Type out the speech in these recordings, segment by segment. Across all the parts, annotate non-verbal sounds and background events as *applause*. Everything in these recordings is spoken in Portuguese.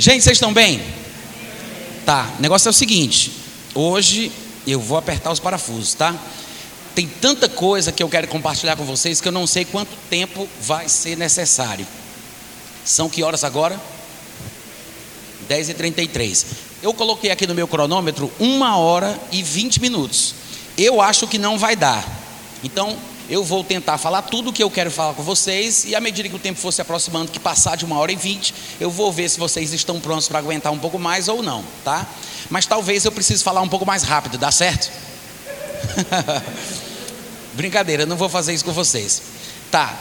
Gente, vocês estão bem? Tá, o negócio é o seguinte: hoje eu vou apertar os parafusos, tá? Tem tanta coisa que eu quero compartilhar com vocês que eu não sei quanto tempo vai ser necessário. São que horas agora? 10h33. Eu coloquei aqui no meu cronômetro uma hora e 20 minutos. Eu acho que não vai dar. Então, eu vou tentar falar tudo o que eu quero falar com vocês, e à medida que o tempo for se aproximando, que passar de uma hora e vinte, eu vou ver se vocês estão prontos para aguentar um pouco mais ou não, tá? Mas talvez eu precise falar um pouco mais rápido, dá certo? *laughs* Brincadeira, não vou fazer isso com vocês. Tá.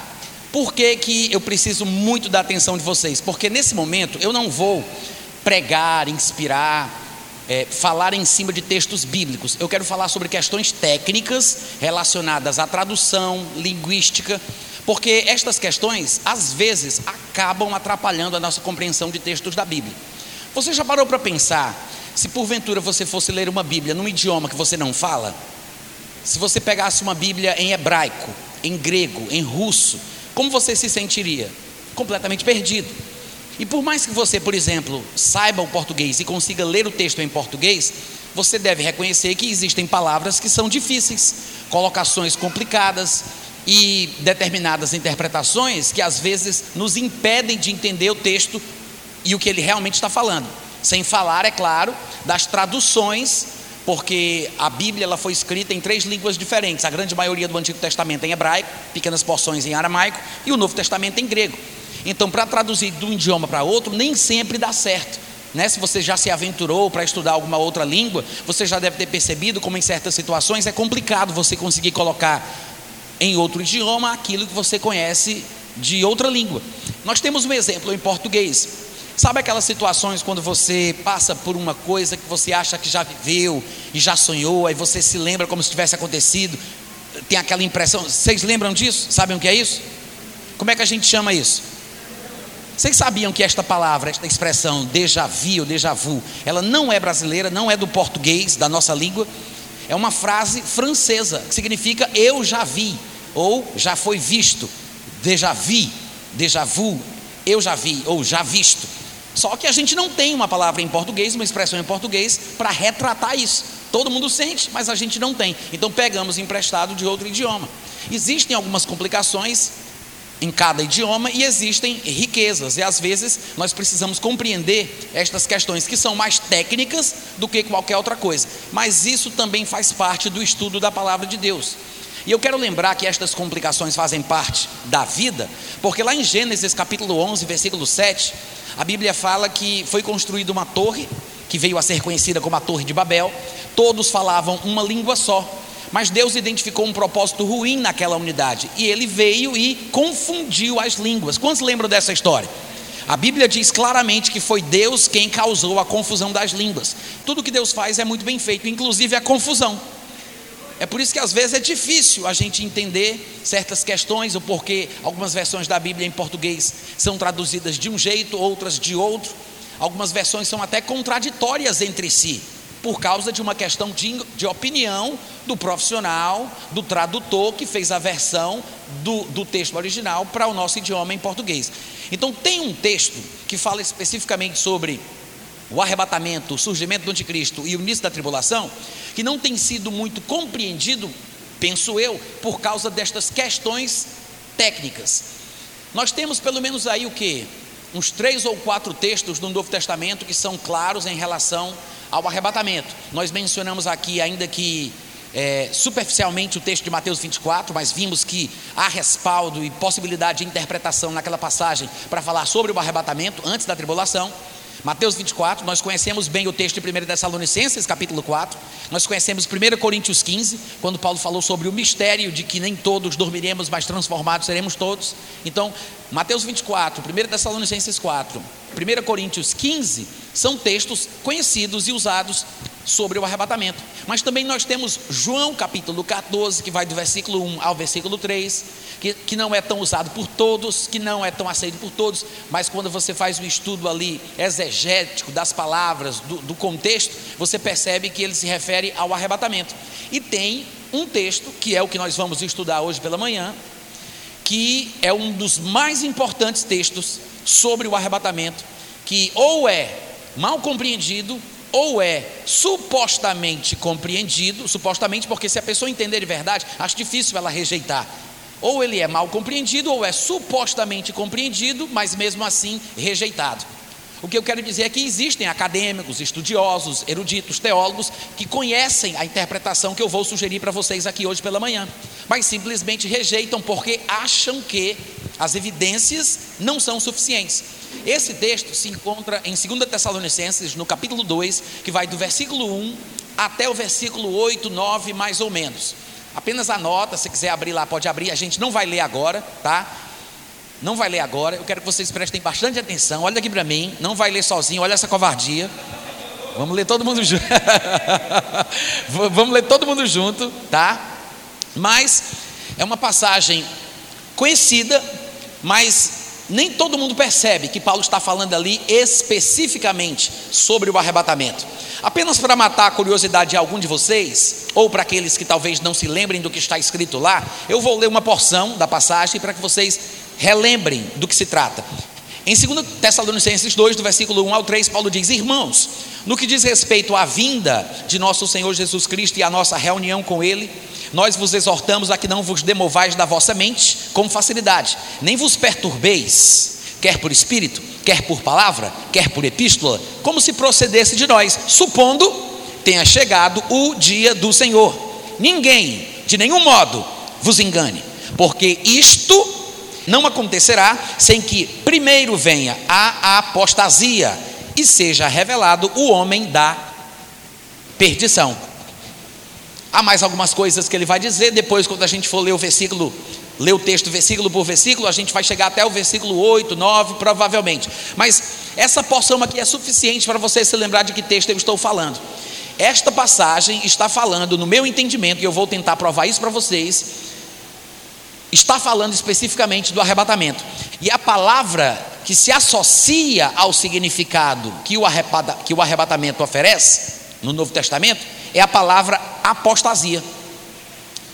Por que, que eu preciso muito da atenção de vocês? Porque nesse momento eu não vou pregar, inspirar, é, falar em cima de textos bíblicos. Eu quero falar sobre questões técnicas relacionadas à tradução, linguística, porque estas questões, às vezes, acabam atrapalhando a nossa compreensão de textos da Bíblia. Você já parou para pensar, se porventura você fosse ler uma Bíblia num idioma que você não fala? Se você pegasse uma Bíblia em hebraico, em grego, em russo, como você se sentiria? Completamente perdido. E por mais que você, por exemplo, saiba o português e consiga ler o texto em português, você deve reconhecer que existem palavras que são difíceis, colocações complicadas e determinadas interpretações que às vezes nos impedem de entender o texto e o que ele realmente está falando. Sem falar, é claro, das traduções, porque a Bíblia ela foi escrita em três línguas diferentes. A grande maioria do Antigo Testamento em hebraico, pequenas porções em aramaico e o Novo Testamento em grego. Então, para traduzir de um idioma para outro, nem sempre dá certo. Né? Se você já se aventurou para estudar alguma outra língua, você já deve ter percebido como em certas situações é complicado você conseguir colocar em outro idioma aquilo que você conhece de outra língua. Nós temos um exemplo em português. Sabe aquelas situações quando você passa por uma coisa que você acha que já viveu e já sonhou, aí você se lembra como se tivesse acontecido, tem aquela impressão. Vocês lembram disso? Sabem o que é isso? Como é que a gente chama isso? Vocês sabiam que esta palavra, esta expressão déjà vu ou déjà vu, ela não é brasileira, não é do português, da nossa língua, é uma frase francesa que significa eu já vi ou já foi visto, déjà vu, déjà vu, eu já vi ou já visto. Só que a gente não tem uma palavra em português, uma expressão em português para retratar isso. Todo mundo sente, mas a gente não tem. Então pegamos emprestado de outro idioma. Existem algumas complicações em cada idioma e existem riquezas, e às vezes nós precisamos compreender estas questões que são mais técnicas do que qualquer outra coisa, mas isso também faz parte do estudo da palavra de Deus. E eu quero lembrar que estas complicações fazem parte da vida, porque lá em Gênesis capítulo 11, versículo 7, a Bíblia fala que foi construída uma torre, que veio a ser conhecida como a Torre de Babel, todos falavam uma língua só. Mas Deus identificou um propósito ruim naquela unidade e ele veio e confundiu as línguas. Quantos lembram dessa história? A Bíblia diz claramente que foi Deus quem causou a confusão das línguas. Tudo que Deus faz é muito bem feito, inclusive a confusão. É por isso que às vezes é difícil a gente entender certas questões, o porquê algumas versões da Bíblia em português são traduzidas de um jeito, outras de outro. Algumas versões são até contraditórias entre si por causa de uma questão de, de opinião do profissional, do tradutor que fez a versão do, do texto original para o nosso idioma em português. Então, tem um texto que fala especificamente sobre o arrebatamento, o surgimento do anticristo e o início da tribulação, que não tem sido muito compreendido, penso eu, por causa destas questões técnicas. Nós temos pelo menos aí o que? Uns três ou quatro textos do Novo Testamento que são claros em relação ao arrebatamento. Nós mencionamos aqui, ainda que é, superficialmente, o texto de Mateus 24, mas vimos que há respaldo e possibilidade de interpretação naquela passagem para falar sobre o arrebatamento antes da tribulação. Mateus 24, nós conhecemos bem o texto de 1 Tessalonicenses, capítulo 4. Nós conhecemos 1 Coríntios 15, quando Paulo falou sobre o mistério de que nem todos dormiremos, mas transformados seremos todos. Então, Mateus 24, 1 Tessalonicenses 4, 1 Coríntios 15 são textos conhecidos e usados sobre o arrebatamento. Mas também nós temos João capítulo 14, que vai do versículo 1 ao versículo 3, que, que não é tão usado por todos, que não é tão aceito por todos, mas quando você faz um estudo ali exegético das palavras, do, do contexto, você percebe que ele se refere ao arrebatamento. E tem um texto, que é o que nós vamos estudar hoje pela manhã, que é um dos mais importantes textos sobre o arrebatamento, que ou é mal compreendido ou é supostamente compreendido, supostamente porque se a pessoa entender de verdade, acho difícil ela rejeitar. Ou ele é mal compreendido, ou é supostamente compreendido, mas mesmo assim rejeitado. O que eu quero dizer é que existem acadêmicos, estudiosos, eruditos, teólogos que conhecem a interpretação que eu vou sugerir para vocês aqui hoje pela manhã, mas simplesmente rejeitam porque acham que as evidências não são suficientes. Esse texto se encontra em 2 Tessalonicenses, no capítulo 2, que vai do versículo 1 até o versículo 8, 9, mais ou menos. Apenas anota, se quiser abrir lá, pode abrir. A gente não vai ler agora, tá? Não vai ler agora. Eu quero que vocês prestem bastante atenção. Olha aqui para mim. Não vai ler sozinho. Olha essa covardia. Vamos ler todo mundo junto. *laughs* Vamos ler todo mundo junto, tá? Mas é uma passagem conhecida, mas nem todo mundo percebe que Paulo está falando ali especificamente sobre o arrebatamento. Apenas para matar a curiosidade de algum de vocês, ou para aqueles que talvez não se lembrem do que está escrito lá, eu vou ler uma porção da passagem para que vocês relembrem do que se trata. Em 2 Tessalonicenses 2, do versículo 1 ao 3, Paulo diz: Irmãos, no que diz respeito à vinda de nosso Senhor Jesus Cristo e à nossa reunião com Ele, nós vos exortamos a que não vos demovais da vossa mente com facilidade, nem vos perturbeis, quer por espírito, quer por palavra, quer por epístola, como se procedesse de nós, supondo tenha chegado o dia do Senhor. Ninguém, de nenhum modo, vos engane, porque isto não acontecerá sem que primeiro venha a apostasia e seja revelado o homem da perdição. Há mais algumas coisas que ele vai dizer, depois, quando a gente for ler o versículo, ler o texto versículo por versículo, a gente vai chegar até o versículo 8, 9, provavelmente. Mas essa porção aqui é suficiente para você se lembrar de que texto eu estou falando. Esta passagem está falando, no meu entendimento, e eu vou tentar provar isso para vocês, está falando especificamente do arrebatamento. E a palavra que se associa ao significado que o, que o arrebatamento oferece, no Novo Testamento, é a palavra apostasia.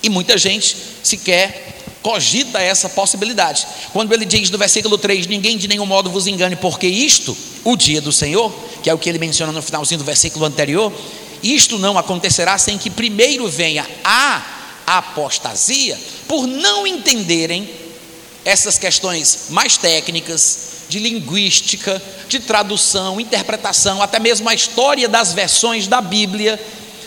E muita gente sequer cogita essa possibilidade. Quando ele diz no versículo 3: Ninguém de nenhum modo vos engane, porque isto, o dia do Senhor, que é o que ele menciona no finalzinho do versículo anterior, isto não acontecerá sem que primeiro venha a apostasia, por não entenderem essas questões mais técnicas, de linguística, de tradução, interpretação, até mesmo a história das versões da Bíblia.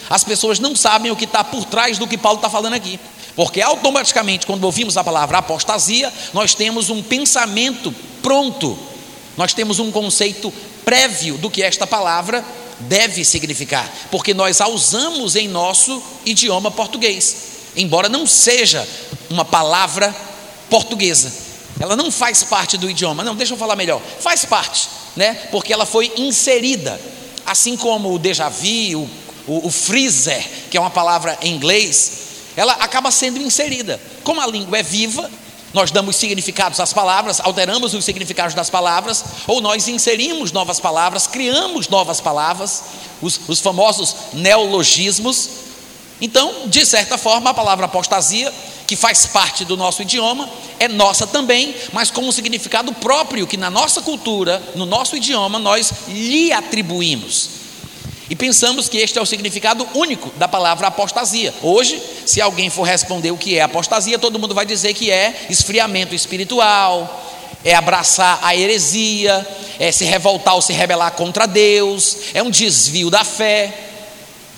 As pessoas não sabem o que está por trás do que Paulo está falando aqui. Porque automaticamente, quando ouvimos a palavra apostasia, nós temos um pensamento pronto, nós temos um conceito prévio do que esta palavra deve significar, porque nós a usamos em nosso idioma português, embora não seja uma palavra portuguesa, ela não faz parte do idioma, não, deixa eu falar melhor, faz parte, né? Porque ela foi inserida, assim como o déjà vu, o o, o freezer, que é uma palavra em inglês, ela acaba sendo inserida. Como a língua é viva, nós damos significados às palavras, alteramos os significados das palavras, ou nós inserimos novas palavras, criamos novas palavras, os, os famosos neologismos. Então, de certa forma, a palavra apostasia, que faz parte do nosso idioma, é nossa também, mas com um significado próprio que na nossa cultura, no nosso idioma, nós lhe atribuímos. E pensamos que este é o significado único da palavra apostasia. Hoje, se alguém for responder o que é apostasia, todo mundo vai dizer que é esfriamento espiritual, é abraçar a heresia, é se revoltar ou se rebelar contra Deus, é um desvio da fé.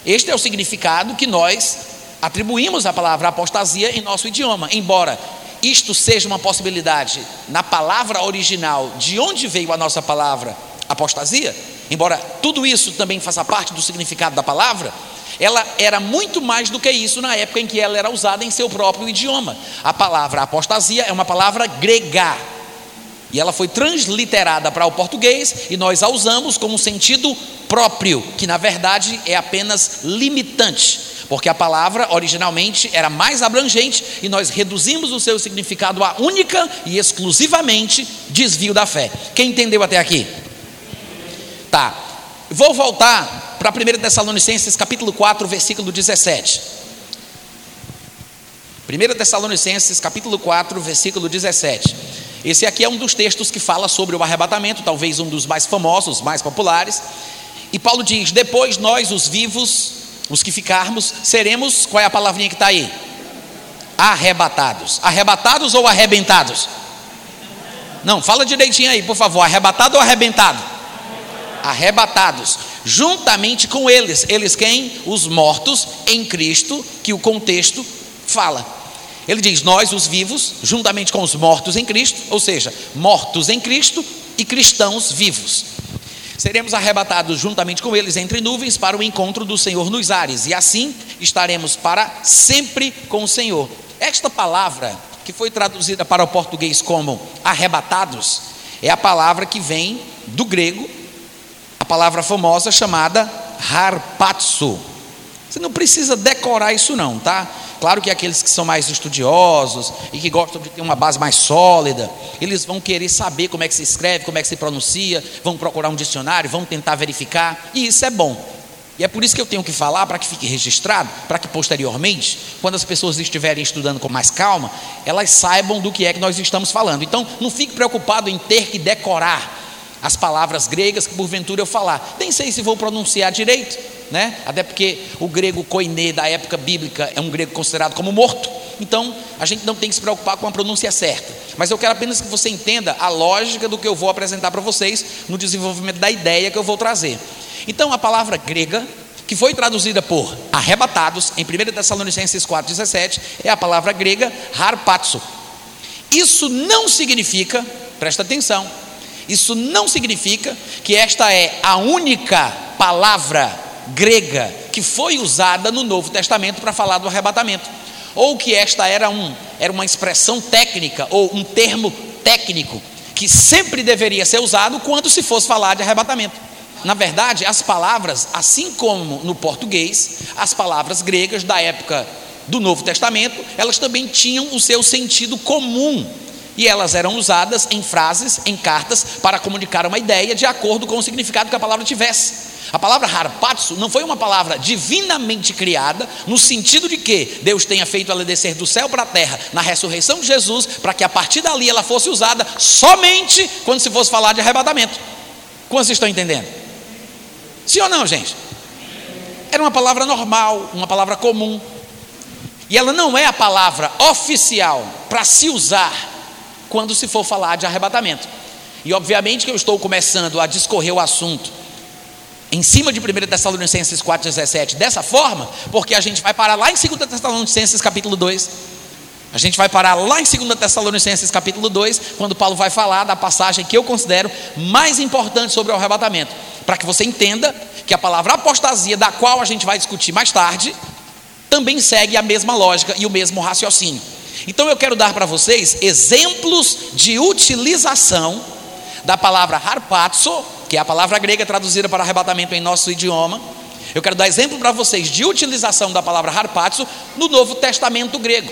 Este é o significado que nós atribuímos à palavra apostasia em nosso idioma, embora isto seja uma possibilidade na palavra original, de onde veio a nossa palavra apostasia, embora tudo isso também faça parte do significado da palavra, ela era muito mais do que isso na época em que ela era usada em seu próprio idioma. A palavra apostasia é uma palavra grega. E ela foi transliterada para o português e nós a usamos com um sentido próprio, que na verdade é apenas limitante, porque a palavra originalmente era mais abrangente e nós reduzimos o seu significado a única e exclusivamente desvio da fé. Quem entendeu até aqui? Tá. Vou voltar para 1 Tessalonicenses capítulo 4, versículo 17. 1 Tessalonicenses capítulo 4, versículo 17. Esse aqui é um dos textos que fala sobre o arrebatamento, talvez um dos mais famosos, mais populares. E Paulo diz: depois nós, os vivos, os que ficarmos, seremos, qual é a palavrinha que está aí? Arrebatados. Arrebatados ou arrebentados? Não, fala direitinho aí, por favor. Arrebatado ou arrebentado? Arrebatados. Juntamente com eles. Eles quem? Os mortos em Cristo, que o contexto fala. Ele diz: Nós, os vivos, juntamente com os mortos em Cristo, ou seja, mortos em Cristo e cristãos vivos. Seremos arrebatados juntamente com eles entre nuvens para o encontro do Senhor nos ares, e assim estaremos para sempre com o Senhor. Esta palavra, que foi traduzida para o português como arrebatados, é a palavra que vem do grego, a palavra famosa chamada harpazo. Você não precisa decorar isso não, tá? Claro que aqueles que são mais estudiosos e que gostam de ter uma base mais sólida, eles vão querer saber como é que se escreve, como é que se pronuncia, vão procurar um dicionário, vão tentar verificar, e isso é bom. E é por isso que eu tenho que falar para que fique registrado, para que posteriormente, quando as pessoas estiverem estudando com mais calma, elas saibam do que é que nós estamos falando. Então, não fique preocupado em ter que decorar as palavras gregas que porventura eu falar. Nem sei se vou pronunciar direito, né? Até porque o grego koiné da época bíblica é um grego considerado como morto. Então, a gente não tem que se preocupar com a pronúncia certa. Mas eu quero apenas que você entenda a lógica do que eu vou apresentar para vocês no desenvolvimento da ideia que eu vou trazer. Então, a palavra grega, que foi traduzida por arrebatados, em 1 Tessalonicenses 4,17, é a palavra grega harpazo. Isso não significa, presta atenção, isso não significa que esta é a única palavra grega que foi usada no Novo Testamento para falar do arrebatamento, ou que esta era, um, era uma expressão técnica ou um termo técnico que sempre deveria ser usado quando se fosse falar de arrebatamento. Na verdade, as palavras, assim como no português, as palavras gregas da época do Novo Testamento, elas também tinham o seu sentido comum e elas eram usadas em frases, em cartas, para comunicar uma ideia de acordo com o significado que a palavra tivesse. A palavra harpazo não foi uma palavra divinamente criada, no sentido de que Deus tenha feito ela descer do céu para a terra na ressurreição de Jesus, para que a partir dali ela fosse usada somente quando se fosse falar de arrebatamento. Quantos estão entendendo? Sim ou não, gente? Era uma palavra normal, uma palavra comum. E ela não é a palavra oficial para se usar quando se for falar de arrebatamento. E obviamente que eu estou começando a discorrer o assunto em cima de 1 Tessalonicenses 4,17 dessa forma, porque a gente vai parar lá em 2 Tessalonicenses capítulo 2. A gente vai parar lá em 2 Tessalonicenses capítulo 2, quando Paulo vai falar da passagem que eu considero mais importante sobre o arrebatamento para que você entenda que a palavra apostasia, da qual a gente vai discutir mais tarde, também segue a mesma lógica e o mesmo raciocínio. Então eu quero dar para vocês exemplos de utilização da palavra harpazo, que é a palavra grega traduzida para arrebatamento em nosso idioma. Eu quero dar exemplo para vocês de utilização da palavra harpazo no Novo Testamento grego.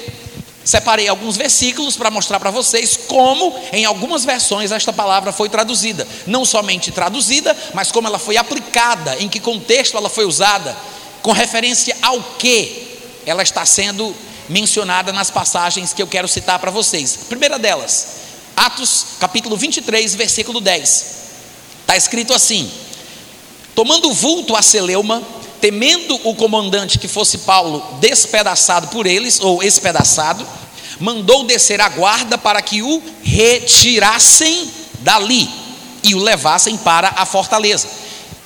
Separei alguns versículos para mostrar para vocês como, em algumas versões, esta palavra foi traduzida. Não somente traduzida, mas como ela foi aplicada, em que contexto ela foi usada, com referência ao que ela está sendo mencionada nas passagens que eu quero citar para vocês. A primeira delas, Atos capítulo 23, versículo 10. Está escrito assim: Tomando vulto a Celeuma, temendo o comandante que fosse Paulo despedaçado por eles, ou espedaçado, mandou descer a guarda para que o retirassem dali e o levassem para a fortaleza.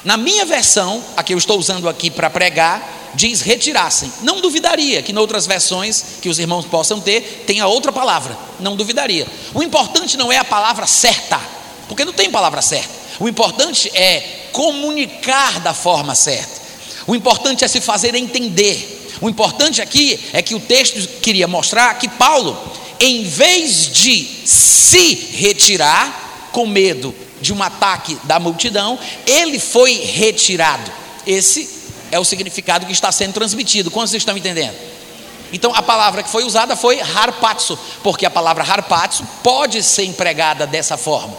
Na minha versão, a que eu estou usando aqui para pregar, diz retirassem. Não duvidaria que em outras versões que os irmãos possam ter, tenha outra palavra. Não duvidaria. O importante não é a palavra certa, porque não tem palavra certa. O importante é comunicar da forma certa. O importante é se fazer entender. O importante aqui é que o texto queria mostrar que Paulo, em vez de se retirar com medo de um ataque da multidão, ele foi retirado. Esse é o significado que está sendo transmitido. Quantos estão entendendo? Então a palavra que foi usada foi harpazo, porque a palavra harpazo pode ser empregada dessa forma.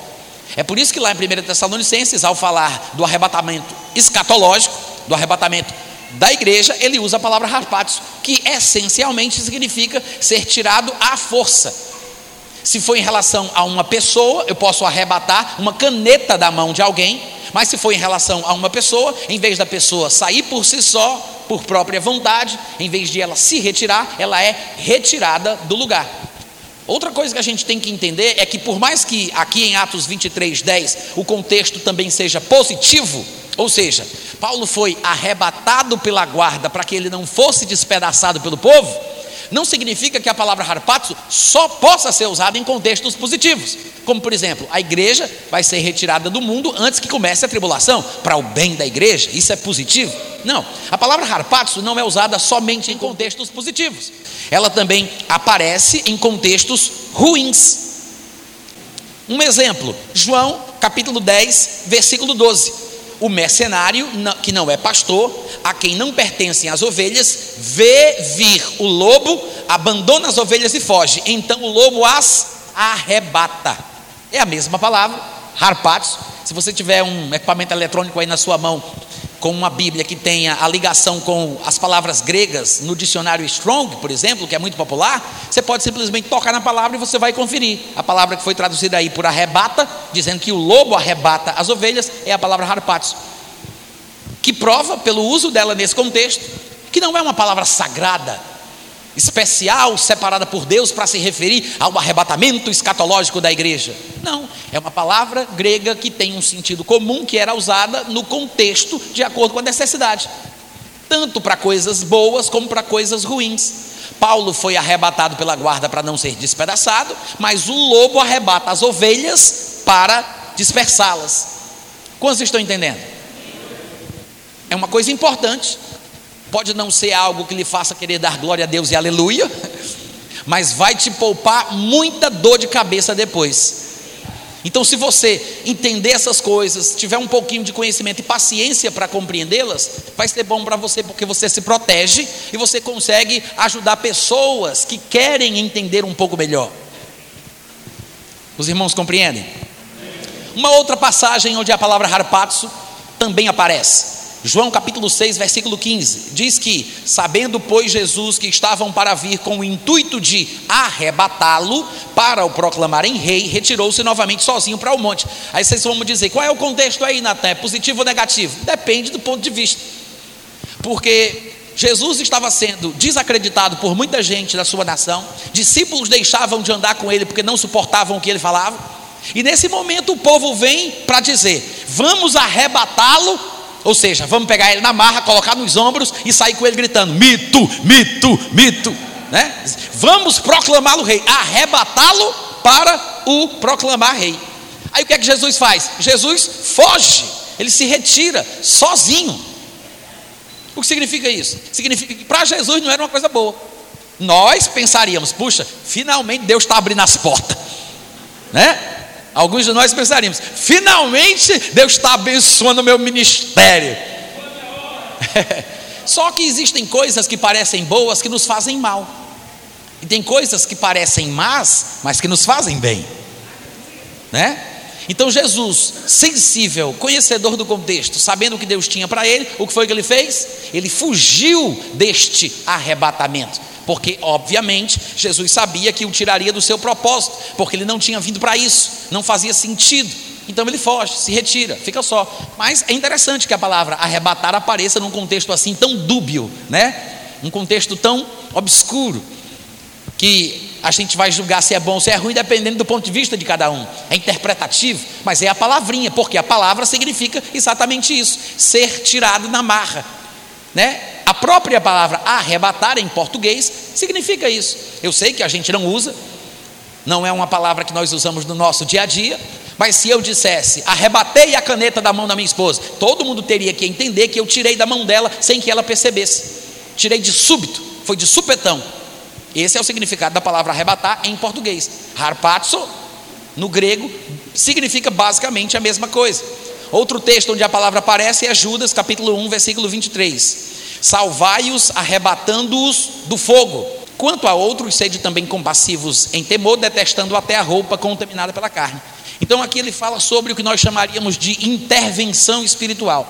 É por isso que lá em 1 Tessalonicenses, ao falar do arrebatamento escatológico, do arrebatamento da igreja, ele usa a palavra harpatos, que essencialmente significa ser tirado à força. Se for em relação a uma pessoa, eu posso arrebatar uma caneta da mão de alguém, mas se for em relação a uma pessoa, em vez da pessoa sair por si só, por própria vontade, em vez de ela se retirar, ela é retirada do lugar. Outra coisa que a gente tem que entender é que, por mais que aqui em Atos 23, 10, o contexto também seja positivo, ou seja, Paulo foi arrebatado pela guarda para que ele não fosse despedaçado pelo povo, não significa que a palavra harpazo só possa ser usada em contextos positivos. Como, por exemplo, a igreja vai ser retirada do mundo antes que comece a tribulação, para o bem da igreja, isso é positivo? Não, a palavra harpazo não é usada somente em contextos positivos, ela também aparece em contextos ruins. Um exemplo, João capítulo 10, versículo 12 o mercenário, que não é pastor, a quem não pertencem as ovelhas, vê vir o lobo, abandona as ovelhas e foge. Então o lobo as arrebata. É a mesma palavra, harpatos. Se você tiver um equipamento eletrônico aí na sua mão, com uma Bíblia que tenha a ligação com as palavras gregas no dicionário Strong, por exemplo, que é muito popular, você pode simplesmente tocar na palavra e você vai conferir. A palavra que foi traduzida aí por arrebata, dizendo que o lobo arrebata as ovelhas, é a palavra harpatos, que prova, pelo uso dela nesse contexto, que não é uma palavra sagrada, especial, separada por Deus para se referir ao arrebatamento escatológico da igreja. Não, é uma palavra grega que tem um sentido comum que era usada no contexto de acordo com a necessidade, tanto para coisas boas como para coisas ruins. Paulo foi arrebatado pela guarda para não ser despedaçado, mas o lobo arrebata as ovelhas para dispersá-las. Quantos estão entendendo? É uma coisa importante Pode não ser algo que lhe faça querer dar glória a Deus e aleluia, mas vai te poupar muita dor de cabeça depois. Então, se você entender essas coisas, tiver um pouquinho de conhecimento e paciência para compreendê-las, vai ser bom para você, porque você se protege e você consegue ajudar pessoas que querem entender um pouco melhor. Os irmãos compreendem? Uma outra passagem onde a palavra harpatso também aparece. João capítulo 6, versículo 15, diz que, sabendo, pois, Jesus que estavam para vir com o intuito de arrebatá-lo para o proclamarem rei, retirou-se novamente sozinho para o monte. Aí vocês vão me dizer, qual é o contexto aí, Natan? É positivo ou negativo? Depende do ponto de vista. Porque Jesus estava sendo desacreditado por muita gente da sua nação, discípulos deixavam de andar com ele porque não suportavam o que ele falava, e nesse momento o povo vem para dizer: vamos arrebatá-lo ou seja, vamos pegar ele na marra, colocar nos ombros e sair com ele gritando: mito, mito, mito. Né? Vamos proclamá-lo rei, arrebatá-lo para o proclamar rei. Aí o que é que Jesus faz? Jesus foge, ele se retira sozinho. O que significa isso? Significa que para Jesus não era uma coisa boa. Nós pensaríamos, puxa, finalmente Deus está abrindo as portas, né? Alguns de nós pensaríamos: finalmente Deus está abençoando o meu ministério. *laughs* Só que existem coisas que parecem boas que nos fazem mal, e tem coisas que parecem más, mas que nos fazem bem, né? Então Jesus, sensível, conhecedor do contexto, sabendo o que Deus tinha para ele, o que foi que ele fez? Ele fugiu deste arrebatamento porque, obviamente, Jesus sabia que o tiraria do seu propósito, porque ele não tinha vindo para isso, não fazia sentido. Então ele foge, se retira, fica só. Mas é interessante que a palavra arrebatar apareça num contexto assim tão dúbio, né? Um contexto tão obscuro, que a gente vai julgar se é bom ou se é ruim, dependendo do ponto de vista de cada um. É interpretativo, mas é a palavrinha, porque a palavra significa exatamente isso: ser tirado na marra, né? A própria palavra arrebatar em português significa isso. Eu sei que a gente não usa, não é uma palavra que nós usamos no nosso dia a dia, mas se eu dissesse arrebatei a caneta da mão da minha esposa, todo mundo teria que entender que eu tirei da mão dela sem que ela percebesse. Tirei de súbito, foi de supetão. Esse é o significado da palavra arrebatar em português. Harpatso, no grego, significa basicamente a mesma coisa. Outro texto onde a palavra aparece é Judas, capítulo 1, versículo 23 salvai-os arrebatando-os do fogo. Quanto a outros, sede também compassivos em temor, detestando até a roupa contaminada pela carne. Então aqui ele fala sobre o que nós chamaríamos de intervenção espiritual.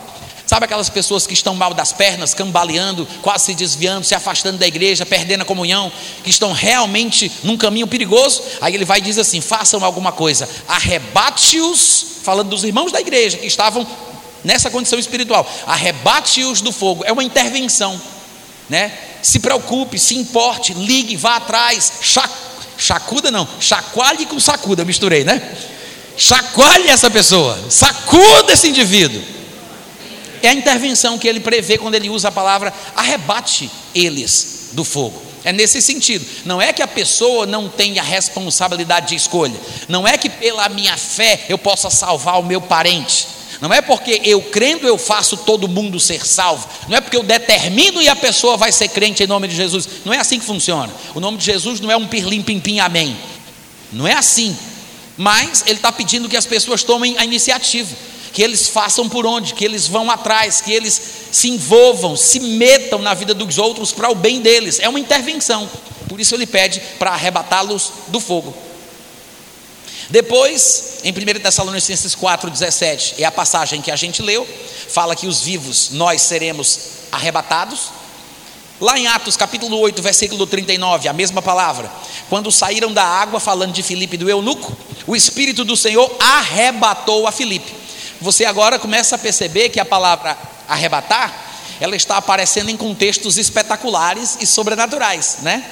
Sabe aquelas pessoas que estão mal das pernas, cambaleando, quase se desviando, se afastando da igreja, perdendo a comunhão, que estão realmente num caminho perigoso? Aí ele vai e diz assim: façam alguma coisa, arrebate-os, falando dos irmãos da igreja que estavam nessa condição espiritual, arrebate-os do fogo, é uma intervenção, né? Se preocupe, se importe, ligue, vá atrás, chacuda não, chacoalhe com sacuda, misturei, né? Chacoalhe essa pessoa, sacuda esse indivíduo é a intervenção que ele prevê quando ele usa a palavra arrebate eles do fogo. É nesse sentido. Não é que a pessoa não tenha responsabilidade de escolha. Não é que pela minha fé eu possa salvar o meu parente. Não é porque eu crendo eu faço todo mundo ser salvo. Não é porque eu determino e a pessoa vai ser crente em nome de Jesus. Não é assim que funciona. O nome de Jesus não é um pirlim pim pim amém. Não é assim. Mas ele está pedindo que as pessoas tomem a iniciativa que eles façam por onde, que eles vão atrás, que eles se envolvam, se metam na vida dos outros para o bem deles. É uma intervenção. Por isso ele pede para arrebatá-los do fogo. Depois, em 1 Tessalonicenses 4,17, é a passagem que a gente leu, fala que os vivos nós seremos arrebatados. Lá em Atos capítulo 8, versículo 39, a mesma palavra. Quando saíram da água, falando de Filipe do eunuco, o Espírito do Senhor arrebatou a Filipe você agora começa a perceber que a palavra arrebatar, ela está aparecendo em contextos espetaculares e sobrenaturais, né?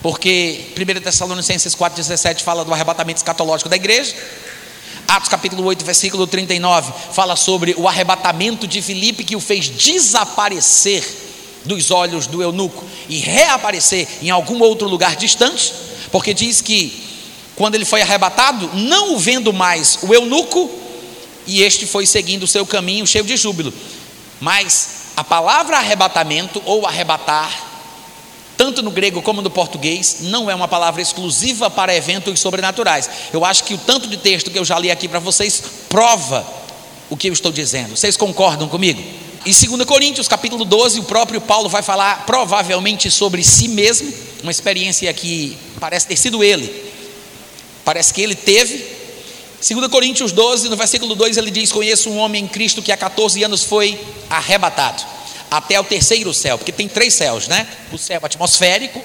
Porque 1 Tessalonicenses 4,17 fala do arrebatamento escatológico da igreja. Atos capítulo 8, versículo 39, fala sobre o arrebatamento de Filipe que o fez desaparecer dos olhos do eunuco e reaparecer em algum outro lugar distante, porque diz que quando ele foi arrebatado, não o vendo mais o eunuco, e este foi seguindo o seu caminho cheio de júbilo. Mas a palavra arrebatamento ou arrebatar, tanto no grego como no português, não é uma palavra exclusiva para eventos sobrenaturais. Eu acho que o tanto de texto que eu já li aqui para vocês prova o que eu estou dizendo. Vocês concordam comigo? Em 2 Coríntios, capítulo 12, o próprio Paulo vai falar provavelmente sobre si mesmo, uma experiência que parece ter sido ele. Parece que ele teve 2 Coríntios 12, no versículo 2, ele diz: Conheço um homem em Cristo que há 14 anos foi arrebatado até o terceiro céu, porque tem três céus, né? O céu atmosférico,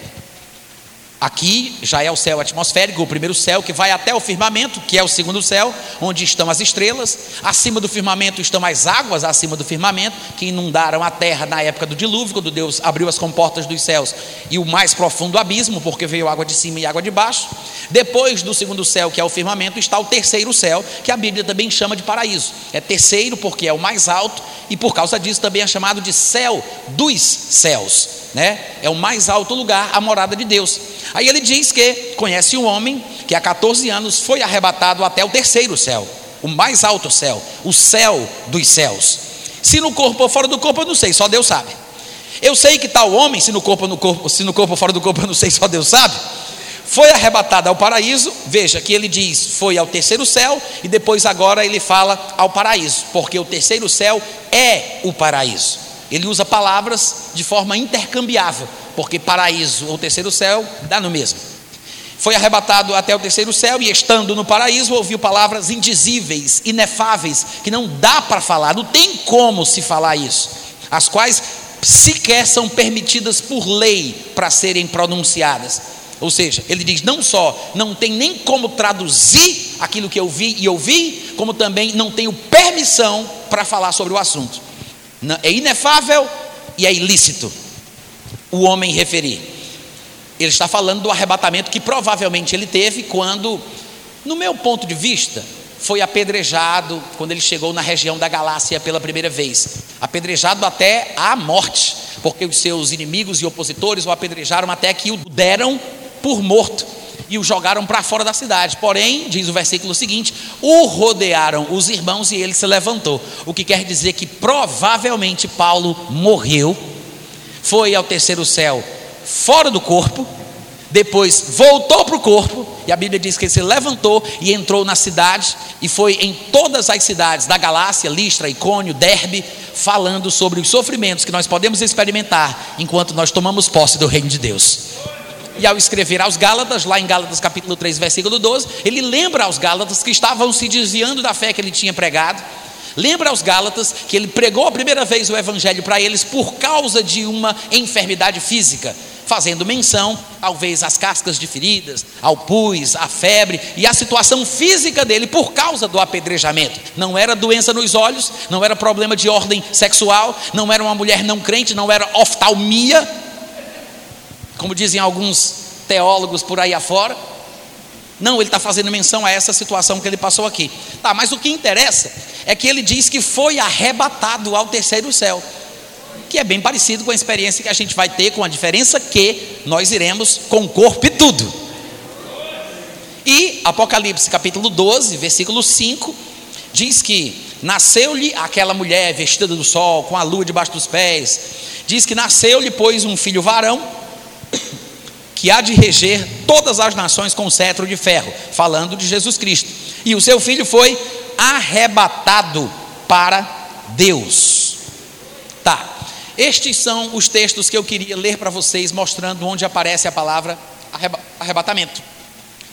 Aqui já é o céu atmosférico, o primeiro céu que vai até o firmamento, que é o segundo céu, onde estão as estrelas. Acima do firmamento estão as águas acima do firmamento, que inundaram a terra na época do dilúvio, quando Deus abriu as comportas dos céus e o mais profundo abismo, porque veio água de cima e água de baixo. Depois do segundo céu, que é o firmamento, está o terceiro céu, que a Bíblia também chama de paraíso. É terceiro porque é o mais alto e por causa disso também é chamado de céu dos céus né? É o mais alto lugar, a morada de Deus. Aí ele diz que conhece um homem que há 14 anos foi arrebatado até o terceiro céu, o mais alto céu, o céu dos céus. Se no corpo ou fora do corpo, eu não sei, só Deus sabe. Eu sei que tal homem, se no corpo ou no corpo, se no corpo ou fora do corpo, eu não sei, só Deus sabe. Foi arrebatado ao paraíso, veja que ele diz foi ao terceiro céu, e depois agora ele fala ao paraíso, porque o terceiro céu é o paraíso. Ele usa palavras de forma intercambiável, porque paraíso ou terceiro céu dá no mesmo. Foi arrebatado até o terceiro céu e, estando no paraíso, ouviu palavras indizíveis, inefáveis, que não dá para falar, não tem como se falar isso, as quais sequer são permitidas por lei para serem pronunciadas. Ou seja, ele diz: não só não tem nem como traduzir aquilo que eu vi e ouvi, como também não tenho permissão para falar sobre o assunto é inefável e é ilícito o homem referir. Ele está falando do arrebatamento que provavelmente ele teve quando, no meu ponto de vista, foi apedrejado quando ele chegou na região da Galácia pela primeira vez. Apedrejado até a morte, porque os seus inimigos e opositores o apedrejaram até que o deram por morto e o jogaram para fora da cidade. Porém, diz o versículo seguinte: o rodearam os irmãos e ele se levantou. O que quer dizer que provavelmente Paulo morreu, foi ao terceiro céu fora do corpo, depois voltou para o corpo, e a Bíblia diz que ele se levantou e entrou na cidade, e foi em todas as cidades da Galácia, Listra, Icônio, Derbe, falando sobre os sofrimentos que nós podemos experimentar enquanto nós tomamos posse do reino de Deus. E ao escrever aos Gálatas, lá em Gálatas capítulo 3, versículo 12, ele lembra aos Gálatas que estavam se desviando da fé que ele tinha pregado, Lembra aos Gálatas que ele pregou a primeira vez o evangelho para eles por causa de uma enfermidade física, fazendo menção, talvez, às cascas de feridas, ao pus, à febre e à situação física dele por causa do apedrejamento. Não era doença nos olhos, não era problema de ordem sexual, não era uma mulher não crente, não era oftalmia, como dizem alguns teólogos por aí afora. Não, ele está fazendo menção a essa situação que ele passou aqui. Tá, mas o que interessa é que ele diz que foi arrebatado ao terceiro céu, que é bem parecido com a experiência que a gente vai ter, com a diferença que nós iremos com corpo e tudo. E Apocalipse capítulo 12, versículo 5, diz que nasceu-lhe aquela mulher vestida do sol, com a lua debaixo dos pés. Diz que nasceu-lhe, pois, um filho varão que há de reger todas as nações com cetro de ferro, falando de Jesus Cristo. E o seu filho foi arrebatado para Deus. Tá. Estes são os textos que eu queria ler para vocês, mostrando onde aparece a palavra arrebatamento.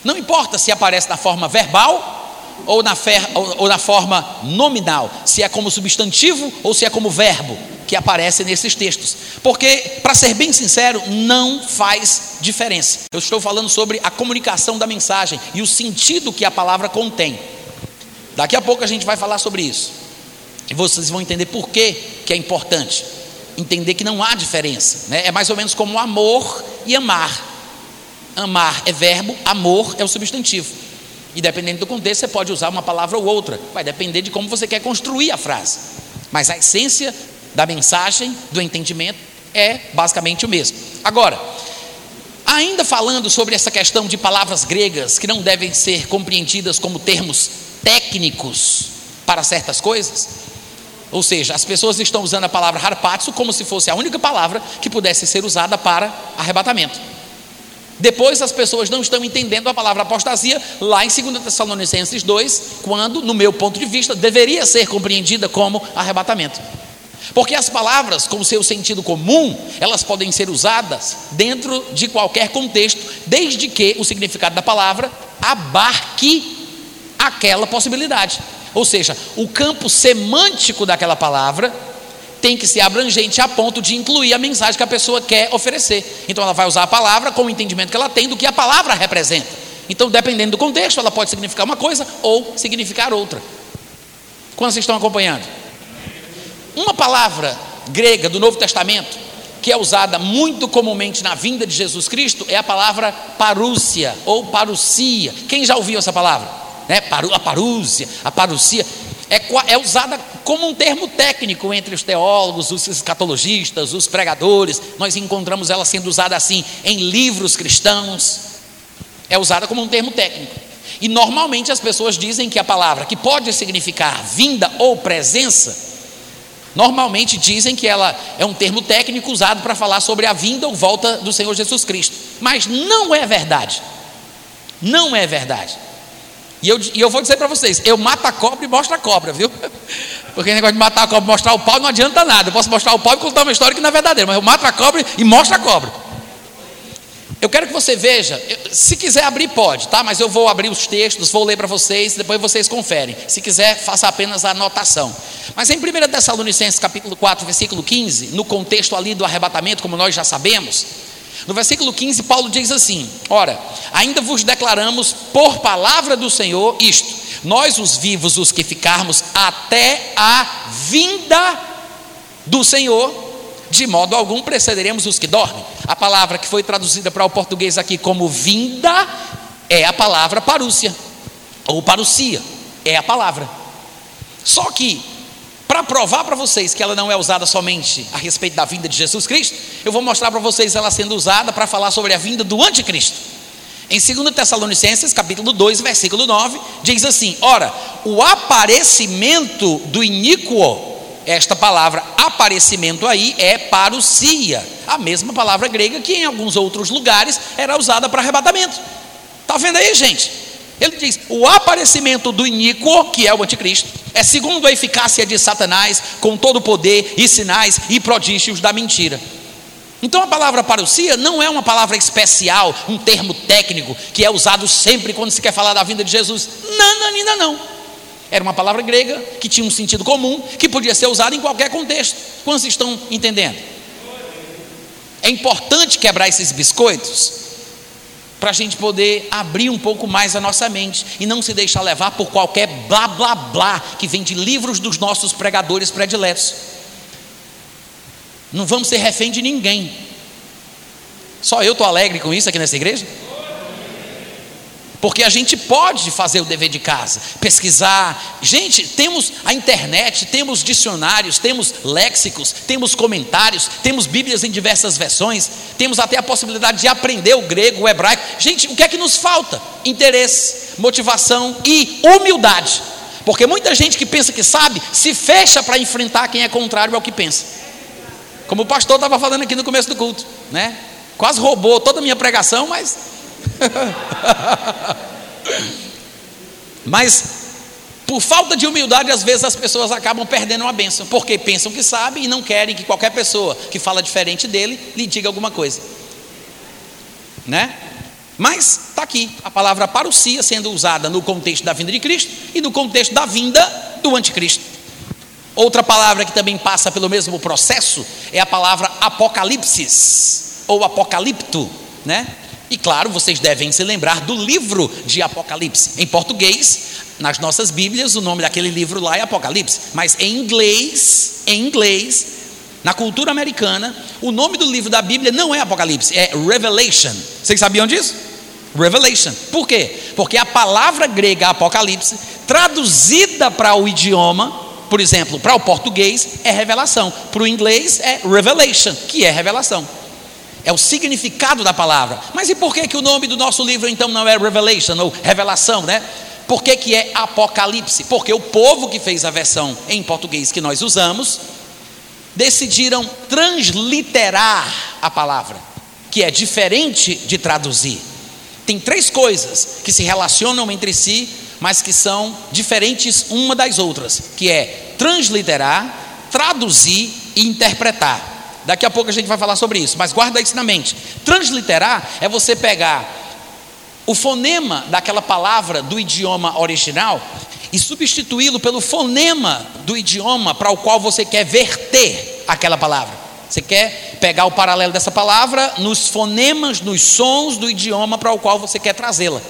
Não importa se aparece na forma verbal ou na, ou, ou na forma nominal, se é como substantivo ou se é como verbo que aparece nesses textos. Porque, para ser bem sincero, não faz diferença. Eu estou falando sobre a comunicação da mensagem e o sentido que a palavra contém. Daqui a pouco a gente vai falar sobre isso. E vocês vão entender por que, que é importante. Entender que não há diferença. Né? É mais ou menos como amor e amar. Amar é verbo, amor é o substantivo. E dependendo do contexto, você pode usar uma palavra ou outra. Vai depender de como você quer construir a frase. Mas a essência da mensagem, do entendimento, é basicamente o mesmo. Agora, ainda falando sobre essa questão de palavras gregas que não devem ser compreendidas como termos técnicos para certas coisas, ou seja, as pessoas estão usando a palavra harpatsu como se fosse a única palavra que pudesse ser usada para arrebatamento. Depois as pessoas não estão entendendo a palavra apostasia lá em 2 Tessalonicenses 2, quando, no meu ponto de vista, deveria ser compreendida como arrebatamento. Porque as palavras, com seu sentido comum, elas podem ser usadas dentro de qualquer contexto, desde que o significado da palavra abarque aquela possibilidade. Ou seja, o campo semântico daquela palavra tem que ser abrangente a ponto de incluir a mensagem que a pessoa quer oferecer. Então ela vai usar a palavra com o entendimento que ela tem do que a palavra representa. Então, dependendo do contexto, ela pode significar uma coisa ou significar outra. Quando vocês estão acompanhando? Uma palavra grega do Novo Testamento que é usada muito comumente na vinda de Jesus Cristo é a palavra parúcia ou parucia. Quem já ouviu essa palavra? Né? A parúcia, a parucia é, é usada como um termo técnico entre os teólogos, os escatologistas, os pregadores. Nós encontramos ela sendo usada assim em livros cristãos. É usada como um termo técnico. E normalmente as pessoas dizem que a palavra que pode significar vinda ou presença Normalmente dizem que ela é um termo técnico usado para falar sobre a vinda ou volta do Senhor Jesus Cristo. Mas não é verdade. Não é verdade. E eu, e eu vou dizer para vocês: eu mato a cobra e mostro a cobra, viu? *laughs* Porque o negócio de matar a cobra e mostrar o pau não adianta nada. Eu posso mostrar o pau e contar uma história que não é verdadeira, mas eu mato a cobra e mostro a cobra. Eu quero que você veja, se quiser abrir, pode, tá? Mas eu vou abrir os textos, vou ler para vocês, depois vocês conferem. Se quiser, faça apenas a anotação. Mas em 1 Tessalonicenses capítulo 4, versículo 15, no contexto ali do arrebatamento, como nós já sabemos, no versículo 15, Paulo diz assim: Ora, ainda vos declaramos por palavra do Senhor isto: nós, os vivos, os que ficarmos até a vinda do Senhor, de modo algum precederemos os que dormem. A palavra que foi traduzida para o português aqui como vinda é a palavra parúcia, ou parucia, é a palavra. Só que, para provar para vocês que ela não é usada somente a respeito da vinda de Jesus Cristo, eu vou mostrar para vocês ela sendo usada para falar sobre a vinda do anticristo. Em 2 Tessalonicenses, capítulo 2, versículo 9, diz assim: Ora, o aparecimento do iníquo esta palavra aparecimento aí é parousia, a mesma palavra grega que em alguns outros lugares era usada para arrebatamento. Está vendo aí, gente? Ele diz: o aparecimento do iníquo, que é o anticristo, é segundo a eficácia de Satanás, com todo o poder e sinais e prodígios da mentira. Então a palavra parousia não é uma palavra especial, um termo técnico que é usado sempre quando se quer falar da vinda de Jesus. Não, não ainda não. Era uma palavra grega que tinha um sentido comum, que podia ser usada em qualquer contexto. Quantos estão entendendo? É importante quebrar esses biscoitos para a gente poder abrir um pouco mais a nossa mente e não se deixar levar por qualquer blá blá blá que vem de livros dos nossos pregadores prediletos. Não vamos ser refém de ninguém. Só eu estou alegre com isso aqui nessa igreja? Porque a gente pode fazer o dever de casa, pesquisar. Gente, temos a internet, temos dicionários, temos léxicos, temos comentários, temos Bíblias em diversas versões, temos até a possibilidade de aprender o grego, o hebraico. Gente, o que é que nos falta? Interesse, motivação e humildade. Porque muita gente que pensa que sabe se fecha para enfrentar quem é contrário ao que pensa. Como o pastor estava falando aqui no começo do culto, né? Quase roubou toda a minha pregação, mas *laughs* Mas, por falta de humildade, às vezes as pessoas acabam perdendo uma bênção, porque pensam que sabem e não querem que qualquer pessoa que fala diferente dele lhe diga alguma coisa. Né? Mas está aqui a palavra parousia sendo usada no contexto da vinda de Cristo e no contexto da vinda do anticristo. Outra palavra que também passa pelo mesmo processo é a palavra apocalipsis ou apocalipto, né? E claro, vocês devem se lembrar do livro de Apocalipse. Em português, nas nossas Bíblias, o nome daquele livro lá é Apocalipse, mas em inglês, em inglês, na cultura americana, o nome do livro da Bíblia não é Apocalipse, é Revelation. Vocês sabiam disso? Revelation. Por quê? Porque a palavra grega Apocalipse, traduzida para o idioma, por exemplo, para o português, é revelação, para o inglês é revelation, que é revelação. É o significado da palavra. Mas e por que, que o nome do nosso livro então não é Revelation ou Revelação, né? Por que, que é Apocalipse? Porque o povo que fez a versão em português que nós usamos decidiram transliterar a palavra, que é diferente de traduzir. Tem três coisas que se relacionam entre si, mas que são diferentes uma das outras, que é transliterar, traduzir e interpretar. Daqui a pouco a gente vai falar sobre isso, mas guarda isso na mente. Transliterar é você pegar o fonema daquela palavra do idioma original e substituí-lo pelo fonema do idioma para o qual você quer verter aquela palavra. Você quer pegar o paralelo dessa palavra nos fonemas, nos sons do idioma para o qual você quer trazê-la.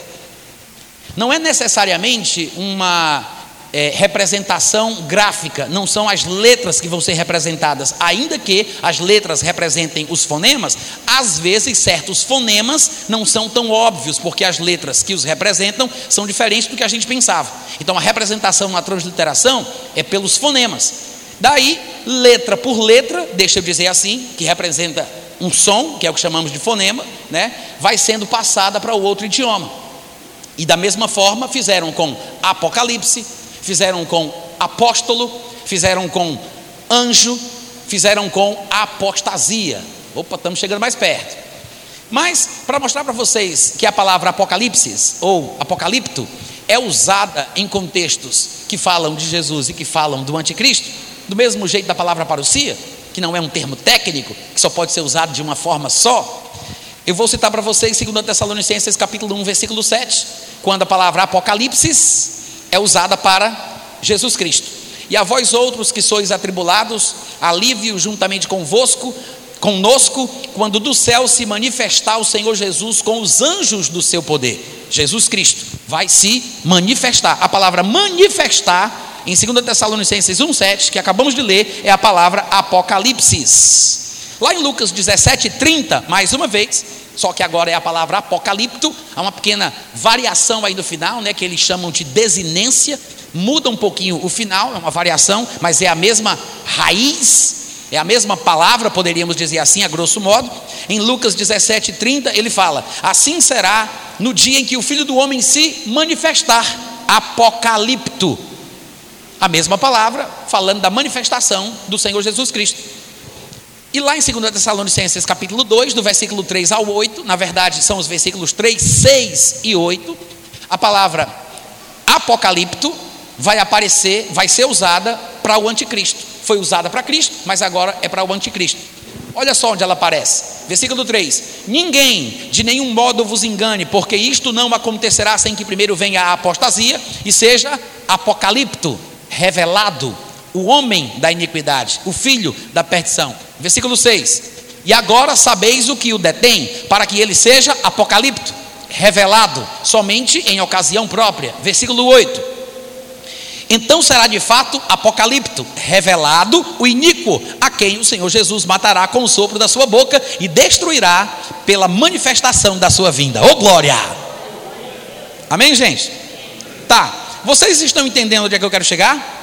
Não é necessariamente uma é, representação gráfica, não são as letras que vão ser representadas, ainda que as letras representem os fonemas, às vezes certos fonemas não são tão óbvios, porque as letras que os representam são diferentes do que a gente pensava. Então a representação na transliteração é pelos fonemas. Daí, letra por letra, deixa eu dizer assim, que representa um som, que é o que chamamos de fonema, né, vai sendo passada para o outro idioma. E da mesma forma fizeram com Apocalipse, fizeram com apóstolo, fizeram com anjo, fizeram com apostasia. Opa, estamos chegando mais perto. Mas, para mostrar para vocês que a palavra apocalipse ou apocalipto é usada em contextos que falam de Jesus e que falam do anticristo, do mesmo jeito da palavra parousia, que não é um termo técnico, que só pode ser usado de uma forma só, eu vou citar para vocês 2 Tessalonicenses capítulo 1, versículo 7, quando a palavra apocalipse é usada para Jesus Cristo. E a vós outros que sois atribulados, alívio juntamente convosco, conosco, quando do céu se manifestar o Senhor Jesus com os anjos do seu poder. Jesus Cristo vai se manifestar. A palavra manifestar em 2 Tessalonicenses 1:7, que acabamos de ler, é a palavra apocalipsis. Lá em Lucas 17:30, mais uma vez, só que agora é a palavra apocalipto, há uma pequena variação aí no final, né, que eles chamam de desinência, muda um pouquinho o final, é uma variação, mas é a mesma raiz, é a mesma palavra, poderíamos dizer assim, a grosso modo. Em Lucas 17:30 ele fala: Assim será no dia em que o Filho do homem se manifestar, apocalipto. A mesma palavra falando da manifestação do Senhor Jesus Cristo. E lá em 2 Tessalonicenses capítulo 2, do versículo 3 ao 8, na verdade são os versículos 3, 6 e 8, a palavra apocalipto vai aparecer, vai ser usada para o anticristo. Foi usada para Cristo, mas agora é para o anticristo. Olha só onde ela aparece. Versículo 3: Ninguém de nenhum modo vos engane, porque isto não acontecerá sem que primeiro venha a apostasia e seja apocalipto, revelado, o homem da iniquidade, o filho da perdição. Versículo 6. E agora sabeis o que o detém, para que ele seja apocalipto, revelado somente em ocasião própria. Versículo 8. Então será de fato apocalipto, revelado o iníquo, a quem o Senhor Jesus matará com o sopro da sua boca e destruirá pela manifestação da sua vinda. Ô oh, glória! Amém, gente? Tá. Vocês estão entendendo onde é que eu quero chegar?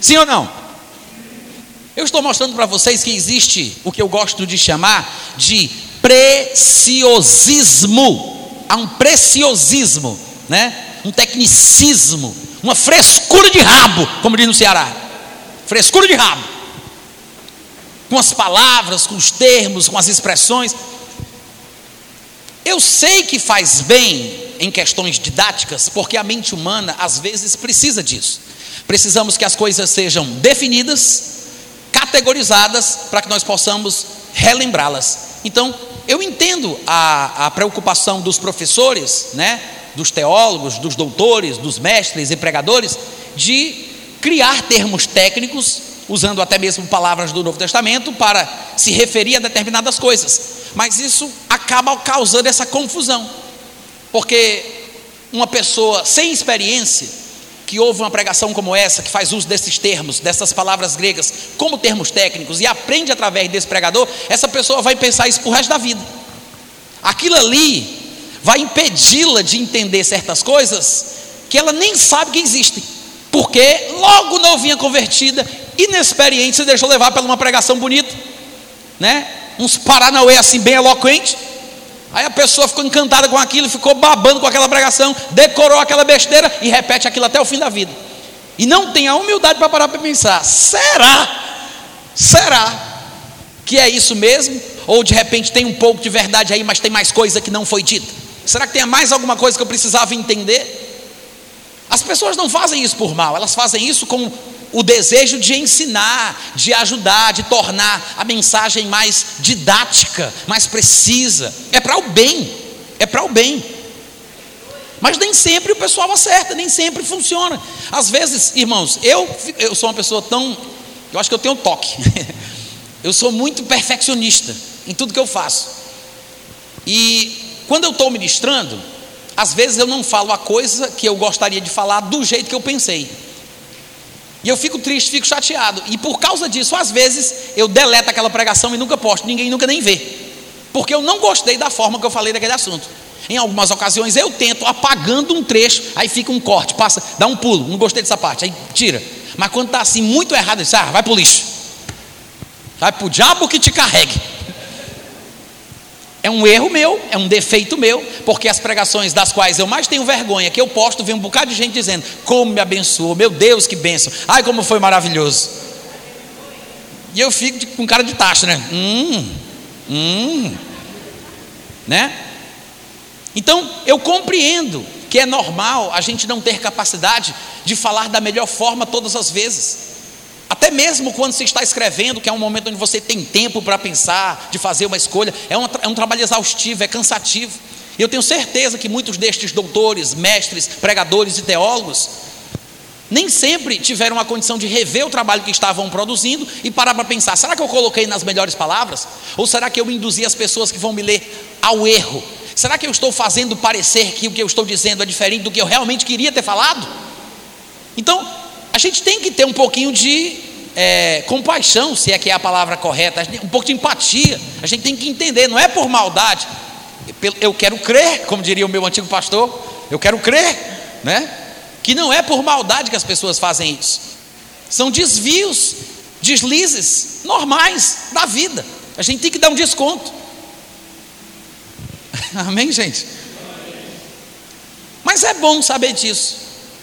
Sim ou não? Eu estou mostrando para vocês que existe o que eu gosto de chamar de preciosismo. Há um preciosismo, né? Um tecnicismo, uma frescura de rabo, como diz no Ceará. Frescura de rabo. Com as palavras, com os termos, com as expressões. Eu sei que faz bem em questões didáticas, porque a mente humana às vezes precisa disso. Precisamos que as coisas sejam definidas, categorizadas, para que nós possamos relembrá-las. Então, eu entendo a, a preocupação dos professores, né, dos teólogos, dos doutores, dos mestres e pregadores, de criar termos técnicos, usando até mesmo palavras do Novo Testamento, para se referir a determinadas coisas. Mas isso acaba causando essa confusão, porque uma pessoa sem experiência, que ouve uma pregação como essa, que faz uso desses termos, dessas palavras gregas, como termos técnicos, e aprende através desse pregador, essa pessoa vai pensar isso para o resto da vida. Aquilo ali vai impedi-la de entender certas coisas que ela nem sabe que existem, porque logo novinha convertida, inexperiente, se deixou levar por uma pregação bonita, né? Uns paranauê assim bem eloquente, Aí a pessoa ficou encantada com aquilo, ficou babando com aquela pregação, decorou aquela besteira e repete aquilo até o fim da vida. E não tem a humildade para parar para pensar: será? Será que é isso mesmo? Ou de repente tem um pouco de verdade aí, mas tem mais coisa que não foi dita? Será que tem mais alguma coisa que eu precisava entender? As pessoas não fazem isso por mal, elas fazem isso com o desejo de ensinar, de ajudar, de tornar a mensagem mais didática, mais precisa. É para o bem, é para o bem. Mas nem sempre o pessoal acerta, nem sempre funciona. Às vezes, irmãos, eu, eu sou uma pessoa tão. Eu acho que eu tenho toque. *laughs* eu sou muito perfeccionista em tudo que eu faço. E quando eu estou ministrando, às vezes eu não falo a coisa que eu gostaria de falar do jeito que eu pensei. E eu fico triste, fico chateado. E por causa disso, às vezes, eu deleto aquela pregação e nunca posto, ninguém nunca nem vê. Porque eu não gostei da forma que eu falei daquele assunto. Em algumas ocasiões eu tento apagando um trecho, aí fica um corte, passa, dá um pulo, não gostei dessa parte, aí tira. Mas quando está assim muito errado, eu disse, ah, vai o lixo. Vai para o diabo que te carregue. É um erro meu, é um defeito meu, porque as pregações das quais eu mais tenho vergonha, que eu posto, vem um bocado de gente dizendo: Como me abençoou, meu Deus, que benção, ai, como foi maravilhoso. E eu fico com cara de taxa, né? Hum, hum, né? Então, eu compreendo que é normal a gente não ter capacidade de falar da melhor forma todas as vezes. Até mesmo quando se está escrevendo, que é um momento onde você tem tempo para pensar, de fazer uma escolha, é um, é um trabalho exaustivo, é cansativo. E eu tenho certeza que muitos destes doutores, mestres, pregadores e teólogos nem sempre tiveram a condição de rever o trabalho que estavam produzindo e parar para pensar: será que eu coloquei nas melhores palavras? Ou será que eu induzi as pessoas que vão me ler ao erro? Será que eu estou fazendo parecer que o que eu estou dizendo é diferente do que eu realmente queria ter falado? Então, a gente tem que ter um pouquinho de é, compaixão, se é que é a palavra correta, um pouco de empatia. A gente tem que entender, não é por maldade. Eu quero crer, como diria o meu antigo pastor, eu quero crer, né? Que não é por maldade que as pessoas fazem isso. São desvios, deslizes normais da vida. A gente tem que dar um desconto. *laughs* Amém, gente? Mas é bom saber disso.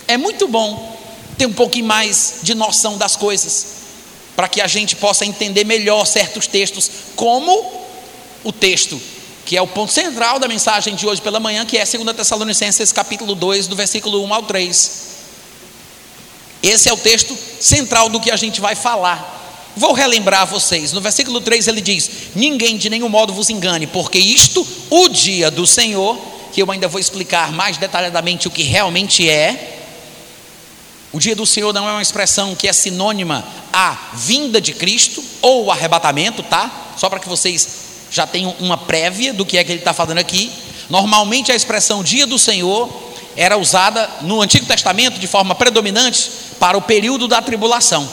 É muito bom ter um pouquinho mais de noção das coisas, para que a gente possa entender melhor certos textos, como o texto que é o ponto central da mensagem de hoje pela manhã, que é 2 Tessalonicenses capítulo 2, do versículo 1 ao 3. Esse é o texto central do que a gente vai falar. Vou relembrar vocês. No versículo 3 ele diz: Ninguém de nenhum modo vos engane, porque isto, o dia do Senhor, que eu ainda vou explicar mais detalhadamente o que realmente é, O dia do Senhor não é uma expressão que é sinônima à vinda de Cristo ou arrebatamento, tá? Só para que vocês já tenham uma prévia do que é que ele está falando aqui. Normalmente a expressão dia do Senhor era usada no Antigo Testamento de forma predominante para o período da tribulação.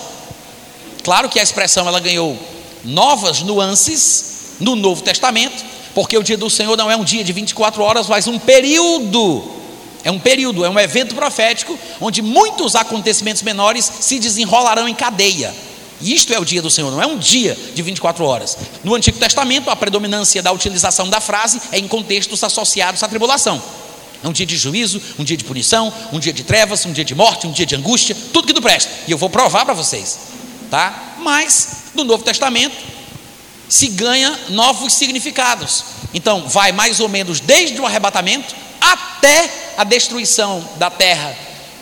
Claro que a expressão ela ganhou novas nuances no Novo Testamento, porque o dia do Senhor não é um dia de 24 horas, mas um período. É um período, é um evento profético onde muitos acontecimentos menores se desenrolarão em cadeia. E isto é o dia do Senhor, não é um dia de 24 horas. No Antigo Testamento, a predominância da utilização da frase é em contextos associados à tribulação. É um dia de juízo, um dia de punição, um dia de trevas, um dia de morte, um dia de angústia, tudo que não presta. E eu vou provar para vocês, tá? Mas no Novo Testamento se ganha novos significados. Então, vai mais ou menos desde o arrebatamento até a destruição da terra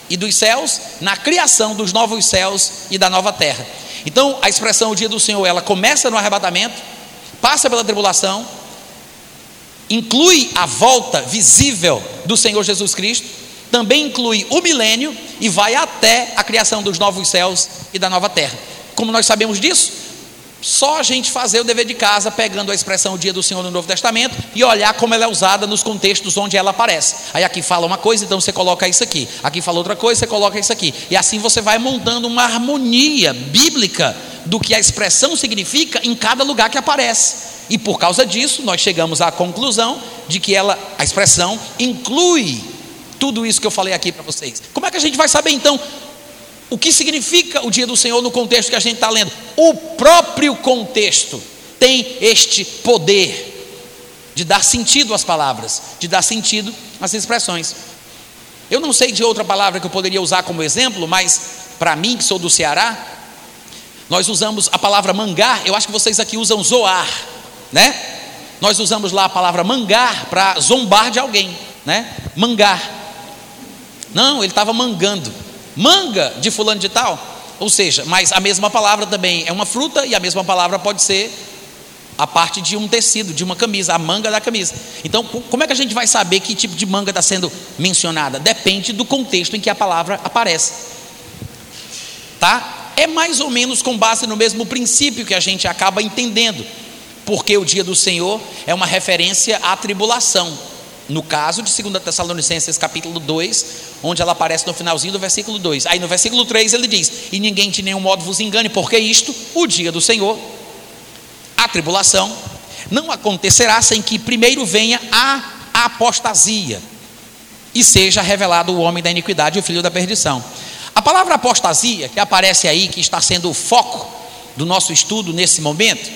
e dos céus, na criação dos novos céus e da nova terra. Então, a expressão o dia do Senhor, ela começa no arrebatamento, passa pela tribulação, inclui a volta visível do Senhor Jesus Cristo, também inclui o milênio e vai até a criação dos novos céus e da nova terra. Como nós sabemos disso? Só a gente fazer o dever de casa, pegando a expressão o dia do Senhor no Novo Testamento e olhar como ela é usada nos contextos onde ela aparece. Aí aqui fala uma coisa, então você coloca isso aqui. Aqui fala outra coisa, você coloca isso aqui. E assim você vai montando uma harmonia bíblica do que a expressão significa em cada lugar que aparece. E por causa disso, nós chegamos à conclusão de que ela, a expressão, inclui tudo isso que eu falei aqui para vocês. Como é que a gente vai saber então o que significa o dia do Senhor no contexto que a gente está lendo? O próprio contexto tem este poder de dar sentido às palavras, de dar sentido às expressões. Eu não sei de outra palavra que eu poderia usar como exemplo, mas para mim, que sou do Ceará, nós usamos a palavra mangar, eu acho que vocês aqui usam zoar, né? Nós usamos lá a palavra mangar para zombar de alguém, né? Mangar. Não, ele estava mangando manga de fulano de tal. Ou seja, mas a mesma palavra também é uma fruta e a mesma palavra pode ser a parte de um tecido, de uma camisa, a manga da camisa. Então, como é que a gente vai saber que tipo de manga está sendo mencionada? Depende do contexto em que a palavra aparece. Tá? É mais ou menos com base no mesmo princípio que a gente acaba entendendo. Porque o dia do Senhor é uma referência à tribulação. No caso de 2 Tessalonicenses capítulo 2, onde ela aparece no finalzinho do versículo 2. Aí no versículo 3 ele diz: E ninguém de nenhum modo vos engane, porque isto, o dia do Senhor, a tribulação, não acontecerá sem que primeiro venha a apostasia e seja revelado o homem da iniquidade e o filho da perdição. A palavra apostasia, que aparece aí, que está sendo o foco do nosso estudo nesse momento,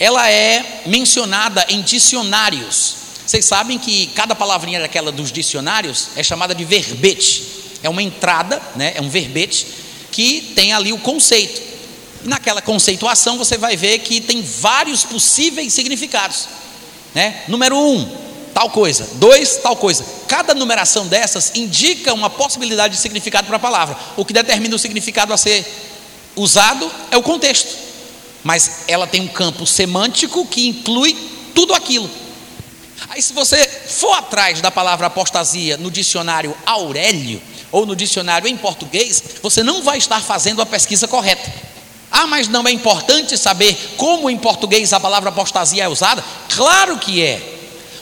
ela é mencionada em dicionários vocês sabem que cada palavrinha daquela dos dicionários é chamada de verbete. É uma entrada, né? é um verbete que tem ali o conceito. E naquela conceituação você vai ver que tem vários possíveis significados. Né? Número um, tal coisa. Dois, tal coisa. Cada numeração dessas indica uma possibilidade de significado para a palavra. O que determina o significado a ser usado é o contexto. Mas ela tem um campo semântico que inclui tudo aquilo. Aí, se você for atrás da palavra apostasia no dicionário Aurélio, ou no dicionário em português, você não vai estar fazendo a pesquisa correta. Ah, mas não é importante saber como em português a palavra apostasia é usada? Claro que é.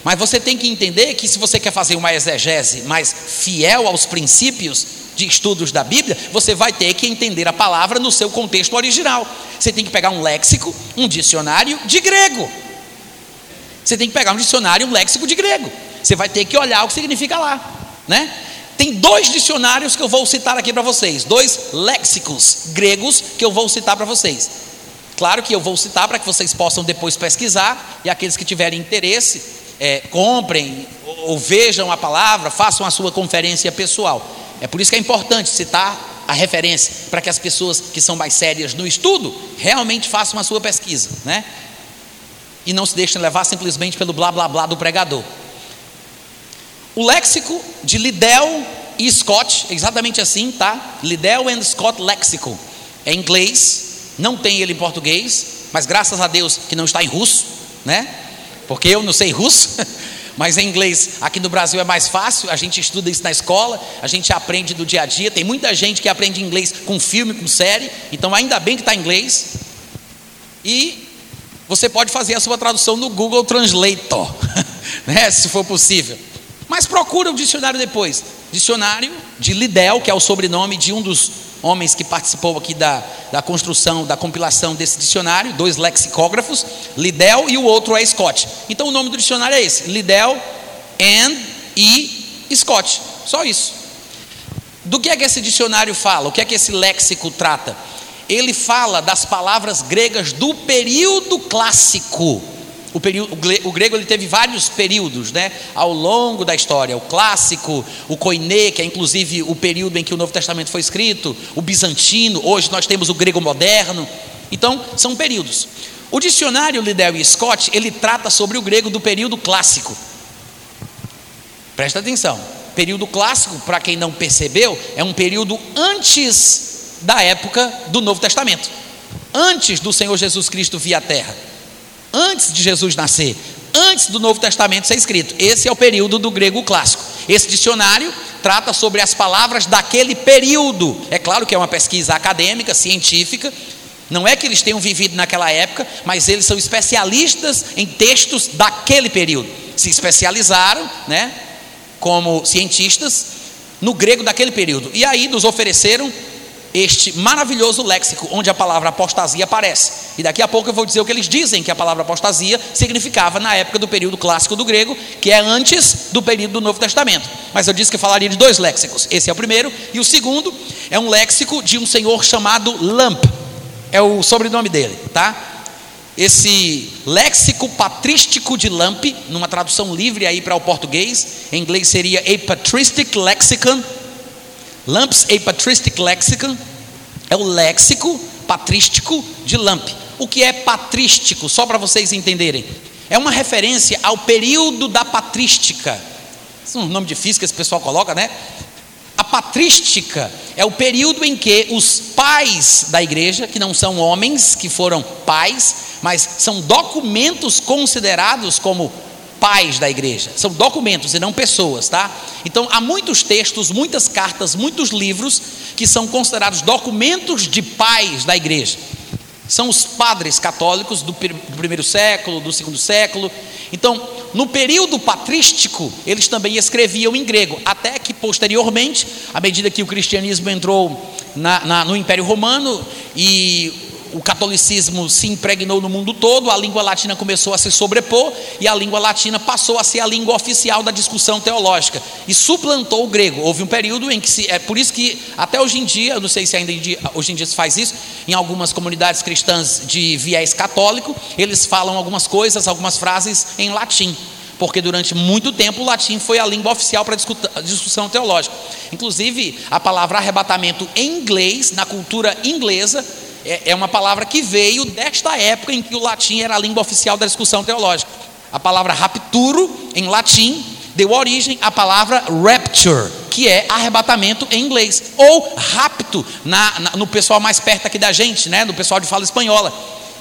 Mas você tem que entender que se você quer fazer uma exegese mais fiel aos princípios de estudos da Bíblia, você vai ter que entender a palavra no seu contexto original. Você tem que pegar um léxico, um dicionário de grego. Você tem que pegar um dicionário, um léxico de grego. Você vai ter que olhar o que significa lá, né? Tem dois dicionários que eu vou citar aqui para vocês, dois léxicos gregos que eu vou citar para vocês. Claro que eu vou citar para que vocês possam depois pesquisar e aqueles que tiverem interesse é, comprem ou, ou vejam a palavra, façam a sua conferência pessoal. É por isso que é importante citar a referência para que as pessoas que são mais sérias no estudo realmente façam a sua pesquisa, né? E não se deixem levar simplesmente pelo blá blá blá do pregador. O léxico de Liddell e Scott, exatamente assim, tá? Liddell and Scott Léxico. É inglês, não tem ele em português, mas graças a Deus que não está em russo, né? Porque eu não sei russo, *laughs* Mas em inglês, aqui no Brasil é mais fácil, a gente estuda isso na escola, a gente aprende do dia a dia. Tem muita gente que aprende inglês com filme, com série, então ainda bem que está em inglês. E você pode fazer a sua tradução no Google Translator, *laughs* né, se for possível. Mas procura o dicionário depois. Dicionário de Lidel, que é o sobrenome de um dos homens que participou aqui da, da construção, da compilação desse dicionário, dois lexicógrafos, Lidel e o outro é Scott. Então o nome do dicionário é esse: Lidel and e Scott. Só isso. Do que é que esse dicionário fala? O que é que esse léxico trata? Ele fala das palavras gregas do período clássico. O, período, o grego ele teve vários períodos né, ao longo da história: o clássico, o koiné, que é inclusive o período em que o Novo Testamento foi escrito, o bizantino, hoje nós temos o grego moderno. Então, são períodos. O dicionário Liddell e Scott ele trata sobre o grego do período clássico. Presta atenção: período clássico, para quem não percebeu, é um período antes da época do Novo Testamento, antes do Senhor Jesus Cristo vir à Terra antes de Jesus nascer, antes do Novo Testamento ser escrito. Esse é o período do grego clássico. Esse dicionário trata sobre as palavras daquele período. É claro que é uma pesquisa acadêmica, científica. Não é que eles tenham vivido naquela época, mas eles são especialistas em textos daquele período. Se especializaram, né, como cientistas no grego daquele período. E aí nos ofereceram este maravilhoso léxico onde a palavra apostasia aparece. E daqui a pouco eu vou dizer o que eles dizem que a palavra apostasia significava na época do período clássico do grego, que é antes do período do Novo Testamento. Mas eu disse que eu falaria de dois léxicos. Esse é o primeiro, e o segundo é um léxico de um senhor chamado Lamp. É o sobrenome dele, tá? Esse léxico patrístico de Lamp, numa tradução livre aí para o português, em inglês seria a patristic lexicon Lamps a Patristic Lexicon é o léxico patrístico de Lamp. O que é patrístico? Só para vocês entenderem. É uma referência ao período da patrística. Esse é um nome difícil que esse pessoal coloca, né? A patrística é o período em que os pais da igreja, que não são homens que foram pais, mas são documentos considerados como pais da igreja, são documentos e não pessoas, tá? Então há muitos textos, muitas cartas, muitos livros que são considerados documentos de pais da igreja. São os padres católicos do primeiro século, do segundo século. Então, no período patrístico, eles também escreviam em grego, até que posteriormente, à medida que o cristianismo entrou na, na, no Império Romano e o catolicismo se impregnou no mundo todo, a língua latina começou a se sobrepor e a língua latina passou a ser a língua oficial da discussão teológica e suplantou o grego. Houve um período em que se, é por isso que até hoje em dia, eu não sei se ainda hoje em dia se faz isso, em algumas comunidades cristãs de viés católico, eles falam algumas coisas, algumas frases em latim porque durante muito tempo o latim foi a língua oficial para discussão teológica. Inclusive, a palavra arrebatamento em inglês, na cultura inglesa, é, é uma palavra que veio desta época em que o latim era a língua oficial da discussão teológica. A palavra rapturo, em latim, deu origem à palavra rapture, que é arrebatamento em inglês, ou rapto na, na, no pessoal mais perto aqui da gente, né, no pessoal de fala espanhola.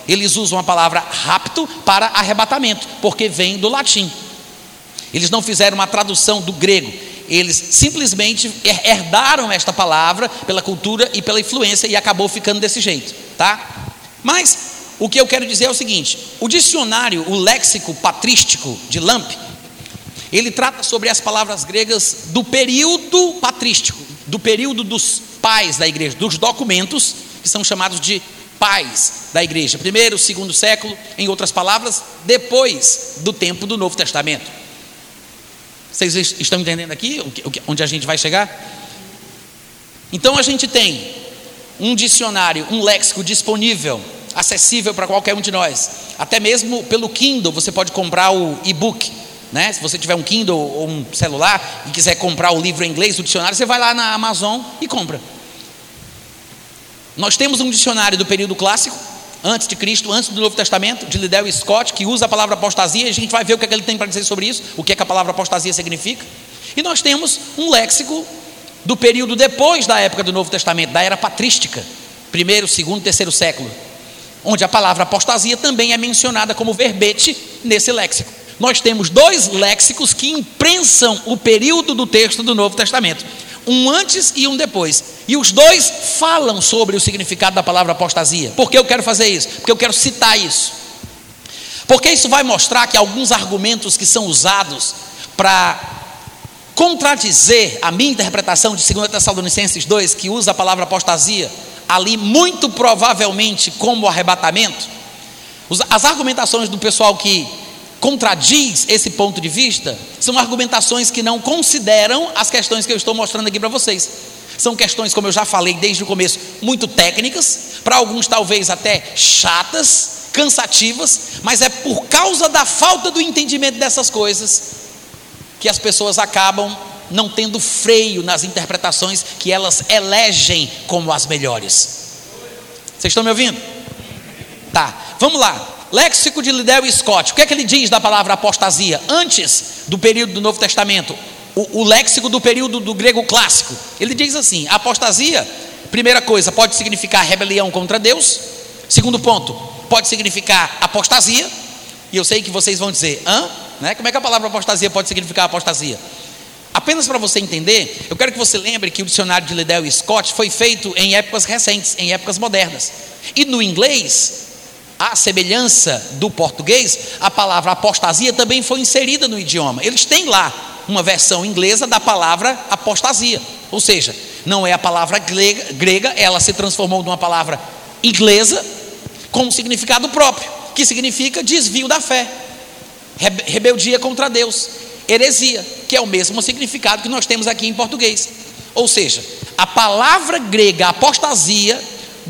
Eles usam a palavra rapto para arrebatamento, porque vem do latim. Eles não fizeram uma tradução do grego, eles simplesmente herdaram esta palavra pela cultura e pela influência e acabou ficando desse jeito, tá? Mas o que eu quero dizer é o seguinte: o dicionário, o léxico patrístico de Lamp, ele trata sobre as palavras gregas do período patrístico, do período dos pais da igreja, dos documentos que são chamados de pais da igreja, primeiro, segundo século, em outras palavras, depois do tempo do Novo Testamento. Vocês estão entendendo aqui onde a gente vai chegar? Então a gente tem um dicionário, um léxico disponível, acessível para qualquer um de nós. Até mesmo pelo Kindle você pode comprar o e-book. Né? Se você tiver um Kindle ou um celular e quiser comprar o livro em inglês, o dicionário, você vai lá na Amazon e compra. Nós temos um dicionário do período clássico, antes de Cristo, antes do Novo Testamento, de Liddell Scott, que usa a palavra apostasia, e a gente vai ver o que, é que ele tem para dizer sobre isso, o que, é que a palavra apostasia significa. E nós temos um léxico do período depois da época do Novo Testamento, da era patrística, primeiro, segundo, terceiro século, onde a palavra apostasia também é mencionada como verbete nesse léxico. nós temos dois léxicos que imprensam o período do texto do Novo Testamento, um antes e um depois. E os dois falam sobre o significado da palavra apostasia. Por que eu quero fazer isso? Porque eu quero citar isso. Porque isso vai mostrar que alguns argumentos que são usados para contradizer a minha interpretação de 2 Tessalonicenses 2, que usa a palavra apostasia ali muito provavelmente como arrebatamento, as argumentações do pessoal que contradiz esse ponto de vista são argumentações que não consideram as questões que eu estou mostrando aqui para vocês. São questões, como eu já falei desde o começo, muito técnicas, para alguns talvez até chatas, cansativas, mas é por causa da falta do entendimento dessas coisas que as pessoas acabam não tendo freio nas interpretações que elas elegem como as melhores. Vocês estão me ouvindo? Tá, vamos lá. Léxico de Liddell Scott, o que é que ele diz da palavra apostasia? Antes do período do Novo Testamento, o, o léxico do período do grego clássico, ele diz assim: apostasia, primeira coisa, pode significar rebelião contra Deus. Segundo ponto, pode significar apostasia. E eu sei que vocês vão dizer, hã? Né? Como é que a palavra apostasia pode significar apostasia? Apenas para você entender, eu quero que você lembre que o dicionário de Liddell Scott foi feito em épocas recentes, em épocas modernas. E no inglês, a semelhança do português, a palavra apostasia também foi inserida no idioma. Eles têm lá uma versão inglesa da palavra apostasia, ou seja, não é a palavra grega, grega ela se transformou numa palavra inglesa com um significado próprio, que significa desvio da fé, rebeldia contra Deus, heresia, que é o mesmo significado que nós temos aqui em português. Ou seja, a palavra grega apostasia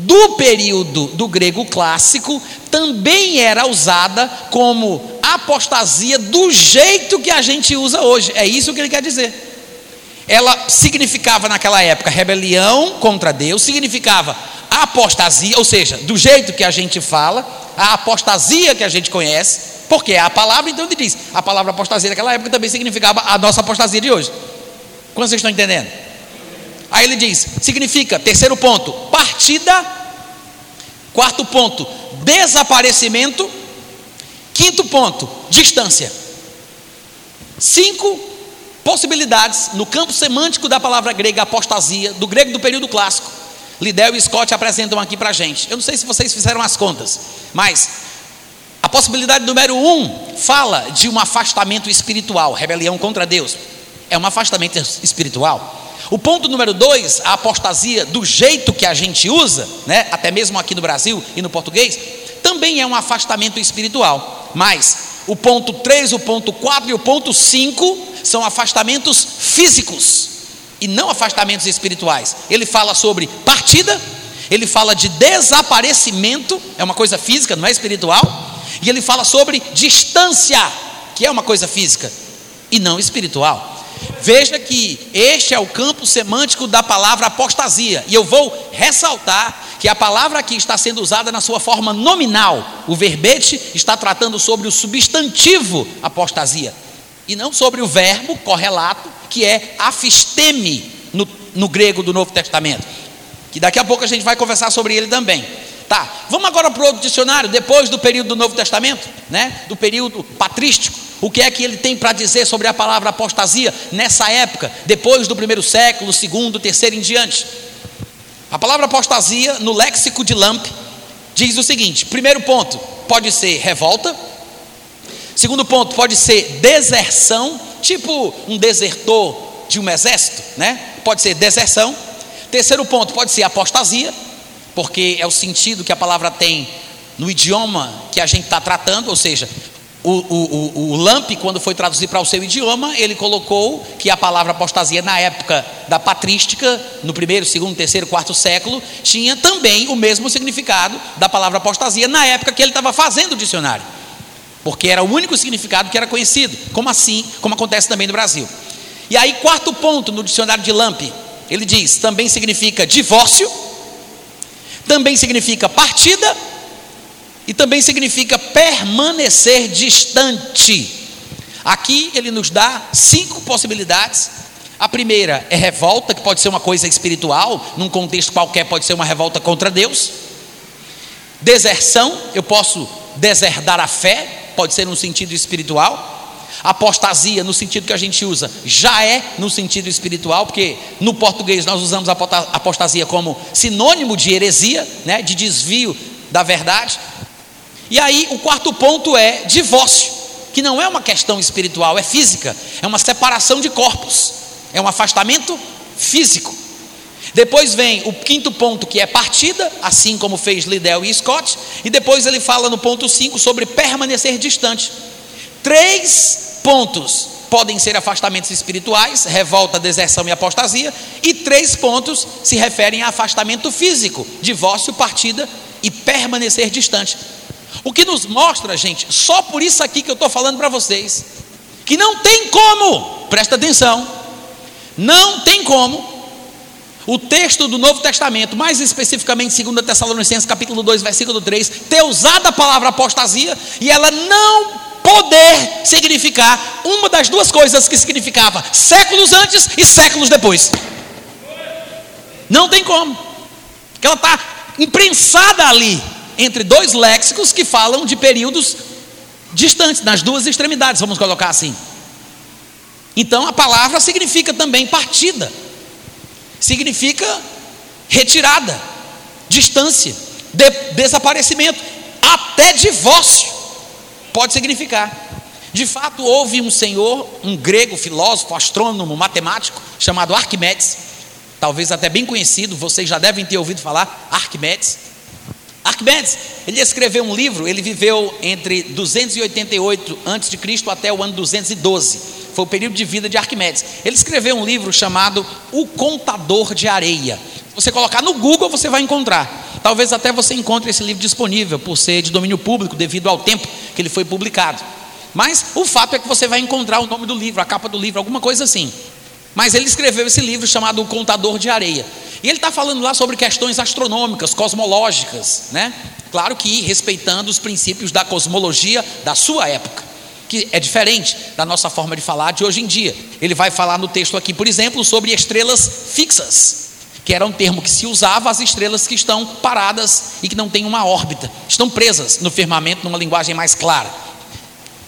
do período do grego clássico também era usada como apostasia do jeito que a gente usa hoje. É isso que ele quer dizer. Ela significava naquela época rebelião contra Deus, significava apostasia, ou seja, do jeito que a gente fala, a apostasia que a gente conhece, porque é a palavra, então ele diz, a palavra apostasia naquela época também significava a nossa apostasia de hoje. Quando vocês estão entendendo? Aí ele diz: significa, terceiro ponto, partida. Quarto ponto, desaparecimento. Quinto ponto, distância. Cinco possibilidades no campo semântico da palavra grega apostasia, do grego do período clássico. Lidel e Scott apresentam aqui para a gente. Eu não sei se vocês fizeram as contas, mas a possibilidade número um fala de um afastamento espiritual, rebelião contra Deus. É um afastamento espiritual. O ponto número dois, a apostasia do jeito que a gente usa, né, até mesmo aqui no Brasil e no português, também é um afastamento espiritual. Mas o ponto 3, o ponto 4 e o ponto 5 são afastamentos físicos e não afastamentos espirituais. Ele fala sobre partida, ele fala de desaparecimento, é uma coisa física, não é espiritual, e ele fala sobre distância, que é uma coisa física e não espiritual. Veja que este é o campo semântico da palavra apostasia, e eu vou ressaltar que a palavra aqui está sendo usada na sua forma nominal. O verbete está tratando sobre o substantivo apostasia, e não sobre o verbo correlato, que é afisteme no, no grego do Novo Testamento. Que daqui a pouco a gente vai conversar sobre ele também. Tá, vamos agora para o outro dicionário, depois do período do Novo Testamento, né? do período patrístico. O que é que ele tem para dizer sobre a palavra apostasia nessa época, depois do primeiro século, segundo, terceiro em diante? A palavra apostasia, no léxico de Lamp, diz o seguinte: primeiro ponto, pode ser revolta. Segundo ponto, pode ser deserção, tipo um desertor de um exército, né? Pode ser deserção. Terceiro ponto, pode ser apostasia porque é o sentido que a palavra tem no idioma que a gente está tratando, ou seja, o, o, o, o Lamp, quando foi traduzir para o seu idioma, ele colocou que a palavra apostasia na época da patrística, no primeiro, segundo, terceiro, quarto século, tinha também o mesmo significado da palavra apostasia na época que ele estava fazendo o dicionário, porque era o único significado que era conhecido, como assim, como acontece também no Brasil. E aí, quarto ponto no dicionário de Lamp, ele diz: também significa divórcio também significa partida e também significa permanecer distante. Aqui ele nos dá cinco possibilidades. A primeira é revolta, que pode ser uma coisa espiritual, num contexto qualquer, pode ser uma revolta contra Deus. Deserção, eu posso deserdar a fé, pode ser num sentido espiritual. apostasia no sentido que a gente usa já é no sentido espiritual, porque no português nós usamos apostasia como sinônimo de heresia, né, de desvio da verdade. E aí o quarto ponto é divórcio, que não é uma questão espiritual, é física, é uma separação de corpos, é um afastamento físico. Depois vem o quinto ponto, que é partida, assim como fez Liddell e Scott, e depois ele fala no ponto 5 sobre permanecer distante. Três pontos podem ser afastamentos espirituais, revolta, deserção e apostasia, e três pontos se referem a afastamento físico, divórcio, partida e permanecer distante. O que nos mostra, gente, só por isso aqui que eu estou falando para vocês, que não tem como, presta atenção, não tem como o texto do Novo Testamento, mais especificamente 2 Tessalonicenses capítulo 2, versículo 3, ter usado a palavra apostasia e ela não poder significar uma das duas coisas que significava séculos antes e séculos depois. Não tem como. Porque ela está imprensada ali entre dois léxicos que falam de períodos distantes, nas duas extremidades, vamos colocar assim. Então a palavra significa também partida significa retirada, distância, de, desaparecimento, até divórcio pode significar. De fato, houve um senhor, um grego filósofo, astrônomo, matemático, chamado Arquimedes, talvez até bem conhecido, vocês já devem ter ouvido falar, Arquimedes. Arquimedes, ele escreveu um livro, ele viveu entre 288 a.C. até o ano 212 foi o período de vida de Arquimedes. Ele escreveu um livro chamado O Contador de Areia. Você colocar no Google, você vai encontrar. Talvez até você encontre esse livro disponível, por ser de domínio público, devido ao tempo que ele foi publicado. Mas o fato é que você vai encontrar o nome do livro, a capa do livro, alguma coisa assim. Mas ele escreveu esse livro chamado O Contador de Areia. E ele está falando lá sobre questões astronômicas, cosmológicas, né? Claro que respeitando os princípios da cosmologia da sua época que é diferente da nossa forma de falar de hoje em dia. Ele vai falar no texto aqui, por exemplo, sobre estrelas fixas, que era um termo que se usava às estrelas que estão paradas e que não têm uma órbita, estão presas no firmamento numa linguagem mais clara,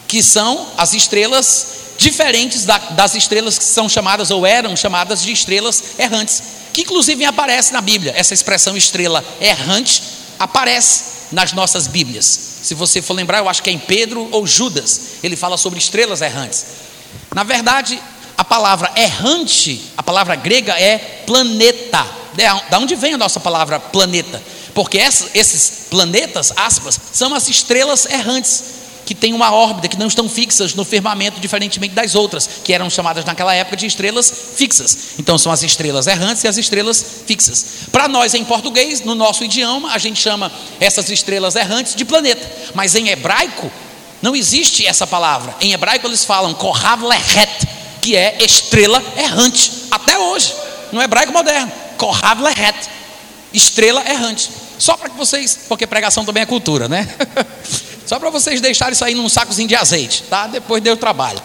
que são as estrelas diferentes das estrelas que são chamadas ou eram chamadas de estrelas errantes, que inclusive aparece na Bíblia. Essa expressão estrela errante aparece nas nossas Bíblias. Se você for lembrar, eu acho que é em Pedro ou Judas, ele fala sobre estrelas errantes. Na verdade, a palavra errante, a palavra grega é planeta. Da onde vem a nossa palavra planeta? Porque esses planetas, aspas, são as estrelas errantes que têm uma órbita, que não estão fixas no firmamento, diferentemente das outras, que eram chamadas naquela época de estrelas fixas. Então são as estrelas errantes e as estrelas fixas. Para nós, em português, no nosso idioma, a gente chama essas estrelas errantes de planeta. Mas em hebraico, não existe essa palavra. Em hebraico eles falam Kohav Lehet, que é estrela errante, até hoje, no hebraico moderno. Kohav Lehet, estrela errante. Só para que vocês, porque pregação também é cultura, né? *laughs* Só para vocês deixarem isso aí num sacozinho de azeite, tá? Depois deu trabalho.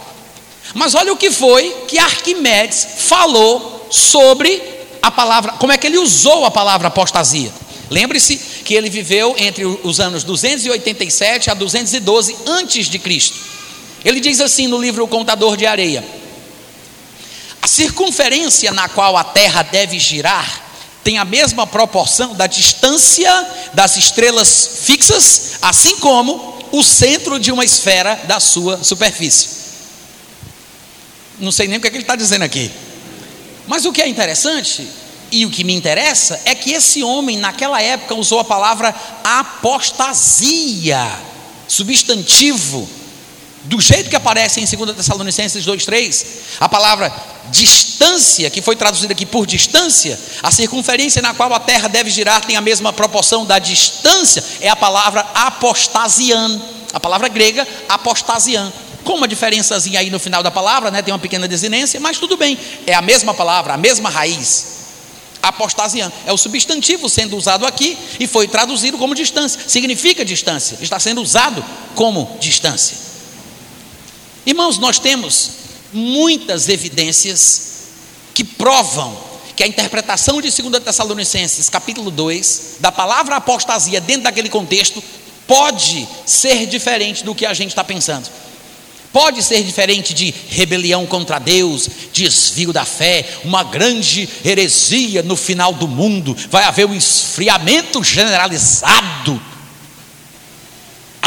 Mas olha o que foi que Arquimedes falou sobre a palavra, como é que ele usou a palavra apostasia. Lembre-se que ele viveu entre os anos 287 a 212 antes de Cristo. Ele diz assim no livro O Contador de Areia: A circunferência na qual a terra deve girar tem a mesma proporção da distância das estrelas fixas, assim como o centro de uma esfera da sua superfície. Não sei nem o que, é que ele está dizendo aqui. Mas o que é interessante e o que me interessa é que esse homem, naquela época, usou a palavra apostasia, substantivo, do jeito que aparece em 2 Tessalonicenses 2,3, a palavra distância, que foi traduzida aqui por distância, a circunferência na qual a terra deve girar tem a mesma proporção da distância, é a palavra apostasian, a palavra grega apostasian. Com uma diferençazinha aí no final da palavra, né, tem uma pequena desinência, mas tudo bem, é a mesma palavra, a mesma raiz. Apostasian é o substantivo sendo usado aqui e foi traduzido como distância, significa distância, está sendo usado como distância. Irmãos, nós temos muitas evidências que provam que a interpretação de 2 Tessalonicenses, capítulo 2, da palavra apostasia dentro daquele contexto, pode ser diferente do que a gente está pensando. Pode ser diferente de rebelião contra Deus, desvio da fé, uma grande heresia no final do mundo, vai haver um esfriamento generalizado.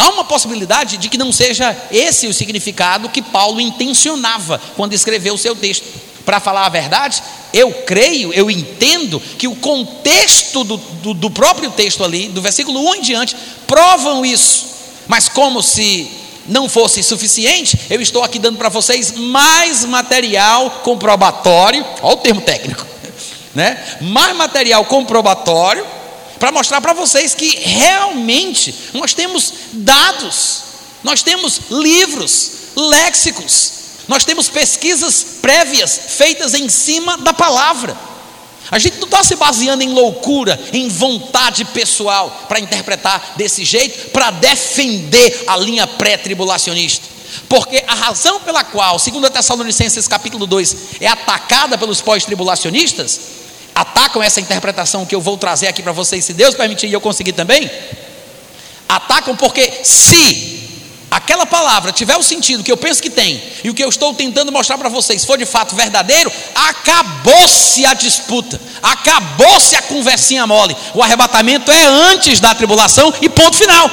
Há uma possibilidade de que não seja esse o significado que Paulo intencionava quando escreveu o seu texto. Para falar a verdade, eu creio, eu entendo que o contexto do, do, do próprio texto ali, do versículo 1 em diante, provam isso. Mas como se não fosse suficiente, eu estou aqui dando para vocês mais material comprobatório, olha o termo técnico, *laughs* né? Mais material comprobatório para mostrar para vocês que realmente nós temos dados, nós temos livros, léxicos, nós temos pesquisas prévias feitas em cima da palavra. A gente não está se baseando em loucura, em vontade pessoal para interpretar desse jeito, para defender a linha pré-tribulacionista. Porque a razão pela qual, segundo a Tessalonicenses capítulo 2, é atacada pelos pós-tribulacionistas, atacam essa interpretação que eu vou trazer aqui para vocês, se Deus permitir e eu conseguir também, atacam porque se aquela palavra tiver o sentido que eu penso que tem, e o que eu estou tentando mostrar para vocês for de fato verdadeiro, acabou-se a disputa, acabou-se a conversinha mole. O arrebatamento é antes da tribulação e ponto final.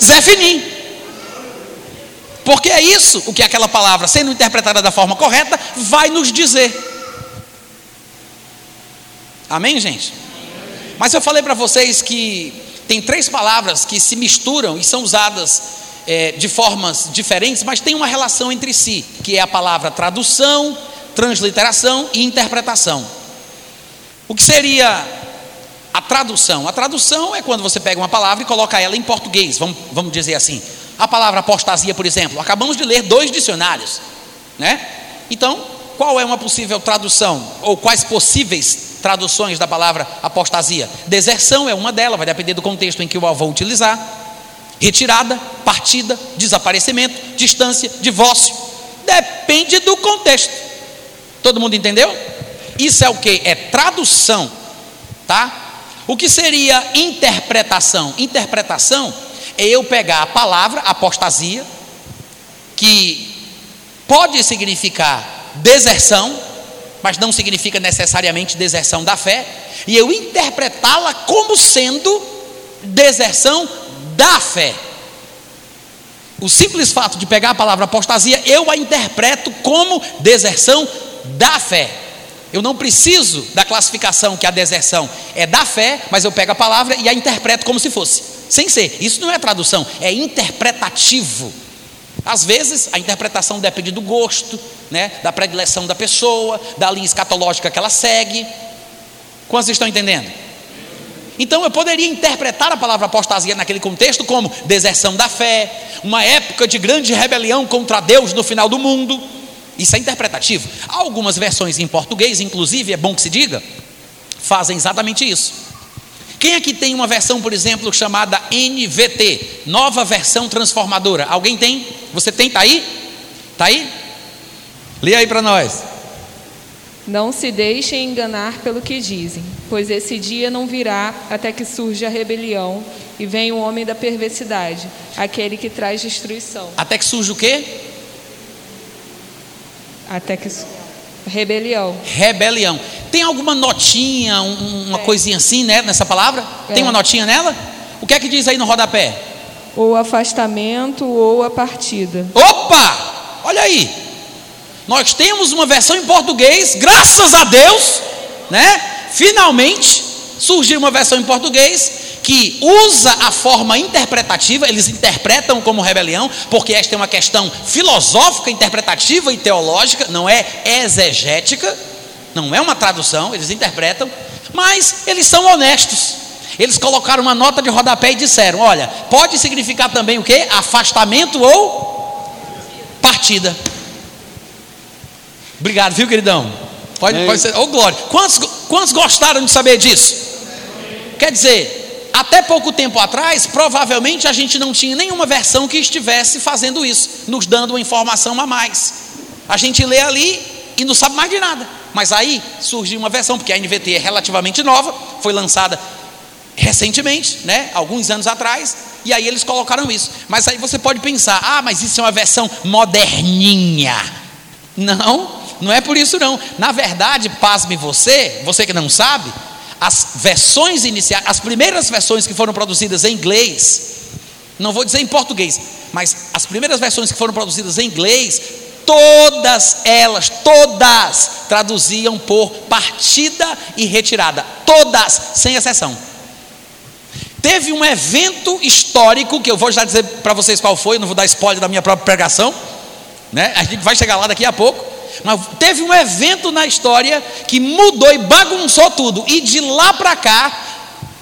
Zé Finim. Porque é isso o que aquela palavra, sendo interpretada da forma correta, vai nos dizer. Amém, gente? Mas eu falei para vocês que tem três palavras que se misturam e são usadas é, de formas diferentes, mas tem uma relação entre si, que é a palavra tradução, transliteração e interpretação. O que seria a tradução? A tradução é quando você pega uma palavra e coloca ela em português, vamos, vamos dizer assim. A palavra apostasia, por exemplo, acabamos de ler dois dicionários, né? Então, qual é uma possível tradução? Ou quais possíveis traduções da palavra apostasia? Deserção é uma delas, vai depender do contexto em que eu vou utilizar retirada, partida, desaparecimento, distância, divórcio. Depende do contexto. Todo mundo entendeu? Isso é o que? É tradução, tá? O que seria interpretação? Interpretação é eu pegar a palavra apostasia, que pode significar deserção, mas não significa necessariamente deserção da fé, e eu interpretá-la como sendo deserção da fé. O simples fato de pegar a palavra apostasia, eu a interpreto como deserção da fé. Eu não preciso da classificação que a deserção é da fé, mas eu pego a palavra e a interpreto como se fosse, sem ser. Isso não é tradução, é interpretativo. Às vezes a interpretação depende do gosto, né, da predileção da pessoa, da linha escatológica que ela segue. Quantos estão entendendo? Então eu poderia interpretar a palavra apostasia naquele contexto como deserção da fé, uma época de grande rebelião contra Deus no final do mundo. Isso é interpretativo. Há algumas versões em português, inclusive, é bom que se diga, fazem exatamente isso. Quem aqui tem uma versão, por exemplo, chamada NVT, Nova Versão Transformadora? Alguém tem? Você tem? Está aí? Está aí? Lê aí para nós. Não se deixem enganar pelo que dizem, pois esse dia não virá até que surja a rebelião e venha o homem da perversidade, aquele que traz destruição. Até que surja o quê? Até que rebelião. Rebelião. Tem alguma notinha, um, uma é. coisinha assim, né, nessa palavra? É. Tem uma notinha nela? O que é que diz aí no rodapé? Ou afastamento ou a partida. Opa! Olha aí. Nós temos uma versão em português, graças a Deus, né? Finalmente surgiu uma versão em português que usa a forma interpretativa, eles interpretam como rebelião, porque esta é uma questão filosófica, interpretativa e teológica, não é exegética, não é uma tradução, eles interpretam, mas eles são honestos. Eles colocaram uma nota de rodapé e disseram: olha, pode significar também o que? Afastamento ou partida. Obrigado, viu, queridão? Pode, pode ser. Ô, oh, glória. Quantos, quantos gostaram de saber disso? Quer dizer, até pouco tempo atrás, provavelmente a gente não tinha nenhuma versão que estivesse fazendo isso, nos dando uma informação a mais. A gente lê ali e não sabe mais de nada. Mas aí surgiu uma versão, porque a NVT é relativamente nova, foi lançada recentemente, né, alguns anos atrás, E aí eles colocaram isso. Mas aí você pode pensar: ah, mas isso é uma versão moderninha. Não, não é por isso não. Na verdade, pasme você, você que não sabe, as versões iniciais, as primeiras versões que foram produzidas em inglês, não vou dizer em português, mas as primeiras versões que foram produzidas em inglês, todas elas, todas traduziam por partida e retirada, todas, sem exceção. Teve um evento histórico que eu vou já dizer para vocês qual foi, não vou dar spoiler da minha própria pregação, né? A gente vai chegar lá daqui a pouco. Mas teve um evento na história que mudou e bagunçou tudo. E de lá para cá,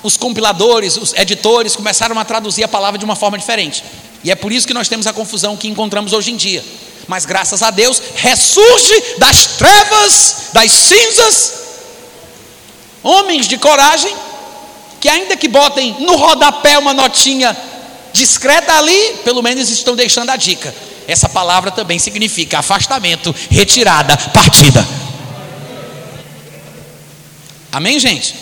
os compiladores, os editores começaram a traduzir a palavra de uma forma diferente. E é por isso que nós temos a confusão que encontramos hoje em dia. Mas graças a Deus, ressurge das trevas, das cinzas, homens de coragem, que ainda que botem no rodapé uma notinha discreta ali, pelo menos estão deixando a dica. Essa palavra também significa afastamento, retirada, partida. Amém, gente?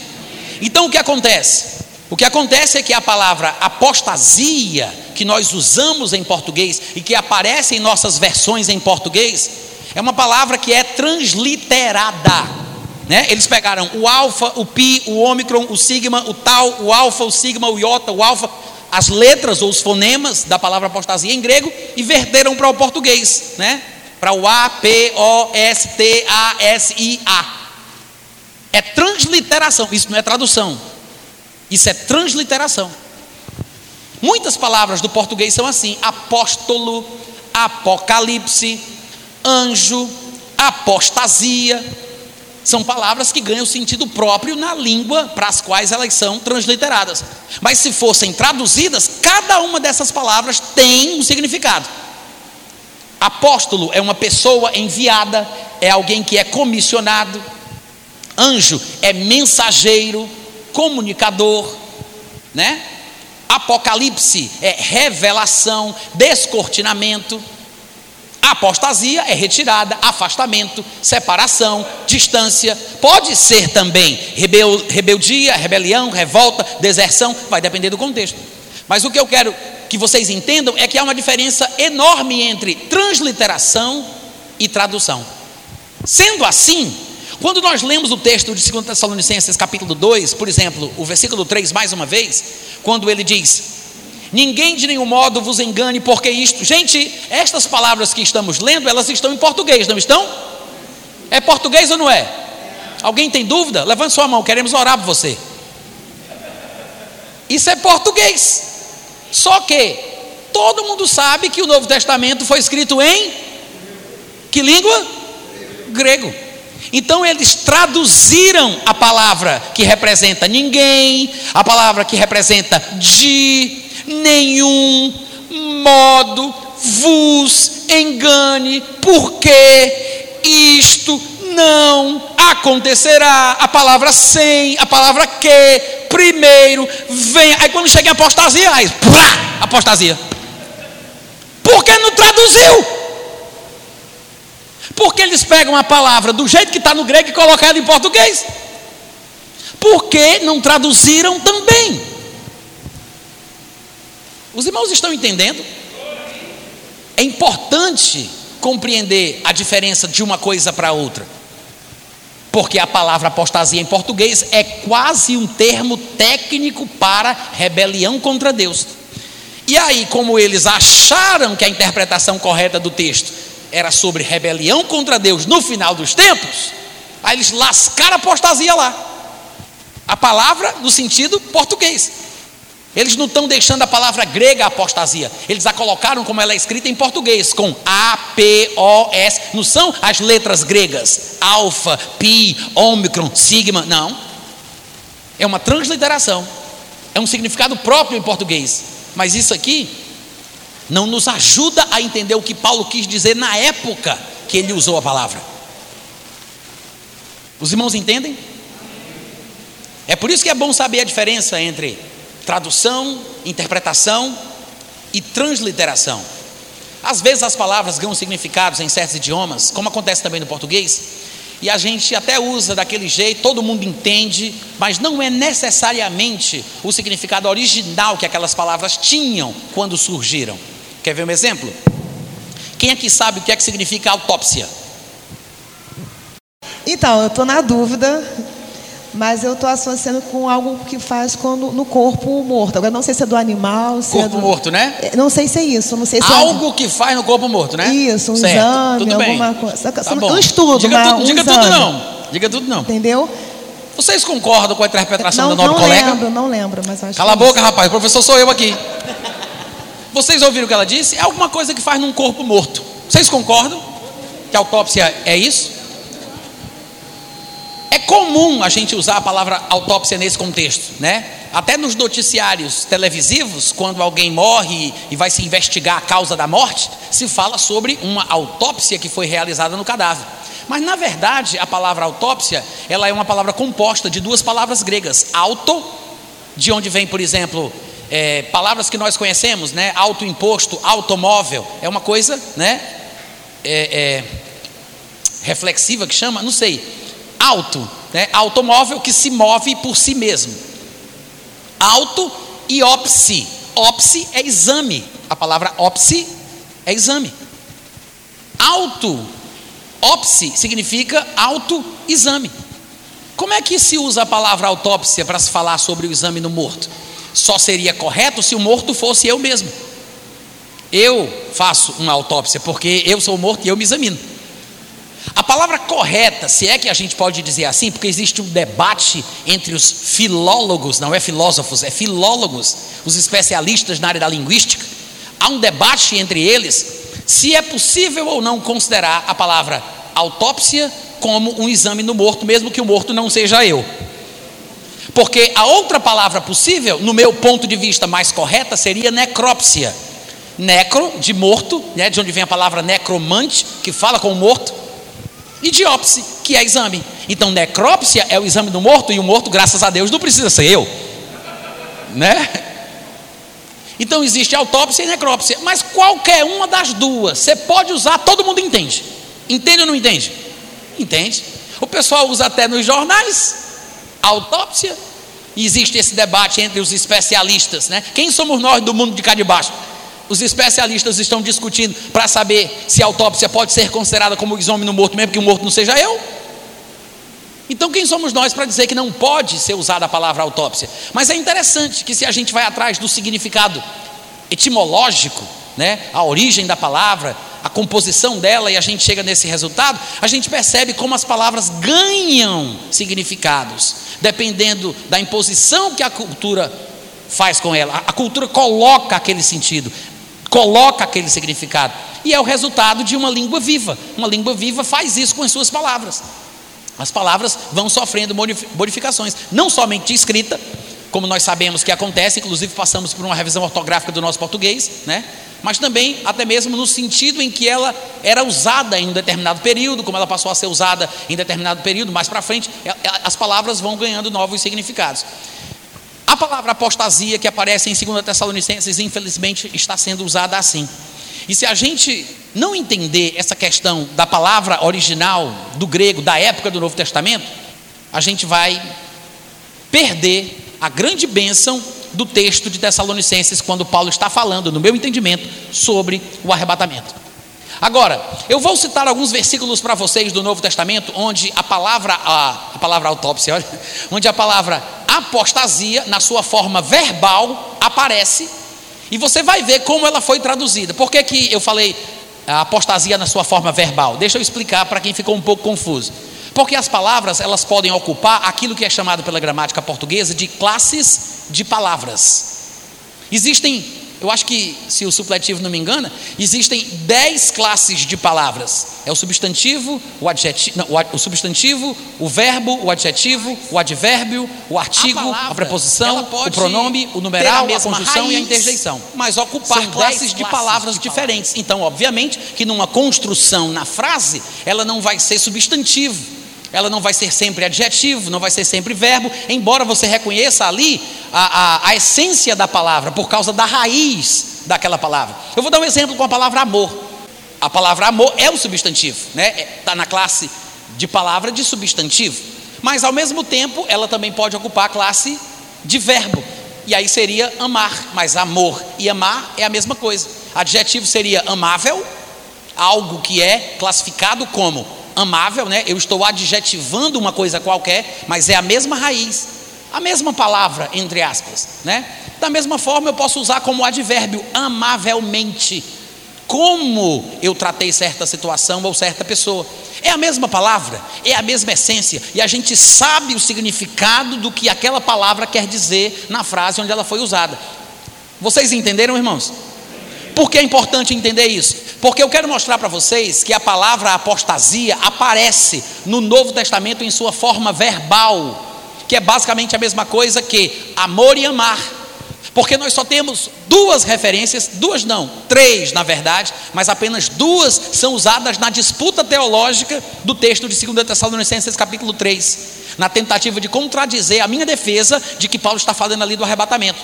Então o que acontece? O que acontece é que a palavra apostasia, que nós usamos em português e que aparece em nossas versões em português, é uma palavra que é transliterada. Né? Eles pegaram o alfa, o pi, o ômicron, o sigma, o tal, o alfa, o sigma, o iota, o alfa, as letras ou os fonemas da palavra apostasia em grego e verteram para o português, né? Para o A, P, O, S, T, A, S, I, A. É transliteração, isso não é tradução. Isso é transliteração. Muitas palavras do português são assim: apóstolo, apocalipse, anjo, apostasia. São palavras que ganham sentido próprio na língua para as quais elas são transliteradas. Mas se fossem traduzidas, cada uma dessas palavras tem um significado. Apóstolo é uma pessoa enviada, é alguém que é comissionado. Anjo é mensageiro, comunicador, né? Apocalipse é revelação, descortinamento. Apostasia é retirada, afastamento, separação, distância. Pode ser também rebel, rebeldia, rebelião, revolta, deserção, vai depender do contexto. Mas o que eu quero que vocês entendam é que há uma diferença enorme entre transliteração e tradução. Sendo assim, quando nós lemos o texto de 2 Tessalonicenses, capítulo 2, por exemplo, o versículo 3, mais uma vez, quando ele diz: Ninguém de nenhum modo vos engane, porque isto. Gente, estas palavras que estamos lendo, elas estão em português, não estão? É português ou não é? Alguém tem dúvida? Levante sua mão, queremos orar por você. Isso é português. Só que todo mundo sabe que o Novo Testamento foi escrito em que língua? Grego. Então eles traduziram a palavra que representa ninguém, a palavra que representa de, nenhum modo vos engane, porque isto não acontecerá. A palavra sem, a palavra que, primeiro, vem. Aí quando chega em apostasia, aí, plá, apostasia. Por que não traduziu? Porque eles pegam a palavra do jeito que está no grego e colocam ela em português. Por que não traduziram também? Os irmãos estão entendendo? É importante compreender a diferença de uma coisa para outra. Porque a palavra apostasia em português é quase um termo técnico para rebelião contra Deus. E aí, como eles acharam que a interpretação correta do texto era sobre rebelião contra Deus no final dos tempos, aí eles lascaram a apostasia lá. A palavra no sentido português. Eles não estão deixando a palavra grega apostasia, eles a colocaram como ela é escrita em português, com A, P, O, S. Não são as letras gregas, alfa, pi, ômicron, sigma, não. É uma transliteração, é um significado próprio em português. Mas isso aqui não nos ajuda a entender o que Paulo quis dizer na época que ele usou a palavra. Os irmãos entendem? É por isso que é bom saber a diferença entre tradução, interpretação e transliteração. Às vezes as palavras ganham significados em certos idiomas, como acontece também no português, e a gente até usa daquele jeito, todo mundo entende, mas não é necessariamente o significado original que aquelas palavras tinham quando surgiram. Quer ver um exemplo? Quem aqui sabe o que é que significa autópsia? Então, eu estou na dúvida, mas eu estou associando com algo que faz quando, no corpo morto. Agora, não sei se é do animal, se corpo é do... morto, né? Não sei se é isso, não sei se Algo é... que faz no corpo morto, né? Isso, um certo. exame, tudo bem. alguma coisa. Tá bom. Um estudo, diga, uma, tudo, um diga exame. tudo não. Diga tudo não. Entendeu? Vocês concordam com a interpretação Não, do nobre não colega? lembro, não lembro, mas acho Cala a é boca, rapaz. O professor sou eu aqui. Vocês ouviram o que ela disse? É alguma coisa que faz num corpo morto. Vocês concordam que a autópsia é isso? É comum a gente usar a palavra autópsia nesse contexto, né? Até nos noticiários televisivos, quando alguém morre e vai se investigar a causa da morte, se fala sobre uma autópsia que foi realizada no cadáver. Mas na verdade, a palavra autópsia, ela é uma palavra composta de duas palavras gregas: auto, de onde vem, por exemplo, é, palavras que nós conhecemos, né? Autoimposto, automóvel, é uma coisa, né? É, é, reflexiva que chama, não sei. Auto, né? Automóvel que se move por si mesmo. Auto e opsi. Opsi é exame. A palavra opsi é exame. Auto, opsi significa autoexame. Como é que se usa a palavra autópsia para se falar sobre o exame no morto? Só seria correto se o morto fosse eu mesmo. Eu faço uma autópsia porque eu sou morto e eu me examino. A palavra correta, se é que a gente pode dizer assim, porque existe um debate entre os filólogos, não é filósofos, é filólogos, os especialistas na área da linguística. Há um debate entre eles se é possível ou não considerar a palavra autópsia como um exame no morto, mesmo que o morto não seja eu. Porque a outra palavra possível, no meu ponto de vista mais correta, seria necrópsia. Necro, de morto, né, de onde vem a palavra necromante, que fala com o morto, e diópsia, que é exame. Então, necrópsia é o exame do morto, e o morto, graças a Deus, não precisa ser eu. Né? Então, existe autópsia e necrópsia, mas qualquer uma das duas, você pode usar, todo mundo entende. Entende ou não entende? Entende. O pessoal usa até nos jornais, autópsia, e existe esse debate entre os especialistas, né? Quem somos nós do mundo de cá de baixo? Os especialistas estão discutindo para saber se a autópsia pode ser considerada como exame no morto, mesmo que o morto não seja eu. Então, quem somos nós para dizer que não pode ser usada a palavra autópsia? Mas é interessante que, se a gente vai atrás do significado etimológico, né, a origem da palavra, a composição dela, e a gente chega nesse resultado, a gente percebe como as palavras ganham significados, dependendo da imposição que a cultura faz com ela. A cultura coloca aquele sentido, coloca aquele significado, e é o resultado de uma língua viva. Uma língua viva faz isso com as suas palavras. As palavras vão sofrendo modificações, não somente escrita, como nós sabemos que acontece, inclusive passamos por uma revisão ortográfica do nosso português, né? Mas também, até mesmo no sentido em que ela era usada em um determinado período, como ela passou a ser usada em determinado período, mais para frente, as palavras vão ganhando novos significados. A palavra apostasia que aparece em 2 Tessalonicenses, infelizmente, está sendo usada assim. E se a gente não entender essa questão da palavra original do grego, da época do Novo Testamento, a gente vai perder a grande bênção do texto de Tessalonicenses, quando Paulo está falando, no meu entendimento, sobre o arrebatamento. Agora, eu vou citar alguns versículos para vocês do Novo Testamento, onde a palavra, a, a palavra autópsia, olha, *laughs* onde a palavra apostasia, na sua forma verbal, aparece, e você vai ver como ela foi traduzida. Por que, que eu falei apostasia na sua forma verbal? Deixa eu explicar para quem ficou um pouco confuso. Porque as palavras, elas podem ocupar aquilo que é chamado pela gramática portuguesa de classes de palavras. Existem, eu acho que, se o supletivo não me engana, existem dez classes de palavras. É o substantivo, o adjetivo, não, o substantivo, o verbo, o adjetivo, o advérbio, o artigo, a, palavra, a preposição, o pronome, o numeral, a, a conjunção raiz, e a interjeição. Mas ocupar São classes de palavras de diferentes. Palavras. Então, obviamente, que numa construção na frase, ela não vai ser substantivo ela não vai ser sempre adjetivo, não vai ser sempre verbo, embora você reconheça ali a, a, a, essência da palavra, por causa da raiz daquela palavra. Eu vou dar um exemplo com a palavra amor. A palavra amor é um substantivo, né? Está na classe de palavra de substantivo, mas ao mesmo tempo ela também pode ocupar a classe de verbo. E aí seria amar, mas amor e amar é a mesma coisa. Adjetivo seria amável, algo que é classificado como amável, né? Eu estou adjetivando uma coisa qualquer, mas é a mesma raiz, a mesma palavra, entre aspas, né? Da mesma forma, eu posso usar como advérbio amavelmente. Como eu tratei certa situação ou certa pessoa. É a mesma palavra, é a mesma essência, e a gente sabe o significado do que aquela palavra quer dizer na frase onde ela foi usada. Vocês entenderam, irmãos? Por que é importante entender isso? Porque eu quero mostrar para vocês que a palavra apostasia aparece no Novo Testamento em sua forma verbal, que é basicamente a mesma coisa que amor e amar. Porque nós só temos duas referências, duas não, três na verdade, mas apenas duas são usadas na disputa teológica do texto de 2 Tessalonicenses capítulo 3, na tentativa de contradizer a minha defesa de que Paulo está falando ali do arrebatamento.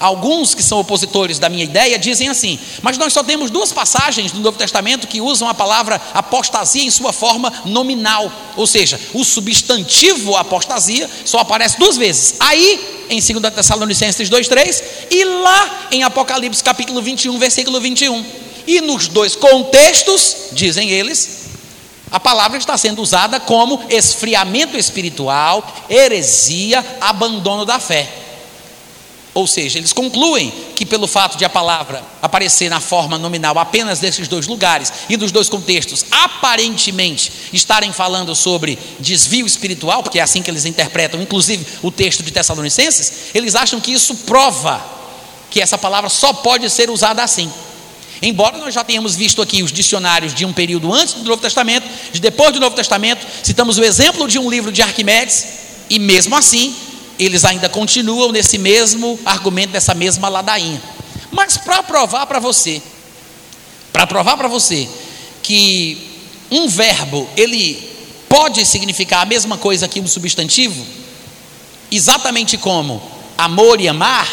Alguns que são opositores da minha ideia dizem assim, mas nós só temos duas passagens do Novo Testamento que usam a palavra apostasia em sua forma nominal, ou seja, o substantivo apostasia só aparece duas vezes. Aí, em 2 Tessalonicenses 2,3 e lá em Apocalipse capítulo 21, versículo 21. E nos dois contextos, dizem eles, a palavra está sendo usada como esfriamento espiritual, heresia, abandono da fé. Ou seja, eles concluem que pelo fato de a palavra aparecer na forma nominal apenas desses dois lugares e dos dois contextos aparentemente estarem falando sobre desvio espiritual, porque é assim que eles interpretam, inclusive o texto de Tessalonicenses, eles acham que isso prova que essa palavra só pode ser usada assim. Embora nós já tenhamos visto aqui os dicionários de um período antes do Novo Testamento, de depois do Novo Testamento, citamos o exemplo de um livro de Arquimedes, e mesmo assim eles ainda continuam nesse mesmo argumento, nessa mesma ladainha. Mas para provar para você, para provar para você que um verbo ele pode significar a mesma coisa que um substantivo, exatamente como amor e amar,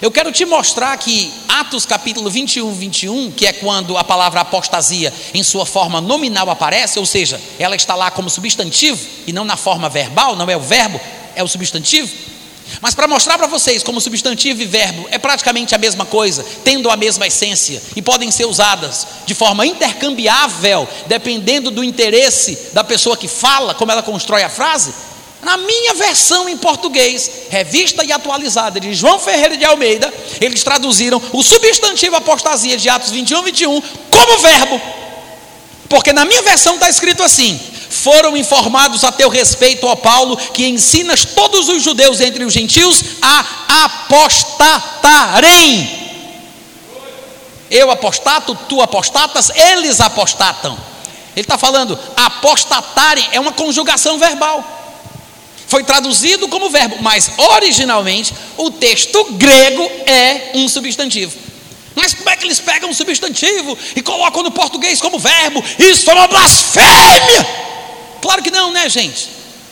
eu quero te mostrar que Atos capítulo 21, 21, que é quando a palavra apostasia em sua forma nominal aparece, ou seja, ela está lá como substantivo e não na forma verbal, não é o verbo, é o substantivo. Mas para mostrar para vocês como substantivo e verbo é praticamente a mesma coisa, tendo a mesma essência e podem ser usadas de forma intercambiável, dependendo do interesse da pessoa que fala, como ela constrói a frase. Na minha versão em português, revista e atualizada de João Ferreira de Almeida, eles traduziram o substantivo apostasia de Atos 21, 21 como verbo. Porque na minha versão está escrito assim: foram informados a teu respeito, ó Paulo, que ensinas todos os judeus entre os gentios a apostatarem. Eu apostato, tu apostatas, eles apostatam. Ele está falando, apostatarem é uma conjugação verbal. Foi traduzido como verbo, mas originalmente o texto grego é um substantivo. Mas como é que eles pegam um substantivo e colocam no português como verbo? Isso é uma blasfêmia! Claro que não, né, gente?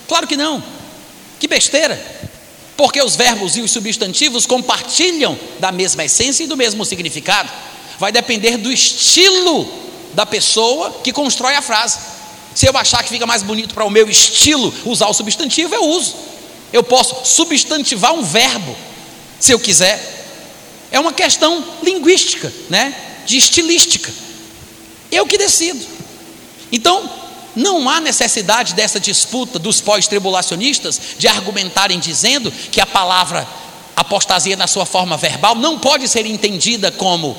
Claro que não. Que besteira. Porque os verbos e os substantivos compartilham da mesma essência e do mesmo significado. Vai depender do estilo da pessoa que constrói a frase. Se eu achar que fica mais bonito para o meu estilo usar o substantivo, eu uso. Eu posso substantivar um verbo, se eu quiser. É uma questão linguística, né? De estilística. Eu que decido. Então, não há necessidade dessa disputa dos pós-tribulacionistas de argumentarem dizendo que a palavra apostasia na sua forma verbal não pode ser entendida como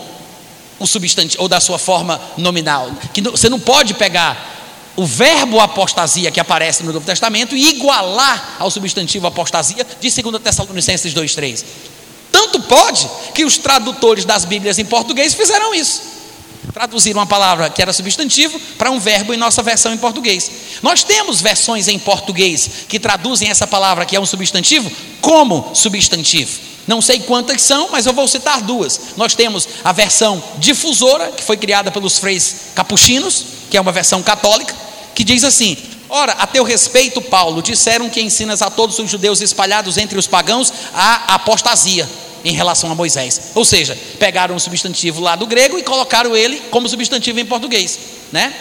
o substantivo ou da sua forma nominal. Que você não pode pegar o verbo apostasia que aparece no Novo Testamento e igualar ao substantivo apostasia de 2 Tessalonicenses 2:3. Tanto pode que os tradutores das Bíblias em português fizeram isso traduziram uma palavra que era substantivo para um verbo em nossa versão em português. Nós temos versões em português que traduzem essa palavra que é um substantivo como substantivo. Não sei quantas são, mas eu vou citar duas. Nós temos a versão difusora, que foi criada pelos freis capuchinos, que é uma versão católica, que diz assim: Ora, a teu respeito, Paulo, disseram que ensinas a todos os judeus espalhados entre os pagãos a apostasia em relação a Moisés. Ou seja, pegaram o substantivo lá do grego e colocaram ele como substantivo em português, né?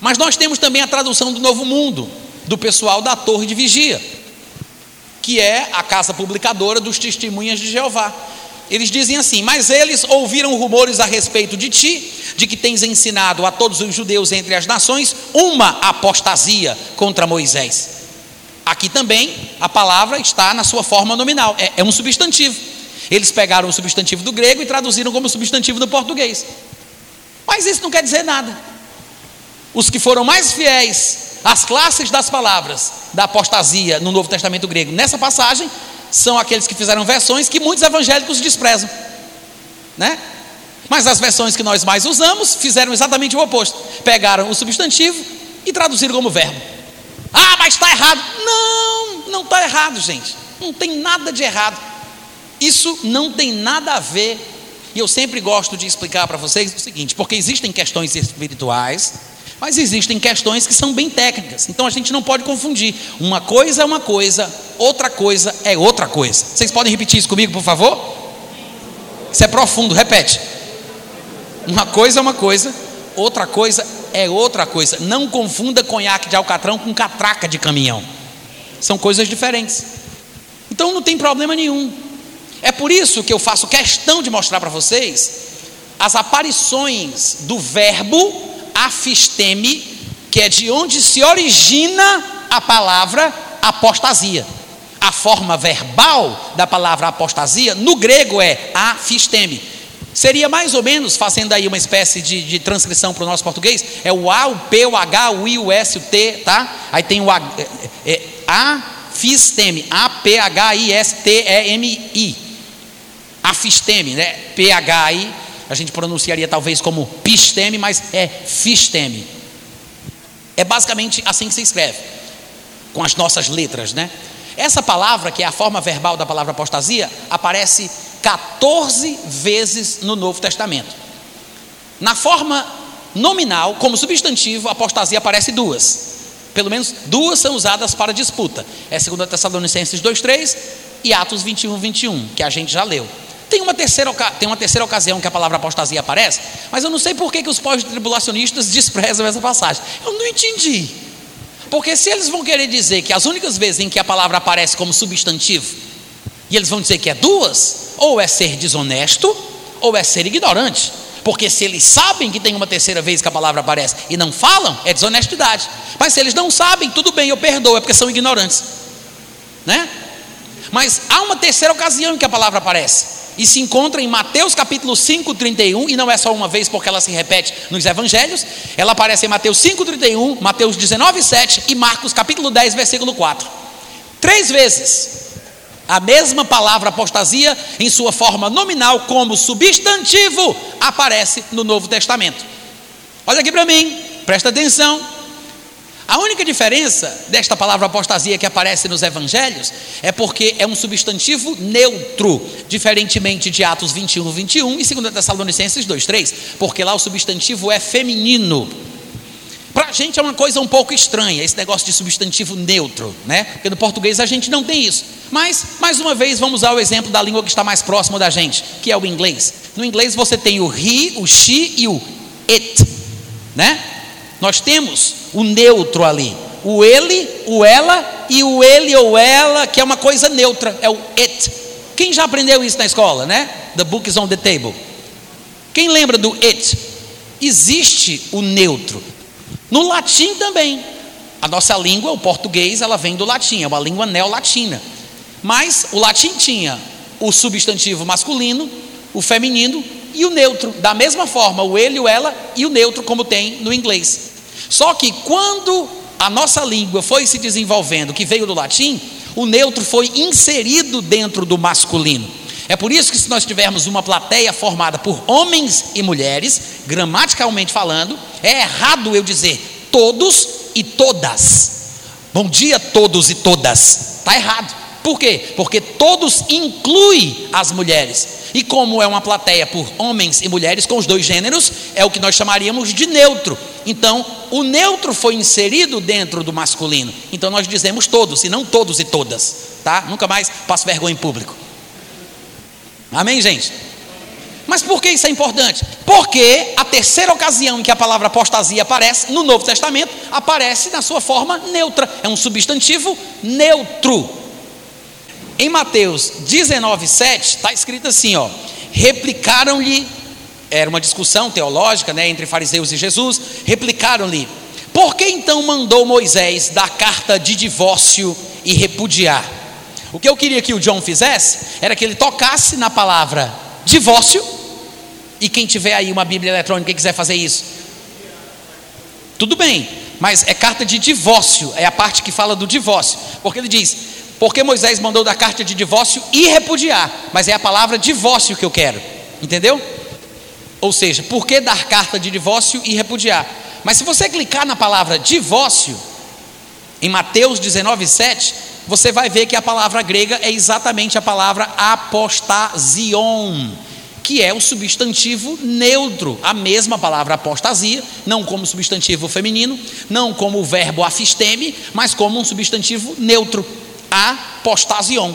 Mas nós temos também a tradução do Novo Mundo, do pessoal da Torre de Vigia, que é a casa publicadora dos Testemunhas de Jeová. Eles dizem assim: Mas eles ouviram rumores a respeito de ti, de que tens ensinado a todos os judeus entre as nações uma apostasia contra Moisés. Aqui também a palavra está na sua forma nominal, é, é um substantivo. Eles pegaram o substantivo do grego e traduziram como substantivo do português. Mas isso não quer dizer nada. Os que foram mais fiéis às classes das palavras da apostasia no Novo Testamento grego, nessa passagem, são aqueles que fizeram versões que muitos evangélicos desprezam, né? Mas as versões que nós mais usamos fizeram exatamente o oposto. Pegaram o substantivo e traduziram como verbo. Ah, mas está errado. Não, não está errado, gente. Não tem nada de errado. Isso não tem nada a ver. E eu sempre gosto de explicar para vocês o seguinte: porque existem questões espirituais, mas existem questões que são bem técnicas. Então a gente não pode confundir. Uma coisa é uma coisa, outra coisa é outra coisa. Vocês podem repetir isso comigo, por favor? Isso é profundo, repete. Uma coisa é uma coisa, outra coisa é outra coisa. Não confunda conhaque de alcatrão com catraca de caminhão. São coisas diferentes. Então não tem problema nenhum. É por isso que eu faço questão de mostrar para vocês as aparições do verbo afisteme, que é de onde se origina a palavra apostasia. A forma verbal da palavra apostasia no grego é afisteme. Seria mais ou menos, fazendo aí uma espécie de, de transcrição para o nosso português, é o A, o P, o H, o I, o S, o T, tá? Aí tem o A, é, é, A fisteme, A, P, H, I, S, T, E, M, I. Afisteme, né? P, H, I, a gente pronunciaria talvez como pisteme, mas é fisteme. É basicamente assim que se escreve, com as nossas letras, né? Essa palavra, que é a forma verbal da palavra apostasia, aparece 14 vezes no Novo Testamento. Na forma nominal, como substantivo, apostasia aparece duas. Pelo menos duas são usadas para disputa. É 2 Tessalonicenses 2,3 e Atos 21, 21, que a gente já leu. Tem uma, terceira, tem uma terceira ocasião que a palavra apostasia aparece, mas eu não sei por que, que os pós-tribulacionistas *laughs* desprezam essa passagem. Eu não entendi. Porque se eles vão querer dizer que as únicas vezes em que a palavra aparece como substantivo, e eles vão dizer que é duas, ou é ser desonesto, ou é ser ignorante. Porque se eles sabem que tem uma terceira vez que a palavra aparece e não falam, é desonestidade. Mas se eles não sabem, tudo bem, eu perdoo, é porque são ignorantes. Né? Mas há uma terceira ocasião em que a palavra aparece. E se encontra em Mateus capítulo 5, 31, e não é só uma vez porque ela se repete nos evangelhos, ela aparece em Mateus 5, 31, Mateus 19, 7 e Marcos capítulo 10, versículo 4. Três vezes a mesma palavra apostasia, em sua forma nominal, como substantivo, aparece no Novo Testamento. Olha aqui para mim, presta atenção. A única diferença desta palavra apostasia que aparece nos evangelhos é porque é um substantivo neutro, diferentemente de Atos 21, 21 e 2 Tessalonicenses 2, 3, porque lá o substantivo é feminino. Para a gente é uma coisa um pouco estranha, esse negócio de substantivo neutro, né? Porque no português a gente não tem isso. Mas, mais uma vez, vamos usar o exemplo da língua que está mais próxima da gente, que é o inglês. No inglês você tem o he, o she e o it, né? Nós temos o neutro ali, o ele, o ela e o ele ou ela, que é uma coisa neutra, é o it. Quem já aprendeu isso na escola, né? The book is on the table. Quem lembra do it? Existe o neutro. No latim também. A nossa língua, o português, ela vem do latim, é uma língua neolatina. Mas o latim tinha o substantivo masculino, o feminino e o neutro. Da mesma forma, o ele, o ela e o neutro, como tem no inglês. Só que quando a nossa língua foi se desenvolvendo, que veio do latim, o neutro foi inserido dentro do masculino. É por isso que, se nós tivermos uma plateia formada por homens e mulheres, gramaticalmente falando, é errado eu dizer todos e todas. Bom dia, todos e todas. Está errado. Por quê? Porque todos inclui as mulheres. E como é uma plateia por homens e mulheres com os dois gêneros, é o que nós chamaríamos de neutro. Então, o neutro foi inserido dentro do masculino. Então nós dizemos todos e não todos e todas, tá? Nunca mais passo vergonha em público. Amém, gente? Mas por que isso é importante? Porque a terceira ocasião em que a palavra apostasia aparece no Novo Testamento aparece na sua forma neutra, é um substantivo neutro. Em Mateus 19, 7, está escrito assim: ó, replicaram-lhe, era uma discussão teológica né, entre fariseus e Jesus, replicaram-lhe, por que então mandou Moisés dar carta de divórcio e repudiar? O que eu queria que o John fizesse era que ele tocasse na palavra divórcio, e quem tiver aí uma Bíblia eletrônica e quiser fazer isso, tudo bem, mas é carta de divórcio, é a parte que fala do divórcio, porque ele diz: porque Moisés mandou dar carta de divórcio e repudiar, mas é a palavra divórcio que eu quero, entendeu? Ou seja, por que dar carta de divórcio e repudiar? Mas se você clicar na palavra divórcio, em Mateus 19, 7, você vai ver que a palavra grega é exatamente a palavra apostasion, que é o substantivo neutro, a mesma palavra apostasia, não como substantivo feminino, não como o verbo afisteme, mas como um substantivo neutro, apostasion.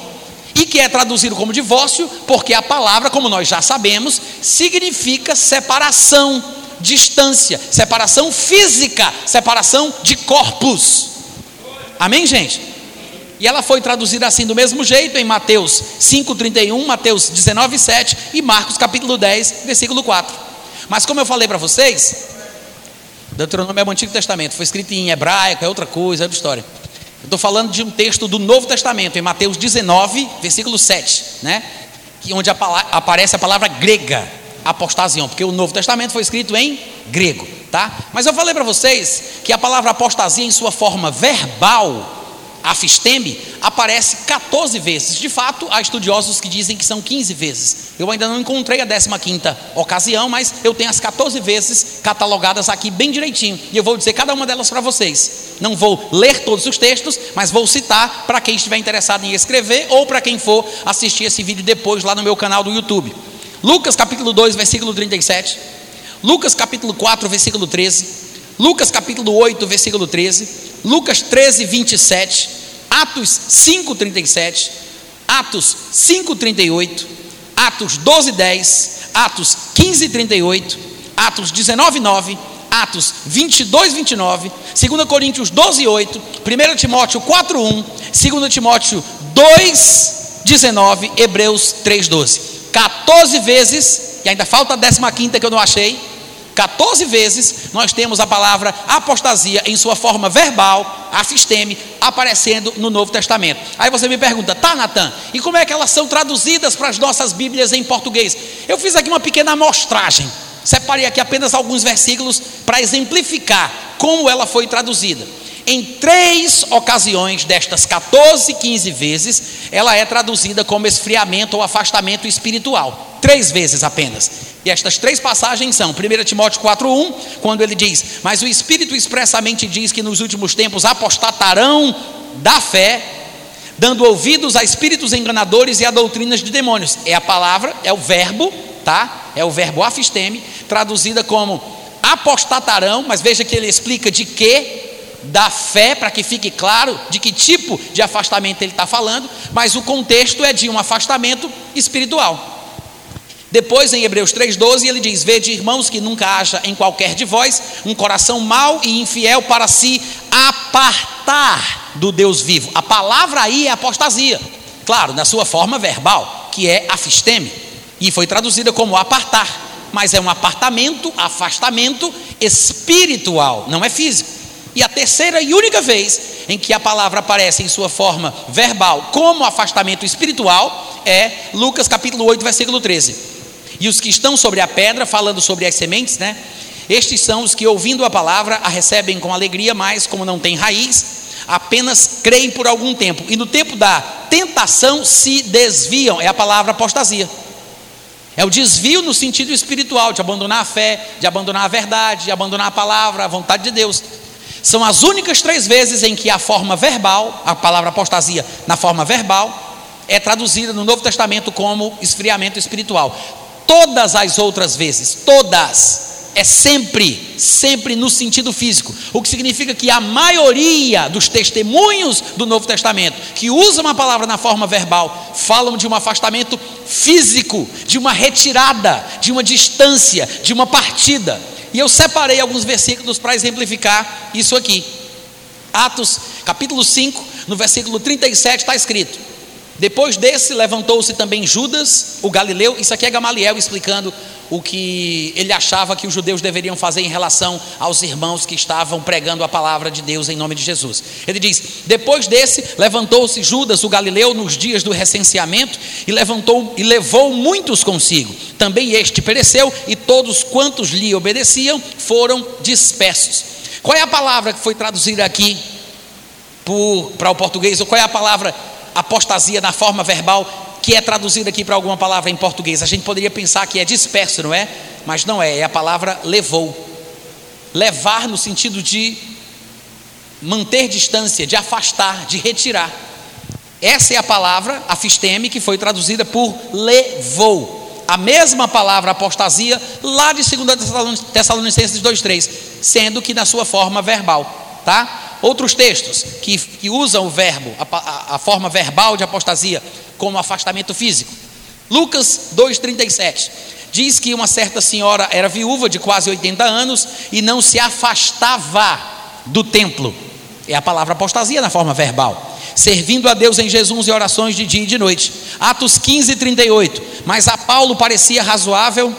E que é traduzido como divórcio, porque a palavra, como nós já sabemos, significa separação, distância, separação física, separação de corpos. Amém, gente? E ela foi traduzida assim do mesmo jeito em Mateus 5:31, Mateus 19:7 e Marcos capítulo 10, versículo 4. Mas como eu falei para vocês, Deuteronômio é o Antigo Testamento, foi escrito em hebraico, é outra coisa, é outra história. Estou falando de um texto do Novo Testamento, em Mateus 19, versículo 7, né? Que onde aparece a palavra grega, apostasião, porque o Novo Testamento foi escrito em grego, tá? Mas eu falei para vocês que a palavra apostasia em sua forma verbal afisteme, aparece 14 vezes. De fato, há estudiosos que dizem que são 15 vezes. Eu ainda não encontrei a 15 ocasião, mas eu tenho as 14 vezes catalogadas aqui bem direitinho. E eu vou dizer cada uma delas para vocês. Não vou ler todos os textos, mas vou citar para quem estiver interessado em escrever ou para quem for assistir esse vídeo depois lá no meu canal do YouTube. Lucas capítulo 2, versículo 37. Lucas capítulo 4, versículo 13. Lucas capítulo 8, versículo 13. Lucas 13, 27, Atos 5, 37, Atos 5, 38, Atos 12, 10, Atos 15, 38, Atos 19, 9, Atos 22, 29, 2 Coríntios 12, 8, 1 Timóteo 4, 1, 2 Timóteo 2, 19, Hebreus 3, 12. 14 vezes, e ainda falta a 15 que eu não achei, 14 vezes nós temos a palavra apostasia em sua forma verbal, afisteme, aparecendo no Novo Testamento. Aí você me pergunta, tá, Natan, e como é que elas são traduzidas para as nossas Bíblias em português? Eu fiz aqui uma pequena amostragem, separei aqui apenas alguns versículos para exemplificar como ela foi traduzida. Em três ocasiões destas 14, 15 vezes, ela é traduzida como esfriamento ou afastamento espiritual. Três vezes apenas. E estas três passagens são 1 Timóteo 4,1, quando ele diz: Mas o Espírito expressamente diz que nos últimos tempos apostatarão da fé, dando ouvidos a espíritos enganadores e a doutrinas de demônios. É a palavra, é o verbo, tá? É o verbo afisteme, traduzida como apostatarão, mas veja que ele explica de que da fé, para que fique claro de que tipo de afastamento ele está falando, mas o contexto é de um afastamento espiritual. Depois, em Hebreus 3,12, ele diz: Vede, irmãos, que nunca haja em qualquer de vós um coração mau e infiel para se apartar do Deus vivo. A palavra aí é apostasia, claro, na sua forma verbal, que é afisteme, e foi traduzida como apartar, mas é um apartamento, afastamento espiritual, não é físico. E a terceira e única vez em que a palavra aparece em sua forma verbal como afastamento espiritual é Lucas capítulo 8, versículo 13. E os que estão sobre a pedra, falando sobre as sementes, né? Estes são os que, ouvindo a palavra, a recebem com alegria, mas, como não tem raiz, apenas creem por algum tempo. E no tempo da tentação se desviam. É a palavra apostasia. É o desvio no sentido espiritual, de abandonar a fé, de abandonar a verdade, de abandonar a palavra, a vontade de Deus. São as únicas três vezes em que a forma verbal, a palavra apostasia na forma verbal, é traduzida no Novo Testamento como esfriamento espiritual. Todas as outras vezes, todas, é sempre, sempre no sentido físico, o que significa que a maioria dos testemunhos do Novo Testamento que usam a palavra na forma verbal falam de um afastamento físico, de uma retirada, de uma distância, de uma partida. E eu separei alguns versículos para exemplificar isso aqui. Atos, capítulo 5, no versículo 37 está escrito: Depois desse levantou-se também Judas, o galileu, isso aqui é Gamaliel explicando o que ele achava que os judeus deveriam fazer em relação aos irmãos que estavam pregando a palavra de Deus em nome de Jesus. Ele diz: Depois desse, levantou-se Judas, o Galileu, nos dias do recenseamento, e levantou e levou muitos consigo. Também este pereceu, e todos quantos lhe obedeciam foram dispersos. Qual é a palavra que foi traduzida aqui para o português? Ou qual é a palavra apostasia na forma verbal que é traduzida aqui para alguma palavra em português. A gente poderia pensar que é disperso, não é? Mas não é, é a palavra levou. Levar no sentido de manter distância, de afastar, de retirar. Essa é a palavra afisteme que foi traduzida por levou. A mesma palavra apostasia lá de 2 Tessalonicenses 2,3, sendo que na sua forma verbal, tá? Outros textos que, que usam o verbo, a, a, forma verbal de apostasia, como afastamento físico. Lucas 2,37 diz que uma certa senhora era viúva de quase 80 anos e não se afastava do templo. É a palavra apostasia na forma verbal. Servindo a Deus em Jesus e orações de dia e de noite. Atos 15, 38. Mas a Paulo parecia razoável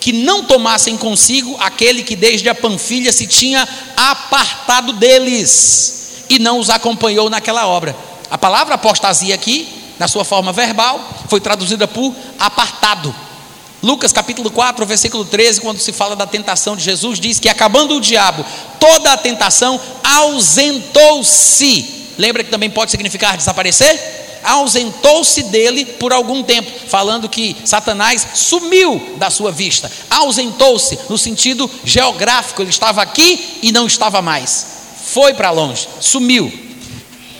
que não tomassem consigo aquele que desde a Panfilha se tinha apartado deles e não os acompanhou naquela obra. A palavra apostasia aqui, na sua forma verbal, foi traduzida por apartado. Lucas capítulo 4, versículo 13, quando se fala da tentação de Jesus, diz que acabando o diabo toda a tentação, ausentou-se. Lembra que também pode significar desaparecer? Ausentou-se dele por algum tempo, falando que Satanás sumiu da sua vista. Ausentou-se no sentido geográfico, ele estava aqui e não estava mais. Foi para longe, sumiu.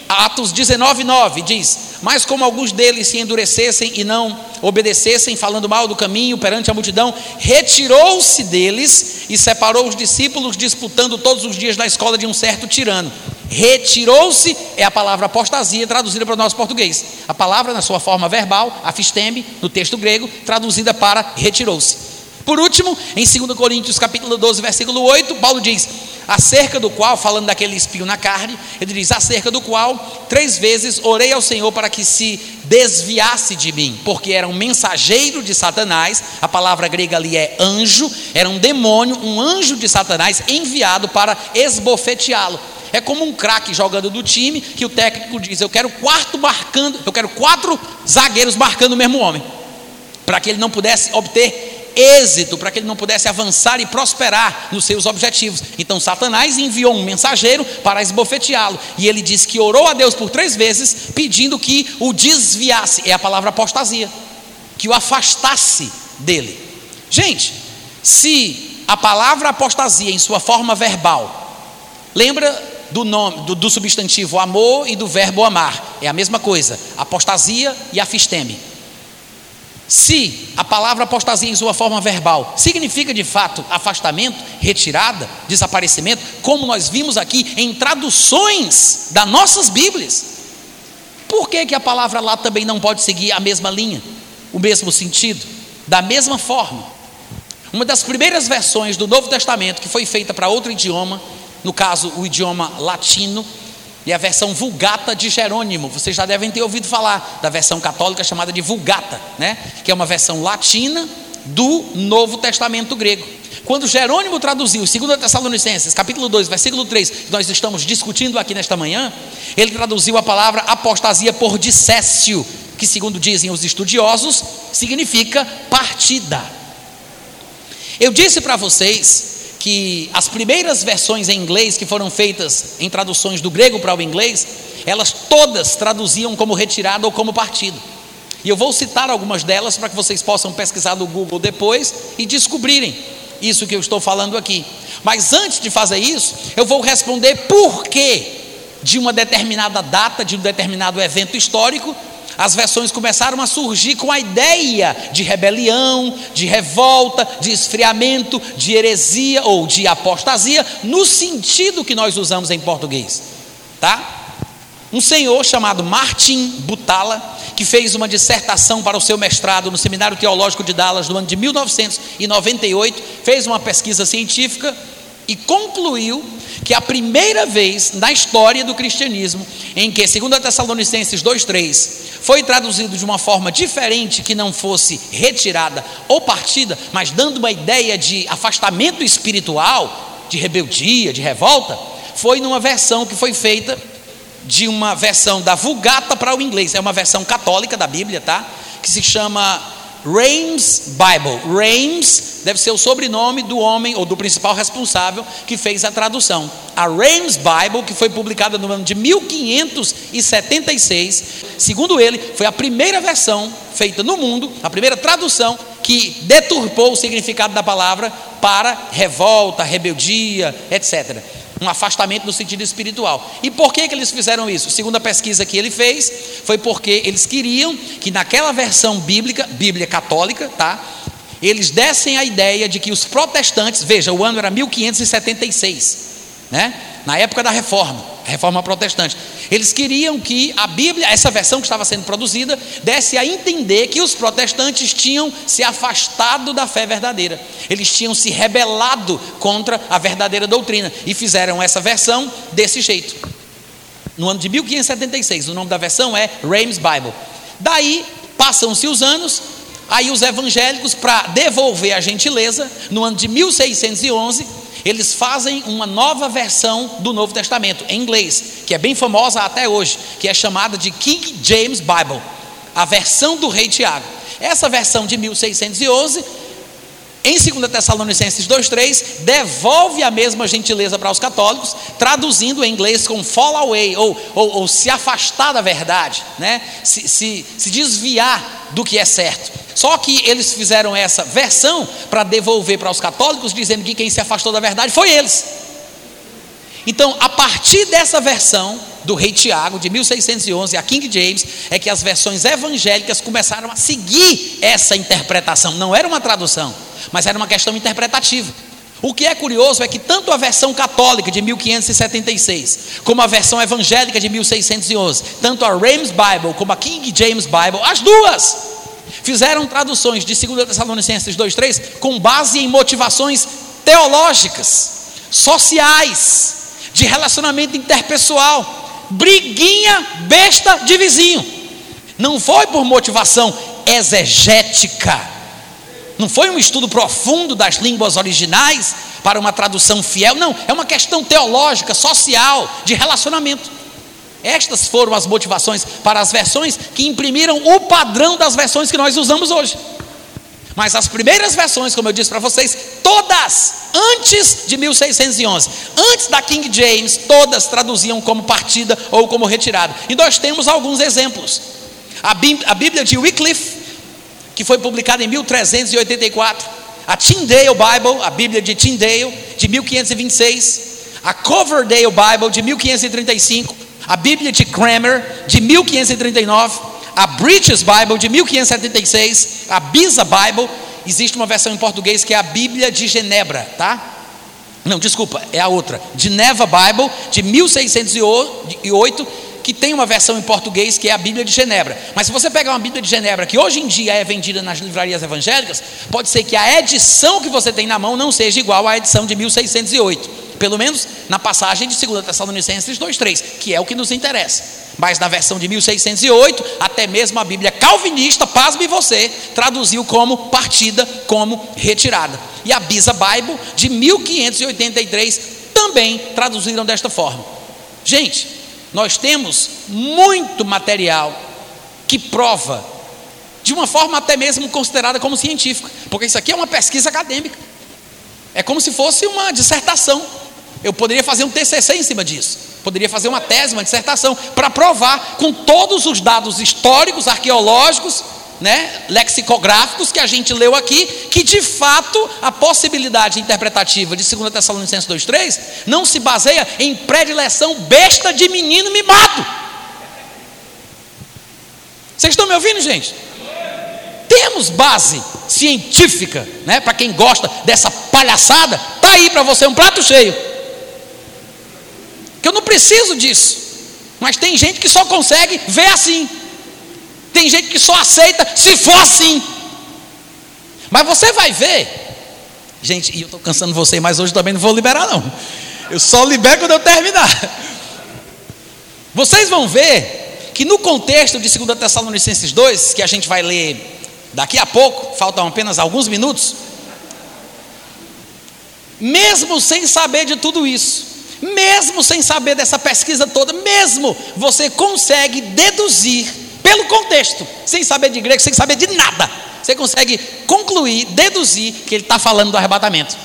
Atos 19:9 diz: "Mas como alguns deles se endurecessem e não obedecessem, falando mal do caminho perante a multidão, retirou-se deles e separou os discípulos, disputando todos os dias na escola de um certo tirano." Retirou-se é a palavra apostasia traduzida para o nosso português. A palavra, na sua forma verbal, afisteme, no texto grego, traduzida para retirou-se. Por último, em 2 Coríntios capítulo 12, versículo 8, Paulo diz: acerca do qual, falando daquele espinho na carne, ele diz: acerca do qual três vezes orei ao Senhor para que se desviasse de mim, porque era um mensageiro de Satanás, a palavra grega ali é anjo, era um demônio, um anjo de Satanás enviado para esbofeteá-lo. É como um craque jogando do time que o técnico diz: Eu quero quarto marcando, eu quero quatro zagueiros marcando o mesmo homem, para que ele não pudesse obter êxito, para que ele não pudesse avançar e prosperar nos seus objetivos. Então Satanás enviou um mensageiro para esbofeteá-lo, e ele disse que orou a Deus por três vezes, pedindo que o desviasse é a palavra apostasia que o afastasse dele. Gente, se a palavra apostasia em sua forma verbal lembra do nome do, do, substantivo amor e do verbo amar. É a mesma coisa, apostasia e afisteme. Se a palavra apostasia em sua forma verbal significa de fato afastamento, retirada, desaparecimento, como nós vimos aqui em traduções das nossas Bíblias, por que, que a palavra lá também não pode seguir a mesma linha, o mesmo sentido, da mesma forma? Uma das primeiras versões do Novo Testamento que foi feita para outro idioma no caso o idioma latino, e a versão Vulgata de Jerônimo. Vocês já devem ter ouvido falar da versão católica chamada de Vulgata, né? que é uma versão latina do Novo Testamento grego. Quando Jerônimo traduziu 2 Tessalonicenses, capítulo 2, versículo 3, que nós estamos discutindo aqui nesta manhã, ele traduziu a palavra apostasia por dissécio, que segundo dizem os estudiosos, significa partida. Eu disse para vocês que as primeiras versões em inglês que foram feitas em traduções do grego para o inglês, elas todas traduziam como retirada ou como partido. E eu vou citar algumas delas para que vocês possam pesquisar no Google depois e descobrirem isso que eu estou falando aqui. Mas antes de fazer isso, eu vou responder por que de uma determinada data, de um determinado evento histórico, as versões começaram a surgir com a ideia de rebelião, de revolta, de esfriamento, de heresia ou de apostasia, no sentido que nós usamos em português, tá? Um senhor chamado Martin Butala, que fez uma dissertação para o seu mestrado no Seminário Teológico de Dallas no ano de 1998, fez uma pesquisa científica e concluiu que a primeira vez na história do cristianismo em que, segundo a Tessalonicenses 2:3, foi traduzido de uma forma diferente que não fosse retirada ou partida, mas dando uma ideia de afastamento espiritual, de rebeldia, de revolta, foi numa versão que foi feita de uma versão da Vulgata para o inglês. É uma versão católica da Bíblia, tá? Que se chama Reims Bible. Reims deve ser o sobrenome do homem ou do principal responsável que fez a tradução. A Reims Bible, que foi publicada no ano de 1576, segundo ele, foi a primeira versão feita no mundo, a primeira tradução que deturpou o significado da palavra para revolta, rebeldia, etc um afastamento no sentido espiritual. E por que, que eles fizeram isso? Segundo a pesquisa que ele fez, foi porque eles queriam que naquela versão bíblica, Bíblia católica, tá? Eles dessem a ideia de que os protestantes, veja, o ano era 1576, né? Na época da reforma reforma protestante. Eles queriam que a Bíblia, essa versão que estava sendo produzida, desse a entender que os protestantes tinham se afastado da fé verdadeira. Eles tinham se rebelado contra a verdadeira doutrina e fizeram essa versão desse jeito. No ano de 1576, o nome da versão é Reims Bible. Daí passam-se os anos, aí os evangélicos, para devolver a gentileza, no ano de 1611, eles fazem uma nova versão do Novo Testamento, em inglês, que é bem famosa até hoje, que é chamada de King James Bible, a versão do rei Tiago. Essa versão de 1611, em 2 Tessalonicenses 2,3, devolve a mesma gentileza para os católicos, traduzindo em inglês com fall away, ou, ou, ou se afastar da verdade, né? se, se, se desviar do que é certo. Só que eles fizeram essa versão para devolver para os católicos, dizendo que quem se afastou da verdade foi eles. Então, a partir dessa versão do rei Tiago, de 1611, a King James, é que as versões evangélicas começaram a seguir essa interpretação. Não era uma tradução, mas era uma questão interpretativa. O que é curioso é que tanto a versão católica de 1576, como a versão evangélica de 1611, tanto a Reims Bible como a King James Bible, as duas Fizeram traduções de 2 Tessalonicenses 2,3 com base em motivações teológicas, sociais, de relacionamento interpessoal, briguinha besta de vizinho. Não foi por motivação exegética, não foi um estudo profundo das línguas originais para uma tradução fiel, não, é uma questão teológica, social, de relacionamento. Estas foram as motivações para as versões que imprimiram o padrão das versões que nós usamos hoje. Mas as primeiras versões, como eu disse para vocês, todas antes de 1611, antes da King James, todas traduziam como partida ou como retirada. E nós temos alguns exemplos. A Bíblia de Wycliffe, que foi publicada em 1384, a Tyndale Bible, a Bíblia de Tyndale, de 1526, a Coverdale Bible, de 1535, a Bíblia de Cranmer, de 1539, a British Bible, de 1576, a Bisa Bible, existe uma versão em português que é a Bíblia de Genebra, tá? Não, desculpa, é a outra. Geneva Bible, de 1608, que tem uma versão em português que é a Bíblia de Genebra. Mas se você pegar uma Bíblia de Genebra, que hoje em dia é vendida nas livrarias evangélicas, pode ser que a edição que você tem na mão não seja igual à edição de 1608 pelo menos na passagem de 2 Tessalonicenses 2,3, que é o que nos interessa. Mas na versão de 1608, até mesmo a Bíblia calvinista, pasme você, traduziu como partida, como retirada. E a Bisa Bible, de 1583, também traduziram desta forma. Gente, nós temos muito material que prova, de uma forma até mesmo considerada como científica, porque isso aqui é uma pesquisa acadêmica. É como se fosse uma dissertação. Eu poderia fazer um TCC em cima disso. Poderia fazer uma tese, uma dissertação, para provar com todos os dados históricos, arqueológicos, né, lexicográficos que a gente leu aqui, que de fato a possibilidade interpretativa de 2 Tessalonicenses 2,3 não se baseia em predileção besta de menino mimado. Vocês estão me ouvindo, gente? Temos base científica, né? Para quem gosta dessa palhaçada, tá aí para você um prato cheio. Que eu não preciso disso. Mas tem gente que só consegue ver assim. Tem gente que só aceita se for assim. Mas você vai ver, gente, e eu estou cansando você, mas hoje também não vou liberar, não. Eu só libero quando eu terminar. Vocês vão ver que no contexto de 2 Tessalonicenses 2, que a gente vai ler daqui a pouco, faltam apenas alguns minutos, mesmo sem saber de tudo isso, mesmo sem saber dessa pesquisa toda, mesmo você consegue deduzir pelo contexto, sem saber de grego, sem saber de nada, você consegue concluir, deduzir que ele está falando do arrebatamento.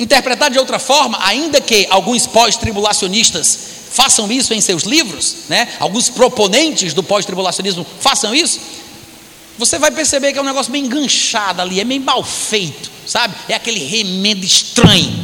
Interpretar de outra forma, ainda que alguns pós-tribulacionistas façam isso em seus livros, né? alguns proponentes do pós-tribulacionismo façam isso, você vai perceber que é um negócio bem enganchado ali, é meio mal feito, sabe? É aquele remendo estranho.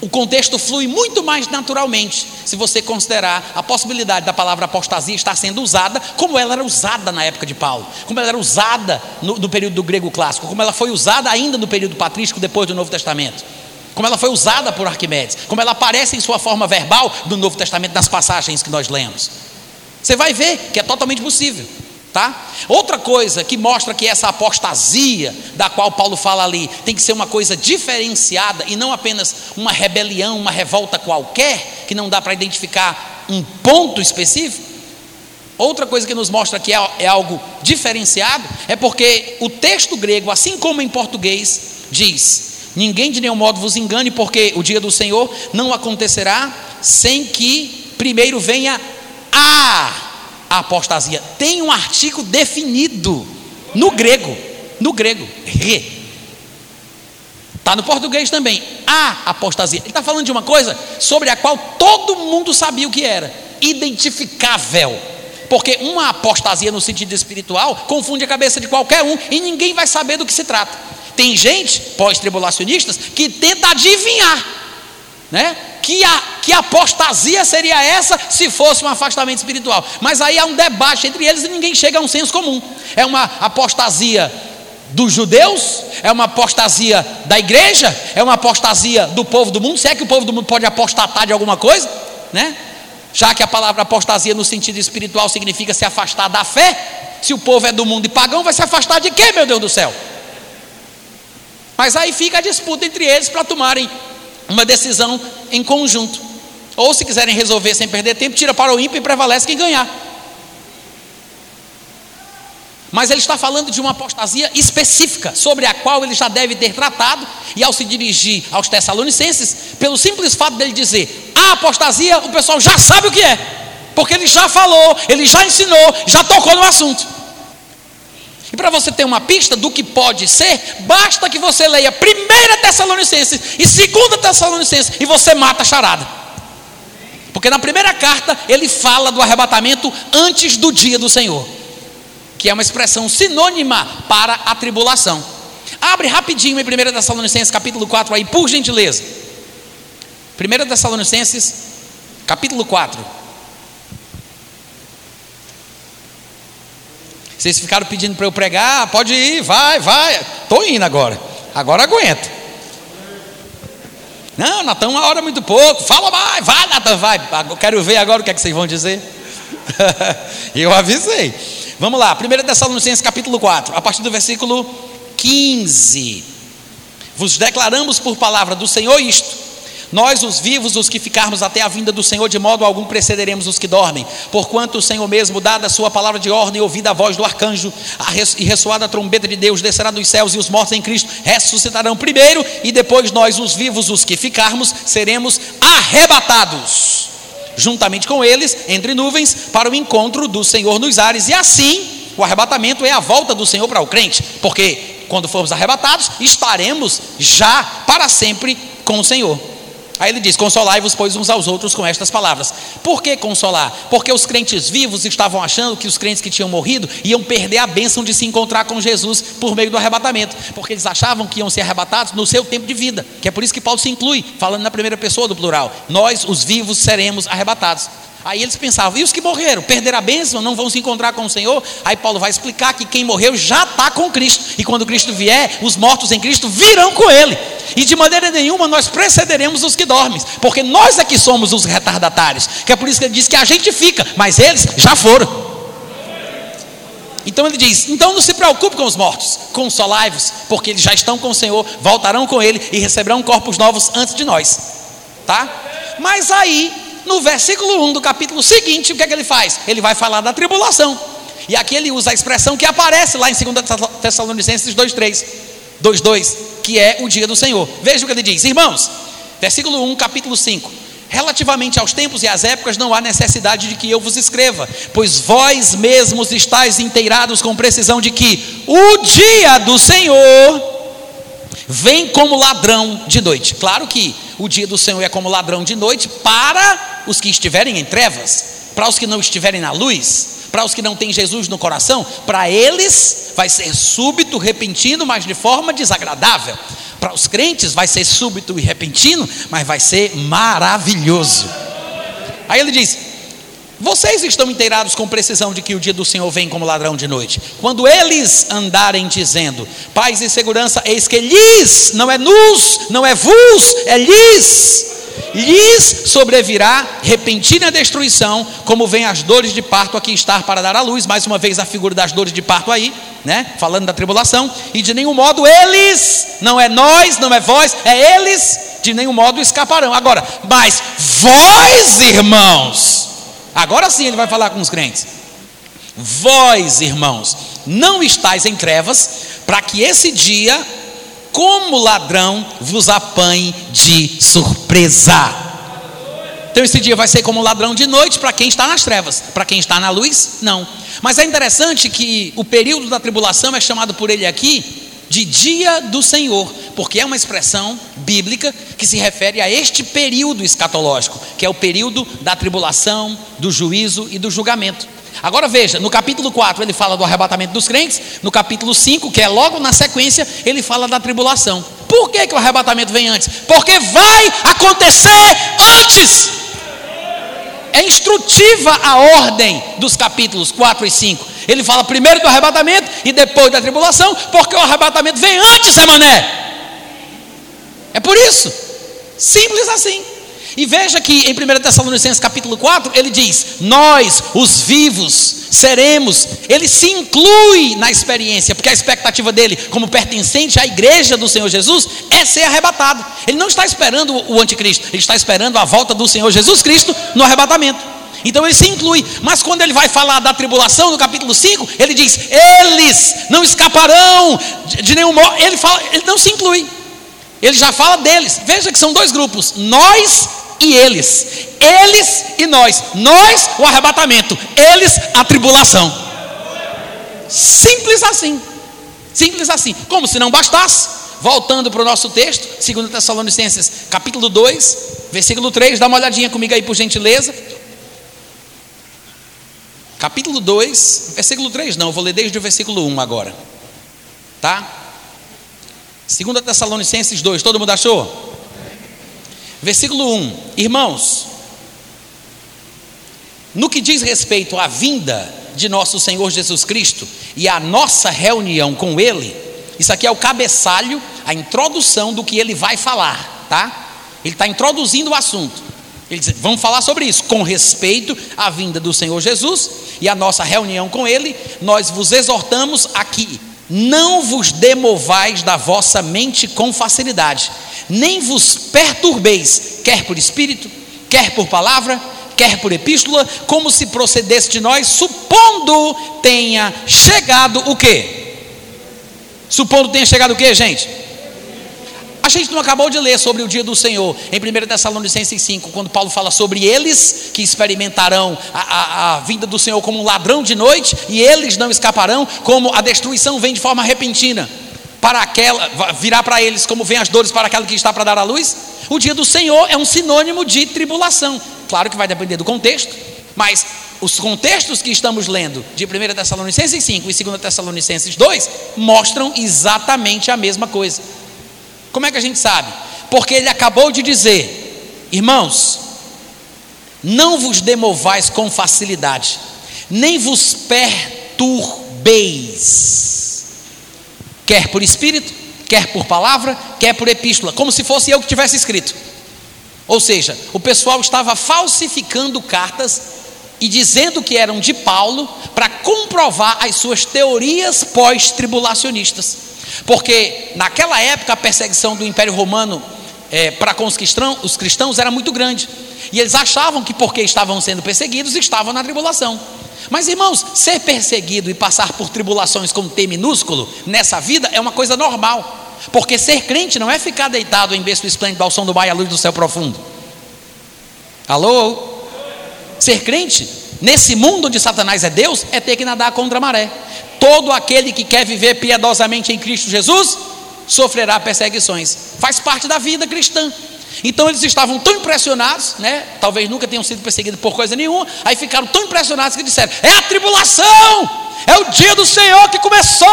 O contexto flui muito mais naturalmente se você considerar a possibilidade da palavra apostasia estar sendo usada como ela era usada na época de Paulo, como ela era usada no, no período do grego clássico, como ela foi usada ainda no período patrístico depois do Novo Testamento, como ela foi usada por Arquimedes, como ela aparece em sua forma verbal do Novo Testamento nas passagens que nós lemos. Você vai ver que é totalmente possível. Tá? Outra coisa que mostra que essa apostasia da qual Paulo fala ali tem que ser uma coisa diferenciada e não apenas uma rebelião, uma revolta qualquer, que não dá para identificar um ponto específico. Outra coisa que nos mostra que é, é algo diferenciado é porque o texto grego, assim como em português, diz: Ninguém de nenhum modo vos engane, porque o dia do Senhor não acontecerá sem que primeiro venha a a apostasia. Tem um artigo definido no grego, no grego, re. Está no português também, a apostasia. Ele está falando de uma coisa sobre a qual todo mundo sabia o que era, identificável. Porque uma apostasia no sentido espiritual confunde a cabeça de qualquer um e ninguém vai saber do que se trata. Tem gente, pós-tribulacionistas, que tenta adivinhar, né? que, a, que apostasia seria essa se fosse um afastamento espiritual. Mas aí há um debate entre eles e ninguém chega a um senso comum. É uma apostasia dos judeus? É uma apostasia da igreja? É uma apostasia do povo do mundo? Se é que o povo do mundo pode apostatar de alguma coisa? Né? Já que a palavra apostasia no sentido espiritual significa se afastar da fé, se o povo é do mundo e pagão, vai se afastar de quê, meu Deus do céu? Mas aí fica a disputa entre eles para tomarem uma decisão em conjunto. Ou se quiserem resolver sem perder tempo, tira para o ímpio e prevalece quem ganhar. Mas ele está falando de uma apostasia específica, sobre a qual ele já deve ter tratado, e ao se dirigir aos Tessalonicenses, pelo simples fato dele dizer a apostasia, o pessoal já sabe o que é, porque ele já falou, ele já ensinou, já tocou no assunto. E para você ter uma pista do que pode ser, basta que você leia 1 Tessalonicenses e 2 Tessalonicenses e você mata a charada. Porque na primeira carta ele fala do arrebatamento antes do dia do Senhor, que é uma expressão sinônima para a tribulação. Abre rapidinho em 1 Tessalonicenses capítulo 4 aí, por gentileza. 1 Tessalonicenses capítulo 4. Vocês ficaram pedindo para eu pregar, pode ir, vai, vai. Estou indo agora. Agora aguento. Não, Natan, uma hora é muito pouco. Fala mais, vai, Natan, vai. Eu quero ver agora o que é que vocês vão dizer. *laughs* eu avisei. Vamos lá, 1 Tessalonicenses capítulo 4, a partir do versículo 15. Vos declaramos por palavra do Senhor isto nós, os vivos, os que ficarmos até a vinda do Senhor, de modo algum precederemos os que dormem. Porquanto o Senhor mesmo, dada a sua palavra de ordem, ouvida a voz do arcanjo e ressoada a trombeta de Deus, descerá dos céus e os mortos em Cristo ressuscitarão primeiro, e depois nós, os vivos, os que ficarmos, seremos arrebatados, juntamente com eles, entre nuvens, para o encontro do Senhor nos ares. E assim, o arrebatamento é a volta do Senhor para o crente, porque quando formos arrebatados, estaremos já para sempre com o Senhor. Aí ele diz: Consolai-vos, pois, uns aos outros com estas palavras. Por que consolar? Porque os crentes vivos estavam achando que os crentes que tinham morrido iam perder a bênção de se encontrar com Jesus por meio do arrebatamento. Porque eles achavam que iam ser arrebatados no seu tempo de vida. Que é por isso que Paulo se inclui, falando na primeira pessoa do plural: Nós, os vivos, seremos arrebatados. Aí eles pensavam, e os que morreram? Perderam a bênção? Não vão se encontrar com o Senhor? Aí Paulo vai explicar que quem morreu já está com Cristo. E quando Cristo vier, os mortos em Cristo virão com Ele. E de maneira nenhuma nós precederemos os que dormem. Porque nós é que somos os retardatários. Que é por isso que ele diz que a gente fica, mas eles já foram. Então ele diz: então não se preocupe com os mortos, consolai-vos, porque eles já estão com o Senhor, voltarão com Ele e receberão corpos novos antes de nós. Tá? Mas aí, no versículo 1 do capítulo seguinte, o que é que ele faz? Ele vai falar da tribulação. E aqui ele usa a expressão que aparece lá em 2 Tessalonicenses 2,3, 2,2, que é o dia do Senhor. Veja o que ele diz, irmãos, versículo 1, capítulo 5. Relativamente aos tempos e às épocas, não há necessidade de que eu vos escreva, pois vós mesmos estáis inteirados com precisão de que o dia do Senhor vem como ladrão de noite. Claro que o dia do Senhor é como ladrão de noite para os que estiverem em trevas, para os que não estiverem na luz, para os que não têm Jesus no coração, para eles vai ser súbito, repentino, mas de forma desagradável. Para os crentes vai ser súbito e repentino, mas vai ser maravilhoso. Aí ele diz: Vocês estão inteirados com precisão de que o dia do Senhor vem como ladrão de noite. Quando eles andarem dizendo paz e segurança, eis que lhes, não é nos, não é vos, é lhes lhes sobrevirá repentina destruição, como vem as dores de parto aqui estar para dar à luz, mais uma vez a figura das dores de parto aí, né? Falando da tribulação, e de nenhum modo eles, não é nós, não é vós, é eles, de nenhum modo escaparão. Agora, mas vós, irmãos, agora sim ele vai falar com os crentes. Vós, irmãos, não estáis em trevas, para que esse dia como ladrão vos apanhe de surpresa. Então esse dia vai ser como ladrão de noite para quem está nas trevas, para quem está na luz, não. Mas é interessante que o período da tribulação é chamado por ele aqui de dia do Senhor, porque é uma expressão bíblica que se refere a este período escatológico, que é o período da tribulação, do juízo e do julgamento. Agora veja, no capítulo 4 ele fala do arrebatamento dos crentes, no capítulo 5, que é logo na sequência, ele fala da tribulação. Por que, que o arrebatamento vem antes? Porque vai acontecer antes. É instrutiva a ordem dos capítulos 4 e 5. Ele fala primeiro do arrebatamento e depois da tribulação, porque o arrebatamento vem antes, Emané. É por isso. Simples assim. E veja que em 1 Tessalonicenses capítulo 4, ele diz: Nós, os vivos, seremos. Ele se inclui na experiência, porque a expectativa dele, como pertencente à igreja do Senhor Jesus, é ser arrebatado. Ele não está esperando o anticristo, ele está esperando a volta do Senhor Jesus Cristo no arrebatamento. Então ele se inclui, mas quando ele vai falar da tribulação, no capítulo 5, ele diz: Eles não escaparão de nenhum modo. Ele, fala, ele não se inclui. Ele já fala deles. Veja que são dois grupos: nós e eles. Eles e nós. Nós, o arrebatamento. Eles, a tribulação. Simples assim. Simples assim. Como se não bastasse. Voltando para o nosso texto, 2 Tessalonicenses, capítulo 2, versículo 3, dá uma olhadinha comigo aí por gentileza. Capítulo 2, versículo 3, não, vou ler desde o versículo 1 agora. Tá? 2 Tessalonicenses 2, todo mundo achou? Versículo 1: Irmãos, no que diz respeito à vinda de nosso Senhor Jesus Cristo e à nossa reunião com Ele, isso aqui é o cabeçalho, a introdução do que ele vai falar, tá? Ele está introduzindo o assunto. Ele diz: vamos falar sobre isso, com respeito à vinda do Senhor Jesus e à nossa reunião com Ele, nós vos exortamos aqui não vos demovais da vossa mente com facilidade, nem vos perturbeis, quer por espírito, quer por palavra, quer por epístola, como se procedesse de nós, supondo tenha chegado o quê? Supondo tenha chegado o quê, gente? A gente não acabou de ler sobre o dia do Senhor em 1 Tessalonicenses 5, quando Paulo fala sobre eles que experimentarão a, a, a, vinda do Senhor como um ladrão de noite, e eles não escaparão, como a destruição vem de forma repentina, para aquela, virá para eles como vem as dores para aquela que está para dar a luz. O dia do Senhor é um sinônimo de tribulação. Claro que vai depender do contexto, mas os contextos que estamos lendo de 1 Tessalonicenses 5 e 2 Tessalonicenses 2 mostram exatamente a mesma coisa. Como é que a gente sabe? Porque ele acabou de dizer, irmãos, Não vos demovais com facilidade, nem vos perturbeis, quer por espírito, quer por palavra, quer por epístola, como se fosse eu que tivesse escrito. Ou seja, o pessoal estava falsificando cartas e dizendo que eram de Paulo para comprovar as suas teorias pós-tribulacionistas. Porque naquela época a perseguição do Império Romano é, para com os cristãos, os cristãos era muito grande. E eles achavam que porque estavam sendo perseguidos, estavam na tribulação. Mas irmãos, ser perseguido e passar por tribulações com T minúsculo nessa vida é uma coisa normal. Porque ser crente não é ficar deitado em berço esplêndido ao som do mar e à luz do céu profundo. Alô? Ser crente nesse mundo onde Satanás é Deus é ter que nadar contra a maré. Todo aquele que quer viver piedosamente em Cristo Jesus sofrerá perseguições. Faz parte da vida cristã. Então eles estavam tão impressionados, né? Talvez nunca tenham sido perseguidos por coisa nenhuma. Aí ficaram tão impressionados que disseram: "É a tribulação! É o dia do Senhor que começou!"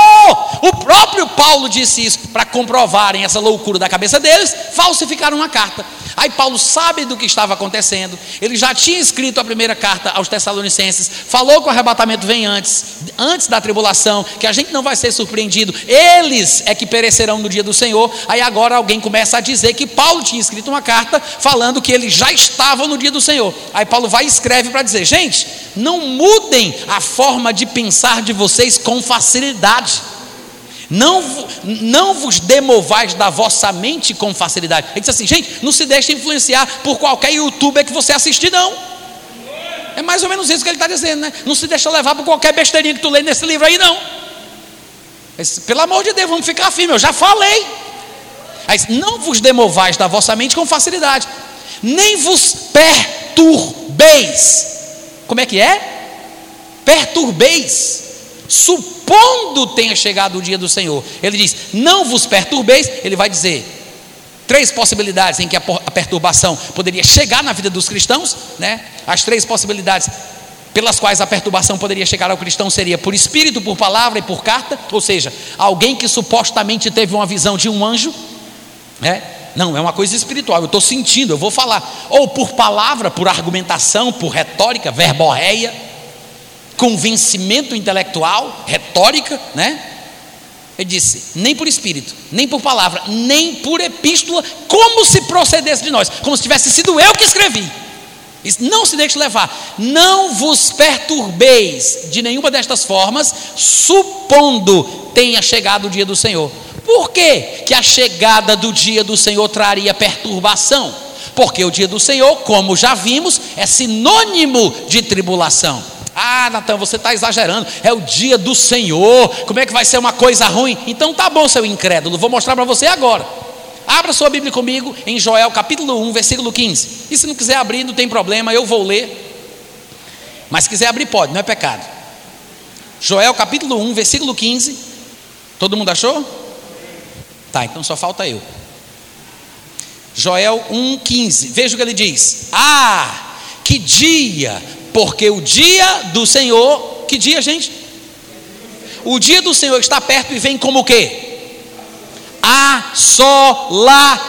O próprio Paulo disse isso para comprovarem essa loucura da cabeça deles, falsificaram uma carta. Aí Paulo sabe do que estava acontecendo, ele já tinha escrito a primeira carta aos Tessalonicenses, falou que o arrebatamento vem antes, antes da tribulação, que a gente não vai ser surpreendido, eles é que perecerão no dia do Senhor. Aí agora alguém começa a dizer que Paulo tinha escrito uma carta falando que eles já estavam no dia do Senhor. Aí Paulo vai e escreve para dizer: gente, não mudem a forma de pensar de vocês com facilidade. Não, não vos demovais da vossa mente com facilidade. Ele diz assim, gente, não se deixe influenciar por qualquer youtuber que você assistir, não. É mais ou menos isso que ele está dizendo, né? Não se deixa levar por qualquer besteirinha que tu lê nesse livro aí, não. Pelo amor de Deus, vamos ficar firmes, eu já falei. Aí, não vos demovais da vossa mente com facilidade, nem vos perturbeis. Como é que é? Perturbeis supondo tenha chegado o dia do Senhor. Ele diz: Não vos perturbeis. Ele vai dizer três possibilidades em que a perturbação poderia chegar na vida dos cristãos, né? As três possibilidades pelas quais a perturbação poderia chegar ao cristão seria por espírito, por palavra e por carta, ou seja, alguém que supostamente teve uma visão de um anjo, né? Não, é uma coisa espiritual, eu estou sentindo, eu vou falar. Ou por palavra, por argumentação, por retórica, verborreia convencimento intelectual, retórica, né? Ele disse: nem por espírito, nem por palavra, nem por epístola, como se procedesse de nós, como se tivesse sido eu que escrevi. Não se deixe levar, não vos perturbeis de nenhuma destas formas, supondo tenha chegado o dia do Senhor. Por que, que a chegada do dia do Senhor traria perturbação? Porque o dia do Senhor, como já vimos, é sinônimo de tribulação. Ah, Natan, você está exagerando. É o dia do Senhor. Como é que vai ser uma coisa ruim? Então tá bom, seu incrédulo. Vou mostrar para você agora. Abra sua Bíblia comigo em Joel capítulo 1, versículo 15. E se não quiser abrir, não tem problema, eu vou ler. Mas se quiser abrir, pode, não é pecado. Joel capítulo 1, versículo 15. Todo mundo achou? Tá, então só falta eu. Joel 1,15. Veja o que ele diz: Ah, que dia porque o dia do Senhor, que dia, gente? O dia do Senhor está perto e vem como o quê? Assolação.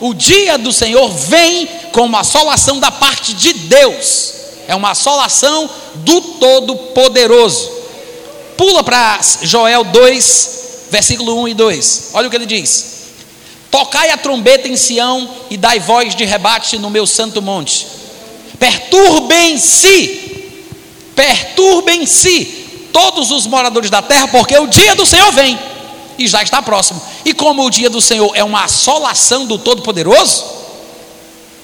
O dia do Senhor vem como assolação da parte de Deus. É uma assolação do Todo-Poderoso. Pula para Joel 2, versículo 1 e 2. Olha o que ele diz: Tocai a trombeta em Sião e dai voz de rebate no meu santo monte Perturbem-se, perturbem-se todos os moradores da terra, porque o dia do Senhor vem e já está próximo. E como o dia do Senhor é uma assolação do Todo-Poderoso,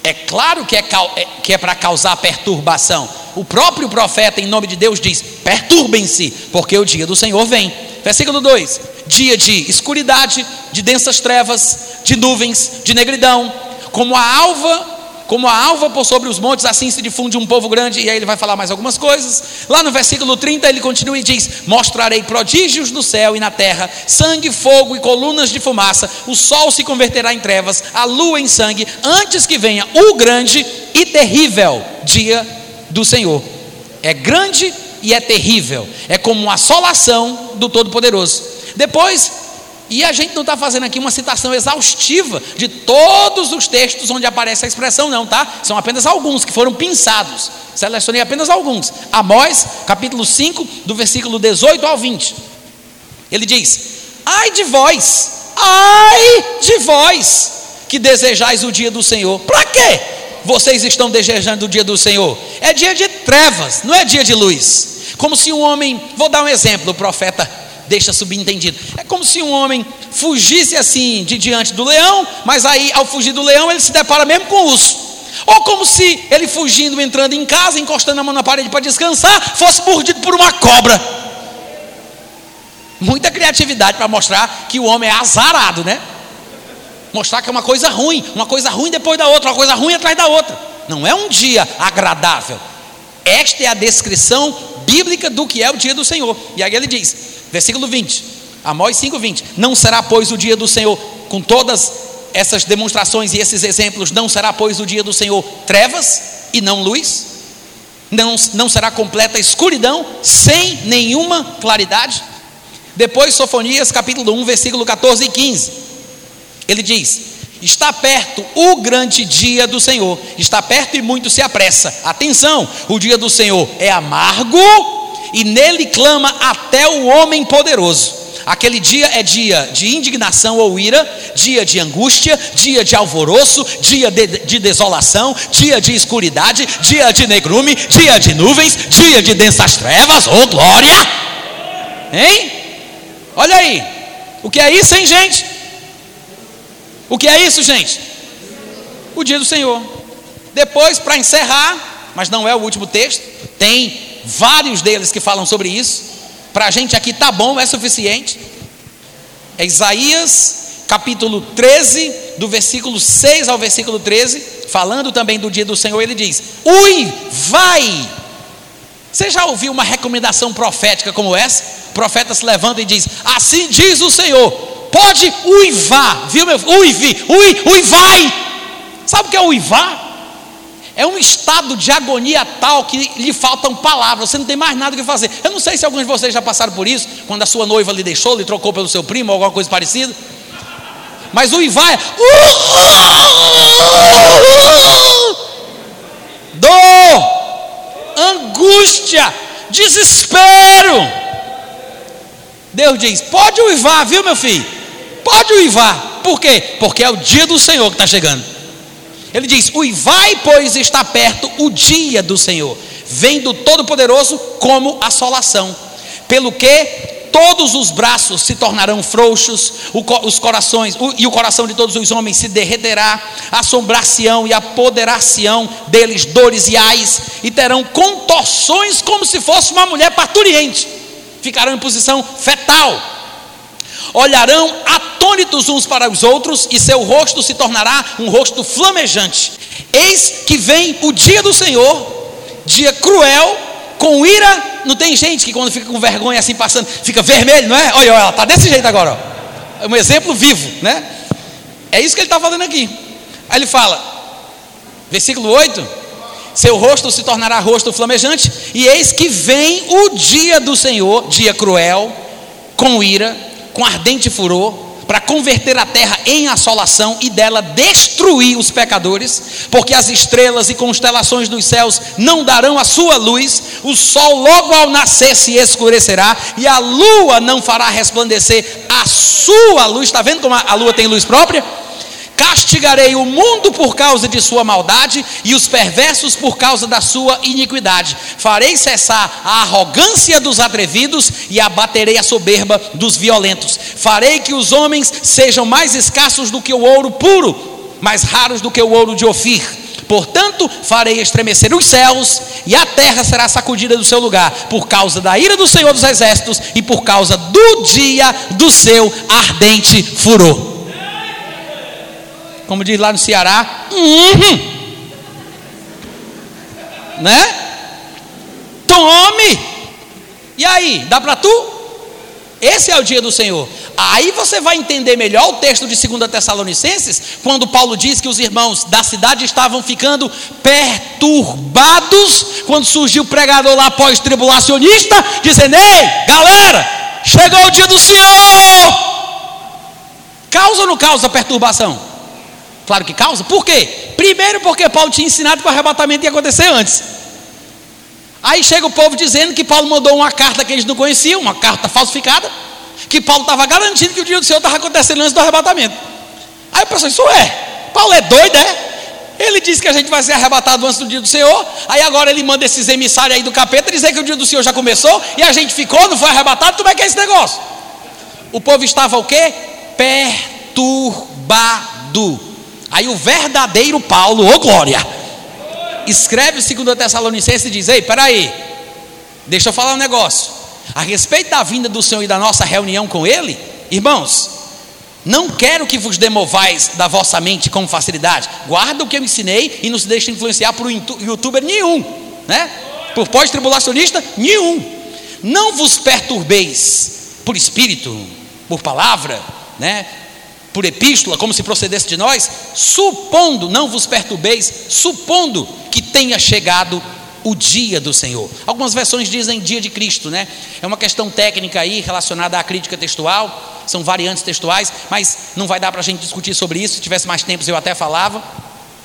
é claro que é, é que é para causar perturbação. O próprio profeta, em nome de Deus, diz: perturbem-se, porque o dia do Senhor vem. Versículo 2: dia de escuridade, de densas trevas, de nuvens, de negridão, como a alva como a alva por sobre os montes, assim se difunde um povo grande. E aí ele vai falar mais algumas coisas. Lá no versículo 30 ele continua e diz: Mostrarei prodígios no céu e na terra, sangue, fogo e colunas de fumaça. O sol se converterá em trevas, a lua em sangue, antes que venha o grande e terrível dia do Senhor. É grande e é terrível. É como uma assolação do Todo-Poderoso. Depois E a gente não está fazendo aqui uma citação exaustiva de todos os textos onde aparece a expressão, não, tá? São apenas alguns que foram pinçados. Selecionei apenas alguns. Amós, capítulo 5, do versículo 18 ao 20. Ele diz: Ai de vós, ai de vós, que desejais o dia do Senhor. Para quê? Vocês estão desejando o dia do Senhor? É dia de trevas, não é dia de luz. Como se um homem, vou dar um exemplo, o profeta deixa subentendido. É como se um homem fugisse assim de diante do leão, mas aí ao fugir do leão ele se depara mesmo com o urso. Ou como se ele fugindo, entrando em casa, encostando a mão na parede para descansar, fosse mordido por uma cobra. Muita criatividade para mostrar que o homem é azarado, né? Mostrar que é uma coisa ruim, uma coisa ruim depois da outra, uma coisa ruim atrás da outra. Não é um dia agradável. Esta é a descrição bíblica do que é o dia do Senhor. E aí ele diz: Versículo 20, Amós 5:20. Não será, pois, o dia do Senhor com todas essas demonstrações e esses exemplos, não será, pois, o dia do Senhor trevas e não luz? Não, não será completa escuridão sem nenhuma claridade? Depois, Sofonias capítulo 1, versículo 14 e 15. Ele diz: Está perto o grande dia do Senhor, está perto e muito se apressa. Atenção, o dia do Senhor é amargo e nele clama até o homem poderoso. Aquele dia é dia de indignação ou ira, dia de angústia, dia de alvoroço, dia de, de, desolação, dia de escuridade, dia de negrume, dia de nuvens, dia de densas trevas, oh glória! Hein? Olha aí, o que é isso, hein, gente? O que é isso, gente? O dia do Senhor. Depois, para encerrar, mas não é o último texto, tem vários deles que falam sobre isso. Para a gente aqui tá bom, é suficiente. É Isaías capítulo 13, do versículo 6 ao versículo 13, falando também do dia do Senhor, ele diz: Ui, vai! Você já ouviu uma recomendação profética como essa? O profeta se levanta e diz: Assim diz o Senhor, pode uivar, viu meu? Uive, ui, uivai! Sabe o que é uivar? É um estado de agonia tal que lhe faltam palavras, você não tem mais nada que fazer. Eu não sei se alguns de vocês já passaram por isso, quando a sua noiva lhe deixou, lhe trocou pelo seu primo ou alguma coisa parecida. Mas o Ivá é. Dor, angústia, desespero. Deus diz: pode uivar, viu, meu filho? Pode uivar. Por quê? Porque é o dia do Senhor que está chegando. Ele diz: Uivai, pois está perto o dia do Senhor, vem do Todo-Poderoso como assolação, pelo que todos os braços se tornarão frouxos, os corações e o coração de todos os homens se derreterá, assombrar-se-ão e apoderar-se-ão deles dores e ais, e terão contorções como se fosse uma mulher parturiente, ficarão em posição fetal olharão atônitos uns para os outros, e seu rosto se tornará um rosto flamejante. Eis que vem o dia do Senhor, dia cruel, com ira. Não tem gente que quando fica com vergonha assim passando, fica vermelho, não é? Olha, ela está desse jeito agora. Ó. É um exemplo vivo, né? É isso que ele está falando aqui. Aí ele fala, versículo 8: Seu rosto se tornará rosto flamejante, e eis que vem o dia do Senhor, dia cruel, com ira, com ardente furor, para converter a terra em assolação e dela destruir os pecadores, porque as estrelas e constelações dos céus não darão a sua luz, o sol logo ao nascer se escurecerá, e a lua não fará resplandecer a sua luz. Está vendo como a lua tem luz própria? Castigarei o mundo por causa de sua maldade e os perversos por causa da sua iniquidade. Farei cessar a arrogância dos atrevidos e abaterei a soberba dos violentos. Farei que os homens sejam mais escassos do que o ouro puro, mais raros do que o ouro de Ofir. Portanto, farei estremecer os céus e a terra será sacudida do seu lugar, por causa da ira do Senhor dos Exércitos e por causa do dia do seu ardente furor como diz lá no Ceará, uhum. né? Tome! E aí, dá para tu? Esse é o dia do Senhor. Aí você vai entender melhor o texto de 2 Tessalonicenses, quando Paulo diz que os irmãos da cidade estavam ficando perturbados, quando surgiu o pregador lá pós-tribulacionista, dizendo: Ei, galera, chegou o dia do Senhor! Causa ou não causa perturbação? Claro que causa. Por quê? Primeiro, porque Paulo tinha ensinado que o arrebatamento ia acontecer antes. Aí chega o povo dizendo que Paulo mandou uma carta que eles não conheciam, uma carta falsificada, que Paulo estava garantindo que o dia do Senhor estava acontecendo antes do arrebatamento. Aí o pessoal disse: Ué, Paulo é doido, é? Ele disse que a gente vai ser arrebatado antes do dia do Senhor. Aí agora ele manda esses emissários aí do capeta dizer que o dia do Senhor já começou e a gente ficou, não foi arrebatado. Como é que é esse negócio? O povo estava o quê? Perturbado. Aí o verdadeiro Paulo, ô oh glória, escreve o 2 Tessalonicenses e diz: Ei, peraí, deixa eu falar um negócio. A respeito da vinda do Senhor e da nossa reunião com Ele, irmãos, não quero que vos demovais da vossa mente com facilidade. Guarda o que eu ensinei e não se deixe influenciar por youtuber nenhum, né? Por pós-tribulacionista nenhum. Não vos perturbeis por espírito, por palavra, né? Por epístola, como se procedesse de nós, supondo, não vos perturbeis, supondo que tenha chegado o dia do Senhor. Algumas versões dizem dia de Cristo, né? É uma questão técnica aí relacionada à crítica textual são variantes textuais, mas não vai dar para a gente discutir sobre isso. Se tivesse mais tempo, eu até falava.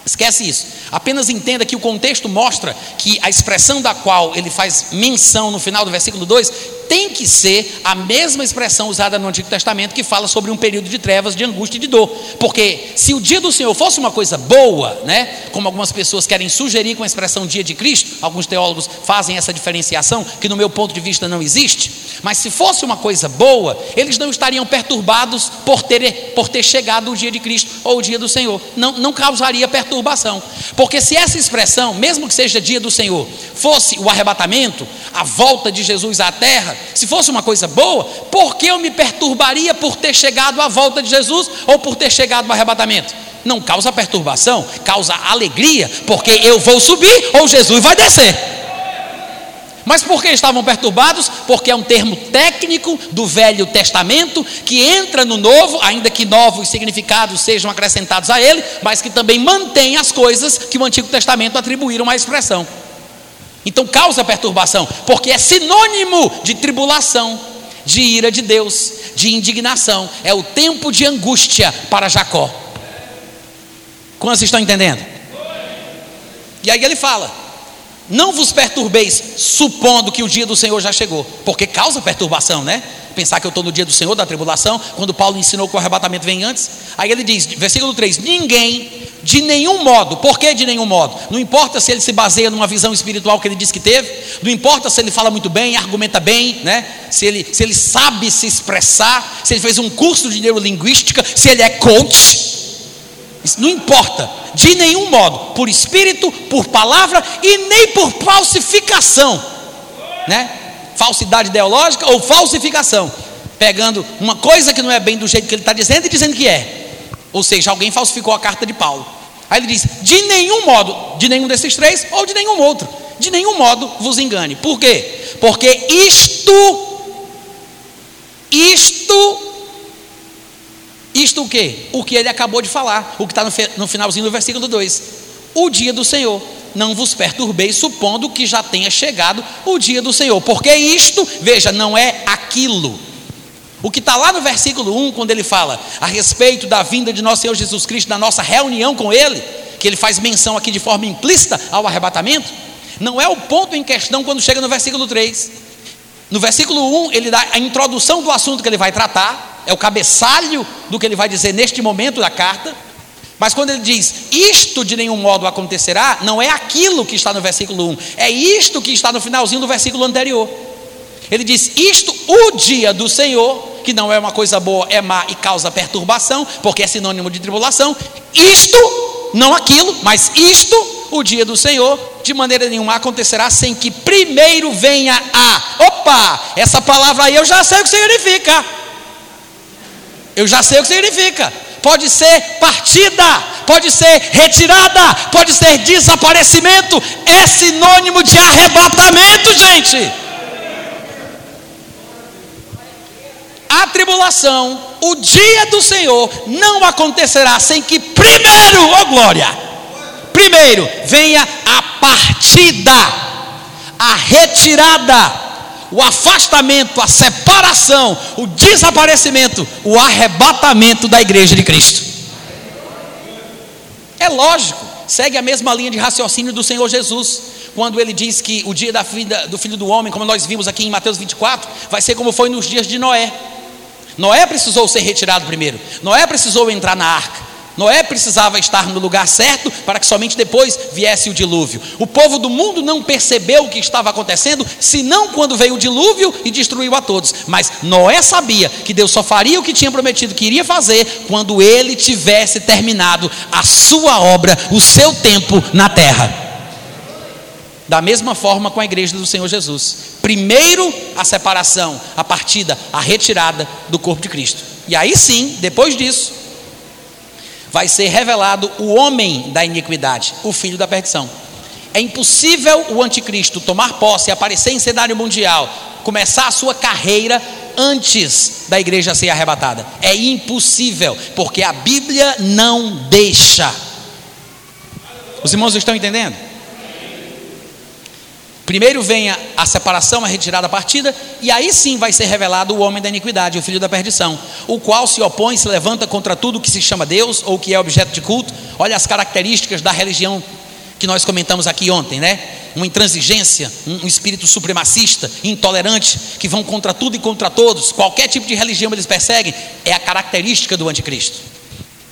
Esquece isso. Apenas entenda que o contexto mostra que a expressão da qual ele faz menção no final do versículo 2 tem que ser a mesma expressão usada no Antigo Testamento que fala sobre um período de trevas, de angústia e de dor. Porque se o dia do Senhor fosse uma coisa boa, né, como algumas pessoas querem sugerir com a expressão dia de Cristo, alguns teólogos fazem essa diferenciação que no meu ponto de vista não existe, mas se fosse uma coisa boa, eles não estariam perturbados por ter, por ter chegado o dia de Cristo ou o dia do Senhor. Não, não causaria perturbação. Porque se essa expressão, mesmo que seja dia do Senhor, fosse o arrebatamento, a volta de Jesus à terra, se fosse uma coisa boa, por que eu me perturbaria por ter chegado à volta de Jesus ou por ter chegado ao arrebatamento? Não causa perturbação, causa alegria, porque eu vou subir ou Jesus vai descer. Mas por que estavam perturbados? Porque é um termo técnico do Velho Testamento que entra no Novo, ainda que novos significados sejam acrescentados a ele, mas que também mantém as coisas que o Antigo Testamento atribuíram à expressão. Então causa perturbação, porque é sinônimo de tribulação, de ira de Deus, de indignação. É o tempo de angústia para Jacó. Quantos estão entendendo? E aí ele fala: Não vos perturbeis, supondo que o dia do Senhor já chegou, porque causa perturbação, né? Pensar que eu estou no dia do Senhor, da tribulação, quando Paulo ensinou que o arrebatamento vem antes. Aí ele diz, versículo 3: Ninguém de nenhum modo. Por que de nenhum modo? Não importa se ele se baseia numa visão espiritual que ele disse que teve, não importa se ele fala muito bem, argumenta bem, né? se, ele, se ele sabe se expressar, se ele fez um curso de neurolinguística, se ele é coach. Isso não importa, de nenhum modo, por espírito, por palavra e nem por falsificação, né? Falsidade ideológica ou falsificação, pegando uma coisa que não é bem do jeito que ele está dizendo e dizendo que é. Ou seja, alguém falsificou a carta de Paulo. Aí ele diz: de nenhum modo, de nenhum desses três ou de nenhum outro, de nenhum modo vos engane. Por quê? Porque isto, isto, isto o quê? O que ele acabou de falar, o que está no, no finalzinho do versículo 2: o dia do Senhor. Não vos perturbeis, supondo que já tenha chegado o dia do Senhor, porque isto, veja, não é aquilo o que está lá no versículo 1, quando ele fala a respeito da vinda de nosso Senhor Jesus Cristo, da nossa reunião com Ele, que ele faz menção aqui de forma implícita ao arrebatamento, não é o ponto em questão quando chega no versículo 3. No versículo 1, ele dá a introdução do assunto que ele vai tratar, é o cabeçalho do que ele vai dizer neste momento da carta. Mas quando ele diz isto de nenhum modo acontecerá, não é aquilo que está no versículo 1, é isto que está no finalzinho do versículo anterior. Ele diz: Isto, o dia do Senhor, que não é uma coisa boa, é má e causa perturbação, porque é sinônimo de tribulação. Isto, não aquilo, mas isto, o dia do Senhor, de maneira nenhuma acontecerá sem que primeiro venha a. Opa, essa palavra aí eu já sei o que significa. Eu já sei o que significa. Pode ser partida, pode ser retirada, pode ser desaparecimento, é sinônimo de arrebatamento, gente. a tribulação, o dia do Senhor, não acontecerá sem que primeiro, ó oh glória, primeiro venha a partida, a retirada, o afastamento, a separação, o desaparecimento, o arrebatamento da igreja de Cristo. É lógico, segue a mesma linha de raciocínio do Senhor Jesus, quando ele diz que o dia da vida do filho do homem, como nós vimos aqui em Mateus 24, vai ser como foi nos dias de Noé. Noé precisou ser retirado primeiro, Noé precisou entrar na arca. Noé precisava estar no lugar certo para que somente depois viesse o dilúvio. O povo do mundo não percebeu o que estava acontecendo, senão quando veio o dilúvio e destruiu a todos. Mas Noé sabia que Deus só faria o que tinha prometido que iria fazer quando ele tivesse terminado a sua obra, o seu tempo na terra. Da mesma forma com a igreja do Senhor Jesus. Primeiro a separação, a partida, a retirada do corpo de Cristo. E aí sim, depois disso, vai ser revelado o homem da iniquidade, o filho da perdição. É impossível o anticristo tomar posse, aparecer em cenário mundial, começar a sua carreira antes da igreja ser arrebatada. É impossível, porque a Bíblia não deixa. Os irmãos estão entendendo? Primeiro vem a, a, separação, a retirada, a partida, e aí sim vai ser revelado o homem da iniquidade, o filho da perdição, o qual se opõe, se levanta contra tudo que se chama Deus ou que é objeto de culto. Olha as características da religião que nós comentamos aqui ontem, né? Uma intransigência, um, um espírito supremacista, intolerante, que vão contra tudo e contra todos. Qualquer tipo de religião eles perseguem, é a característica do anticristo.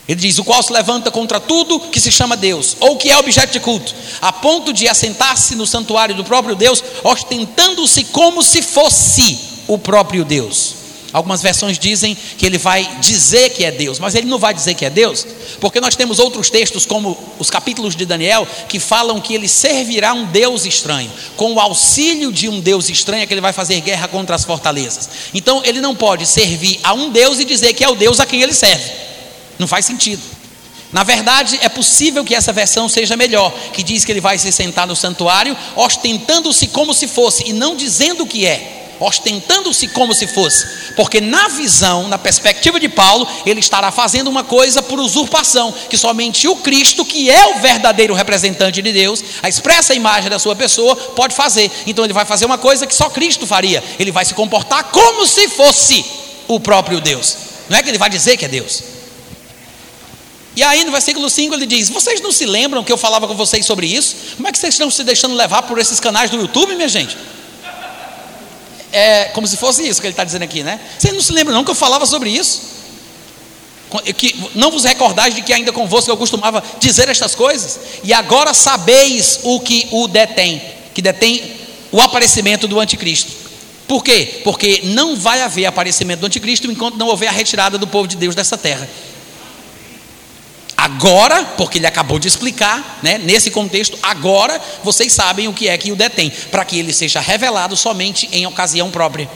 Ele diz: o qual se levanta contra tudo que se chama Deus, ou que é objeto de culto, a ponto de assentar-se no santuário do próprio Deus, ostentando-se como se fosse o próprio Deus. Algumas versões dizem que ele vai dizer que é Deus, mas ele não vai dizer que é Deus, porque nós temos outros textos, como os capítulos de Daniel, que falam que ele servirá um Deus estranho, com o auxílio de um Deus estranho, é que ele vai fazer guerra contra as fortalezas. Então ele não pode servir a um Deus e dizer que é o Deus a quem ele serve. Não faz sentido. Na verdade, é possível que essa versão seja melhor, que diz que ele vai se sentar no santuário, ostentando-se como se fosse, e não dizendo o que é, ostentando-se como se fosse, porque na visão, na perspectiva de Paulo, ele estará fazendo uma coisa por usurpação, que somente o Cristo, que é o verdadeiro representante de Deus, a expressa imagem da sua pessoa, pode fazer. Então ele vai fazer uma coisa que só Cristo faria, ele vai se comportar como se fosse o próprio Deus, não é que ele vai dizer que é Deus. E aí no versículo 5 ele diz: Vocês não se lembram que eu falava com vocês sobre isso? Como é que vocês estão se deixando levar por esses canais do YouTube, minha gente? É como se fosse isso que ele está dizendo aqui, né? Vocês não se lembram, não, que eu falava sobre isso? Que não vos recordais de que ainda convosco eu costumava dizer estas coisas? E agora sabeis o que o detém, que detém o aparecimento do anticristo. Por quê? Porque não vai haver aparecimento do anticristo enquanto não houver a retirada do povo de Deus dessa terra. Agora, porque ele acabou de explicar, né, nesse contexto, agora vocês sabem o que é que o detém, para que ele seja revelado somente em ocasião própria.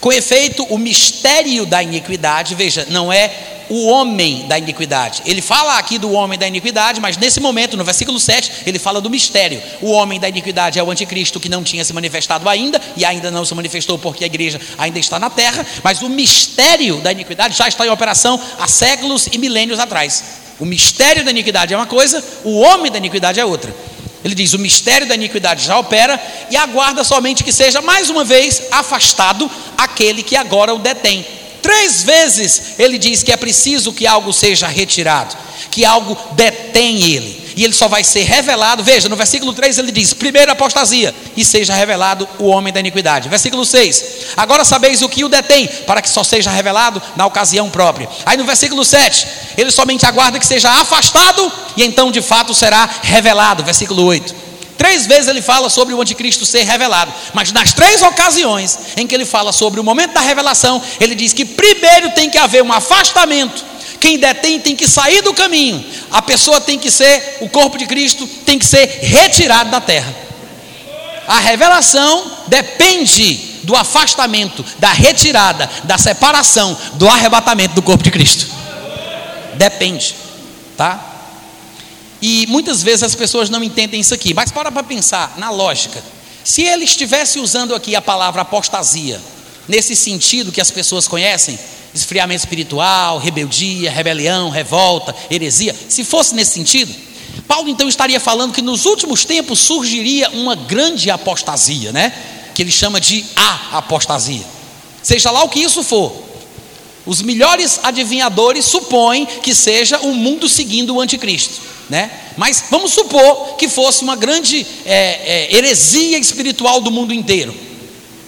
Com efeito, o mistério da iniquidade, veja, não é o homem da iniquidade. Ele fala aqui do homem da iniquidade, mas nesse momento, no versículo 7, ele fala do mistério. O homem da iniquidade é o anticristo que não tinha se manifestado ainda, e ainda não se manifestou porque a igreja ainda está na terra, mas o mistério da iniquidade já está em operação há séculos e milênios atrás. O mistério da iniquidade é uma coisa, o homem da iniquidade é outra. Ele diz: o mistério da iniquidade já opera e aguarda somente que seja mais uma vez afastado aquele que agora o detém. Três vezes ele diz que é preciso que algo seja retirado, que algo detém ele e ele só vai ser revelado. Veja, no versículo 3 ele diz: primeiro apostasia, e seja revelado o homem da iniquidade. Versículo 6: agora sabeis o que o detém, para que só seja revelado na ocasião própria. Aí no versículo 7, ele somente aguarda que seja afastado, e então de fato será revelado. Versículo 8. Três vezes ele fala sobre o anticristo ser revelado, mas nas três ocasiões em que ele fala sobre o momento da revelação, ele diz que primeiro tem que haver um afastamento quem detém tem que sair do caminho. A pessoa tem que ser, o corpo de Cristo tem que ser retirado da terra. A revelação depende do afastamento, da retirada, da separação, do arrebatamento do corpo de Cristo. Depende, tá? E muitas vezes as pessoas não entendem isso aqui, mas para para pensar na lógica. Se ele estivesse usando aqui a palavra apostasia, nesse sentido que as pessoas conhecem, esfriamento espiritual, rebeldia, rebelião, revolta, heresia, se fosse nesse sentido, Paulo então estaria falando que nos últimos tempos surgiria uma grande apostasia, né? Que ele chama de a apostasia. Seja lá o que isso for. Os melhores adivinhadores supõem que seja o mundo seguindo o anticristo, né? Mas vamos supor que fosse uma grande é, é, heresia espiritual do mundo inteiro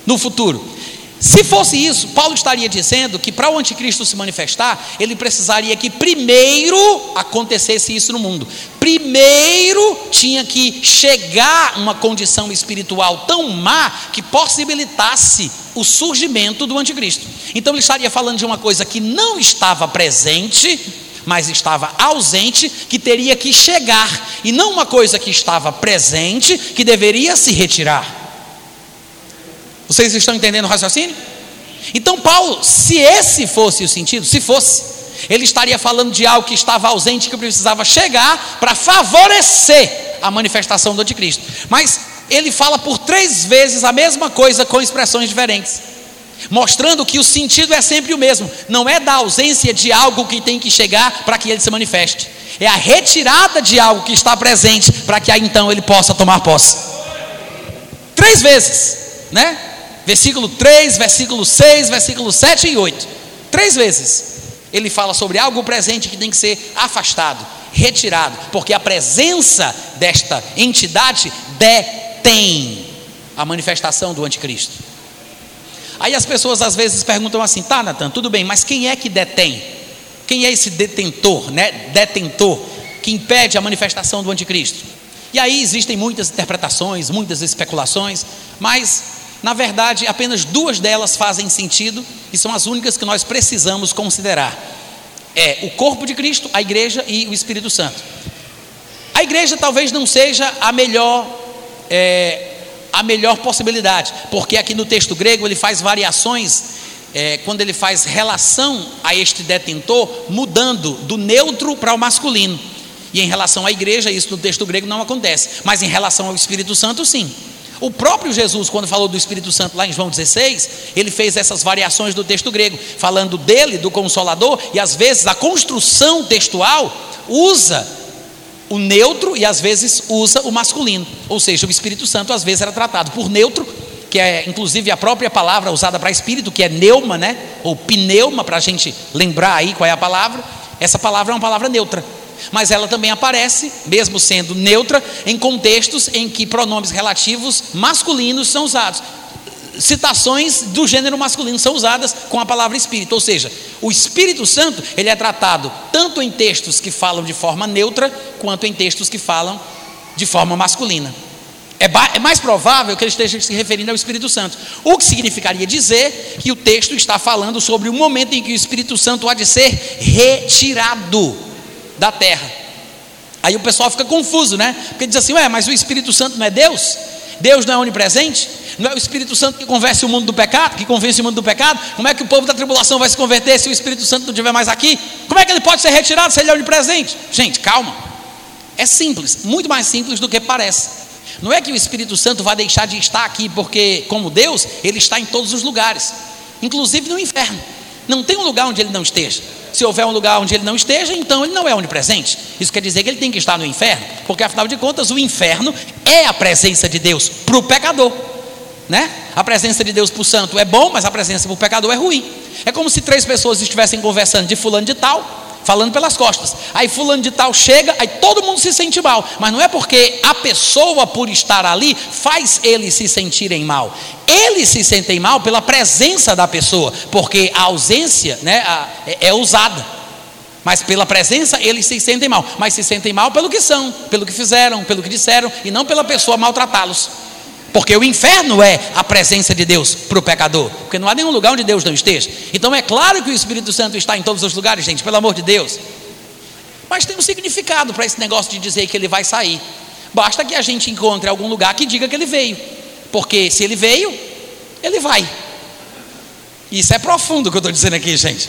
no futuro. Se fosse isso, Paulo estaria dizendo que para o anticristo se manifestar, ele precisaria que primeiro acontecesse isso no mundo. Primeiro tinha que chegar uma condição espiritual tão má que possibilitasse o surgimento do anticristo. Então ele estaria falando de uma coisa que não estava presente, mas estava ausente, que teria que chegar, e não uma coisa que estava presente, que deveria se retirar. Vocês estão entendendo o raciocínio? Então, Paulo, se esse fosse o sentido, se fosse, ele estaria falando de algo que estava ausente, que precisava chegar para favorecer a manifestação do anticristo. Mas ele fala por três vezes a mesma coisa com expressões diferentes, mostrando que o sentido é sempre o mesmo, não é da ausência de algo que tem que chegar para que ele se manifeste, é a retirada de algo que está presente para que aí então ele possa tomar posse. Três vezes, né? Versículo 3, versículo 6, versículo 7 e 8. Três vezes ele fala sobre algo presente que tem que ser afastado, retirado, porque a presença desta entidade detém a manifestação do anticristo. Aí as pessoas às vezes perguntam assim: tá, Natan, tudo bem, mas quem é que detém? Quem é esse detentor, né? Detentor que impede a manifestação do anticristo? E aí existem muitas interpretações, muitas especulações, mas na verdade, apenas duas delas fazem sentido e são as únicas que nós precisamos considerar: é o corpo de Cristo, a igreja e o Espírito Santo. A igreja talvez não seja a melhor é, a melhor possibilidade, porque aqui no texto grego ele faz variações é, quando ele faz relação a este detentor, mudando do neutro para o masculino. E em relação à igreja, isso no texto grego não acontece, mas em relação ao Espírito Santo, sim. O próprio Jesus, quando falou do Espírito Santo lá em João 16, ele fez essas variações do texto grego, falando dele, do Consolador, e às vezes a construção textual usa o neutro e às vezes usa o masculino. Ou seja, o Espírito Santo às vezes era tratado por neutro, que é inclusive a própria palavra usada para espírito, que é neuma, né? Ou pneuma, para a gente lembrar aí qual é a palavra. Essa palavra é uma palavra neutra mas ela também aparece, mesmo sendo neutra, em contextos em que pronomes relativos masculinos são usados. Citações do gênero masculino são usadas com a palavra espírito, ou seja, o Espírito Santo ele é tratado tanto em textos que falam de forma neutra, quanto em textos que falam de forma masculina. É, é, mais provável que ele esteja se referindo ao Espírito Santo, o que significaria dizer que o texto está falando sobre o momento em que o Espírito Santo há de ser retirado da terra. Aí o pessoal fica confuso, né? Porque diz assim: ué, mas o Espírito Santo não é Deus? Deus não é onipresente? Não é o Espírito Santo que convence o mundo do pecado, que convence o mundo do pecado? Como é que o povo da tribulação vai se converter se o Espírito Santo não estiver mais aqui? Como é que ele pode ser retirado se ele é onipresente? Gente, calma. É simples, muito mais simples do que parece. Não é que o Espírito Santo vai deixar de estar aqui porque, como Deus, ele está em todos os lugares, inclusive no inferno. Não tem um lugar onde ele não esteja. Se houver um lugar onde ele não esteja, então ele não é onipresente. Isso quer dizer que ele tem que estar no inferno, porque afinal de contas, o inferno é a presença de Deus para o pecador. Né? A presença de Deus para o santo é bom, mas a presença para o pecador é ruim. É como se três pessoas estivessem conversando de fulano de tal, falando pelas costas. Aí fulano de tal chega, aí todo mundo se sente mal, mas não é porque a pessoa por estar ali faz eles se sentirem mal. Eles se sentem mal pela presença da pessoa, porque a ausência, né, é, é usada. Mas pela presença eles se sentem mal, mas se sentem mal pelo que são, pelo que fizeram, pelo que disseram e não pela pessoa maltratá-los. Porque o inferno é a presença de Deus para o pecador. Porque não há nenhum lugar onde Deus não esteja. Então é claro que o Espírito Santo está em todos os lugares, gente, pelo amor de Deus. Mas tem um significado para esse negócio de dizer que ele vai sair. Basta que a gente encontre algum lugar que diga que ele veio. Porque se ele veio, ele vai. Isso é profundo o que eu estou dizendo aqui, gente.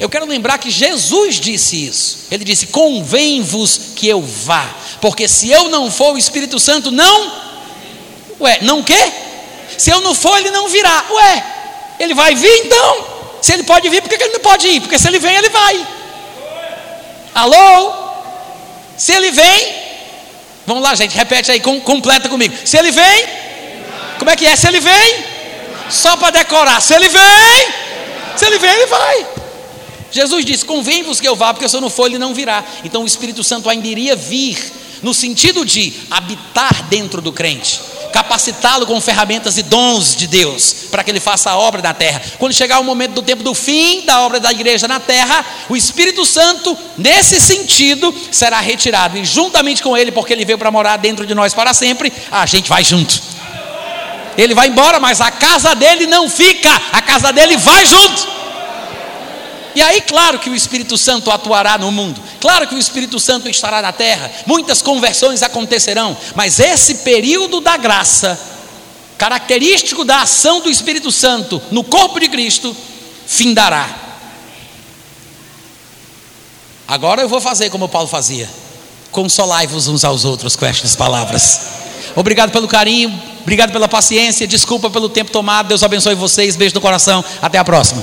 Eu quero lembrar que Jesus disse isso. Ele disse: Convém-vos que eu vá, porque se eu não for, o Espírito Santo não Ué, não quê? Se eu não for, ele não virá. Ué, ele vai vir então? Se ele pode vir, por que ele não pode ir? Porque se ele vem, ele vai. Alô? Se ele vem, vamos lá, gente, repete aí, com, completa comigo. Se ele vem, Como é que é? Se ele vem, só para decorar. Se ele vem, se ele vem, ele vai. Jesus disse: Convém-vos que eu vá, porque se eu não for, ele não virá. Então o Espírito Santo ainda iria vir, no sentido de habitar dentro do crente, capacitá-lo com ferramentas e dons de Deus, para que ele faça a obra na terra. Quando chegar o momento do tempo do fim da obra da igreja na terra, o Espírito Santo, nesse sentido, será retirado, e juntamente com ele, porque ele veio para morar dentro de nós para sempre, a gente vai junto. Ele vai embora, mas a casa dele não fica, a casa dele vai junto. E aí, claro que o Espírito Santo atuará no mundo, claro que o Espírito Santo estará na terra, muitas conversões acontecerão, mas esse período da graça, característico da ação do Espírito Santo no corpo de Cristo, findará. Agora eu vou fazer como Paulo fazia: consolai-vos uns aos outros com estas palavras. Obrigado pelo carinho, obrigado pela paciência, desculpa pelo tempo tomado. Deus abençoe vocês. Beijo no coração. Até a próxima.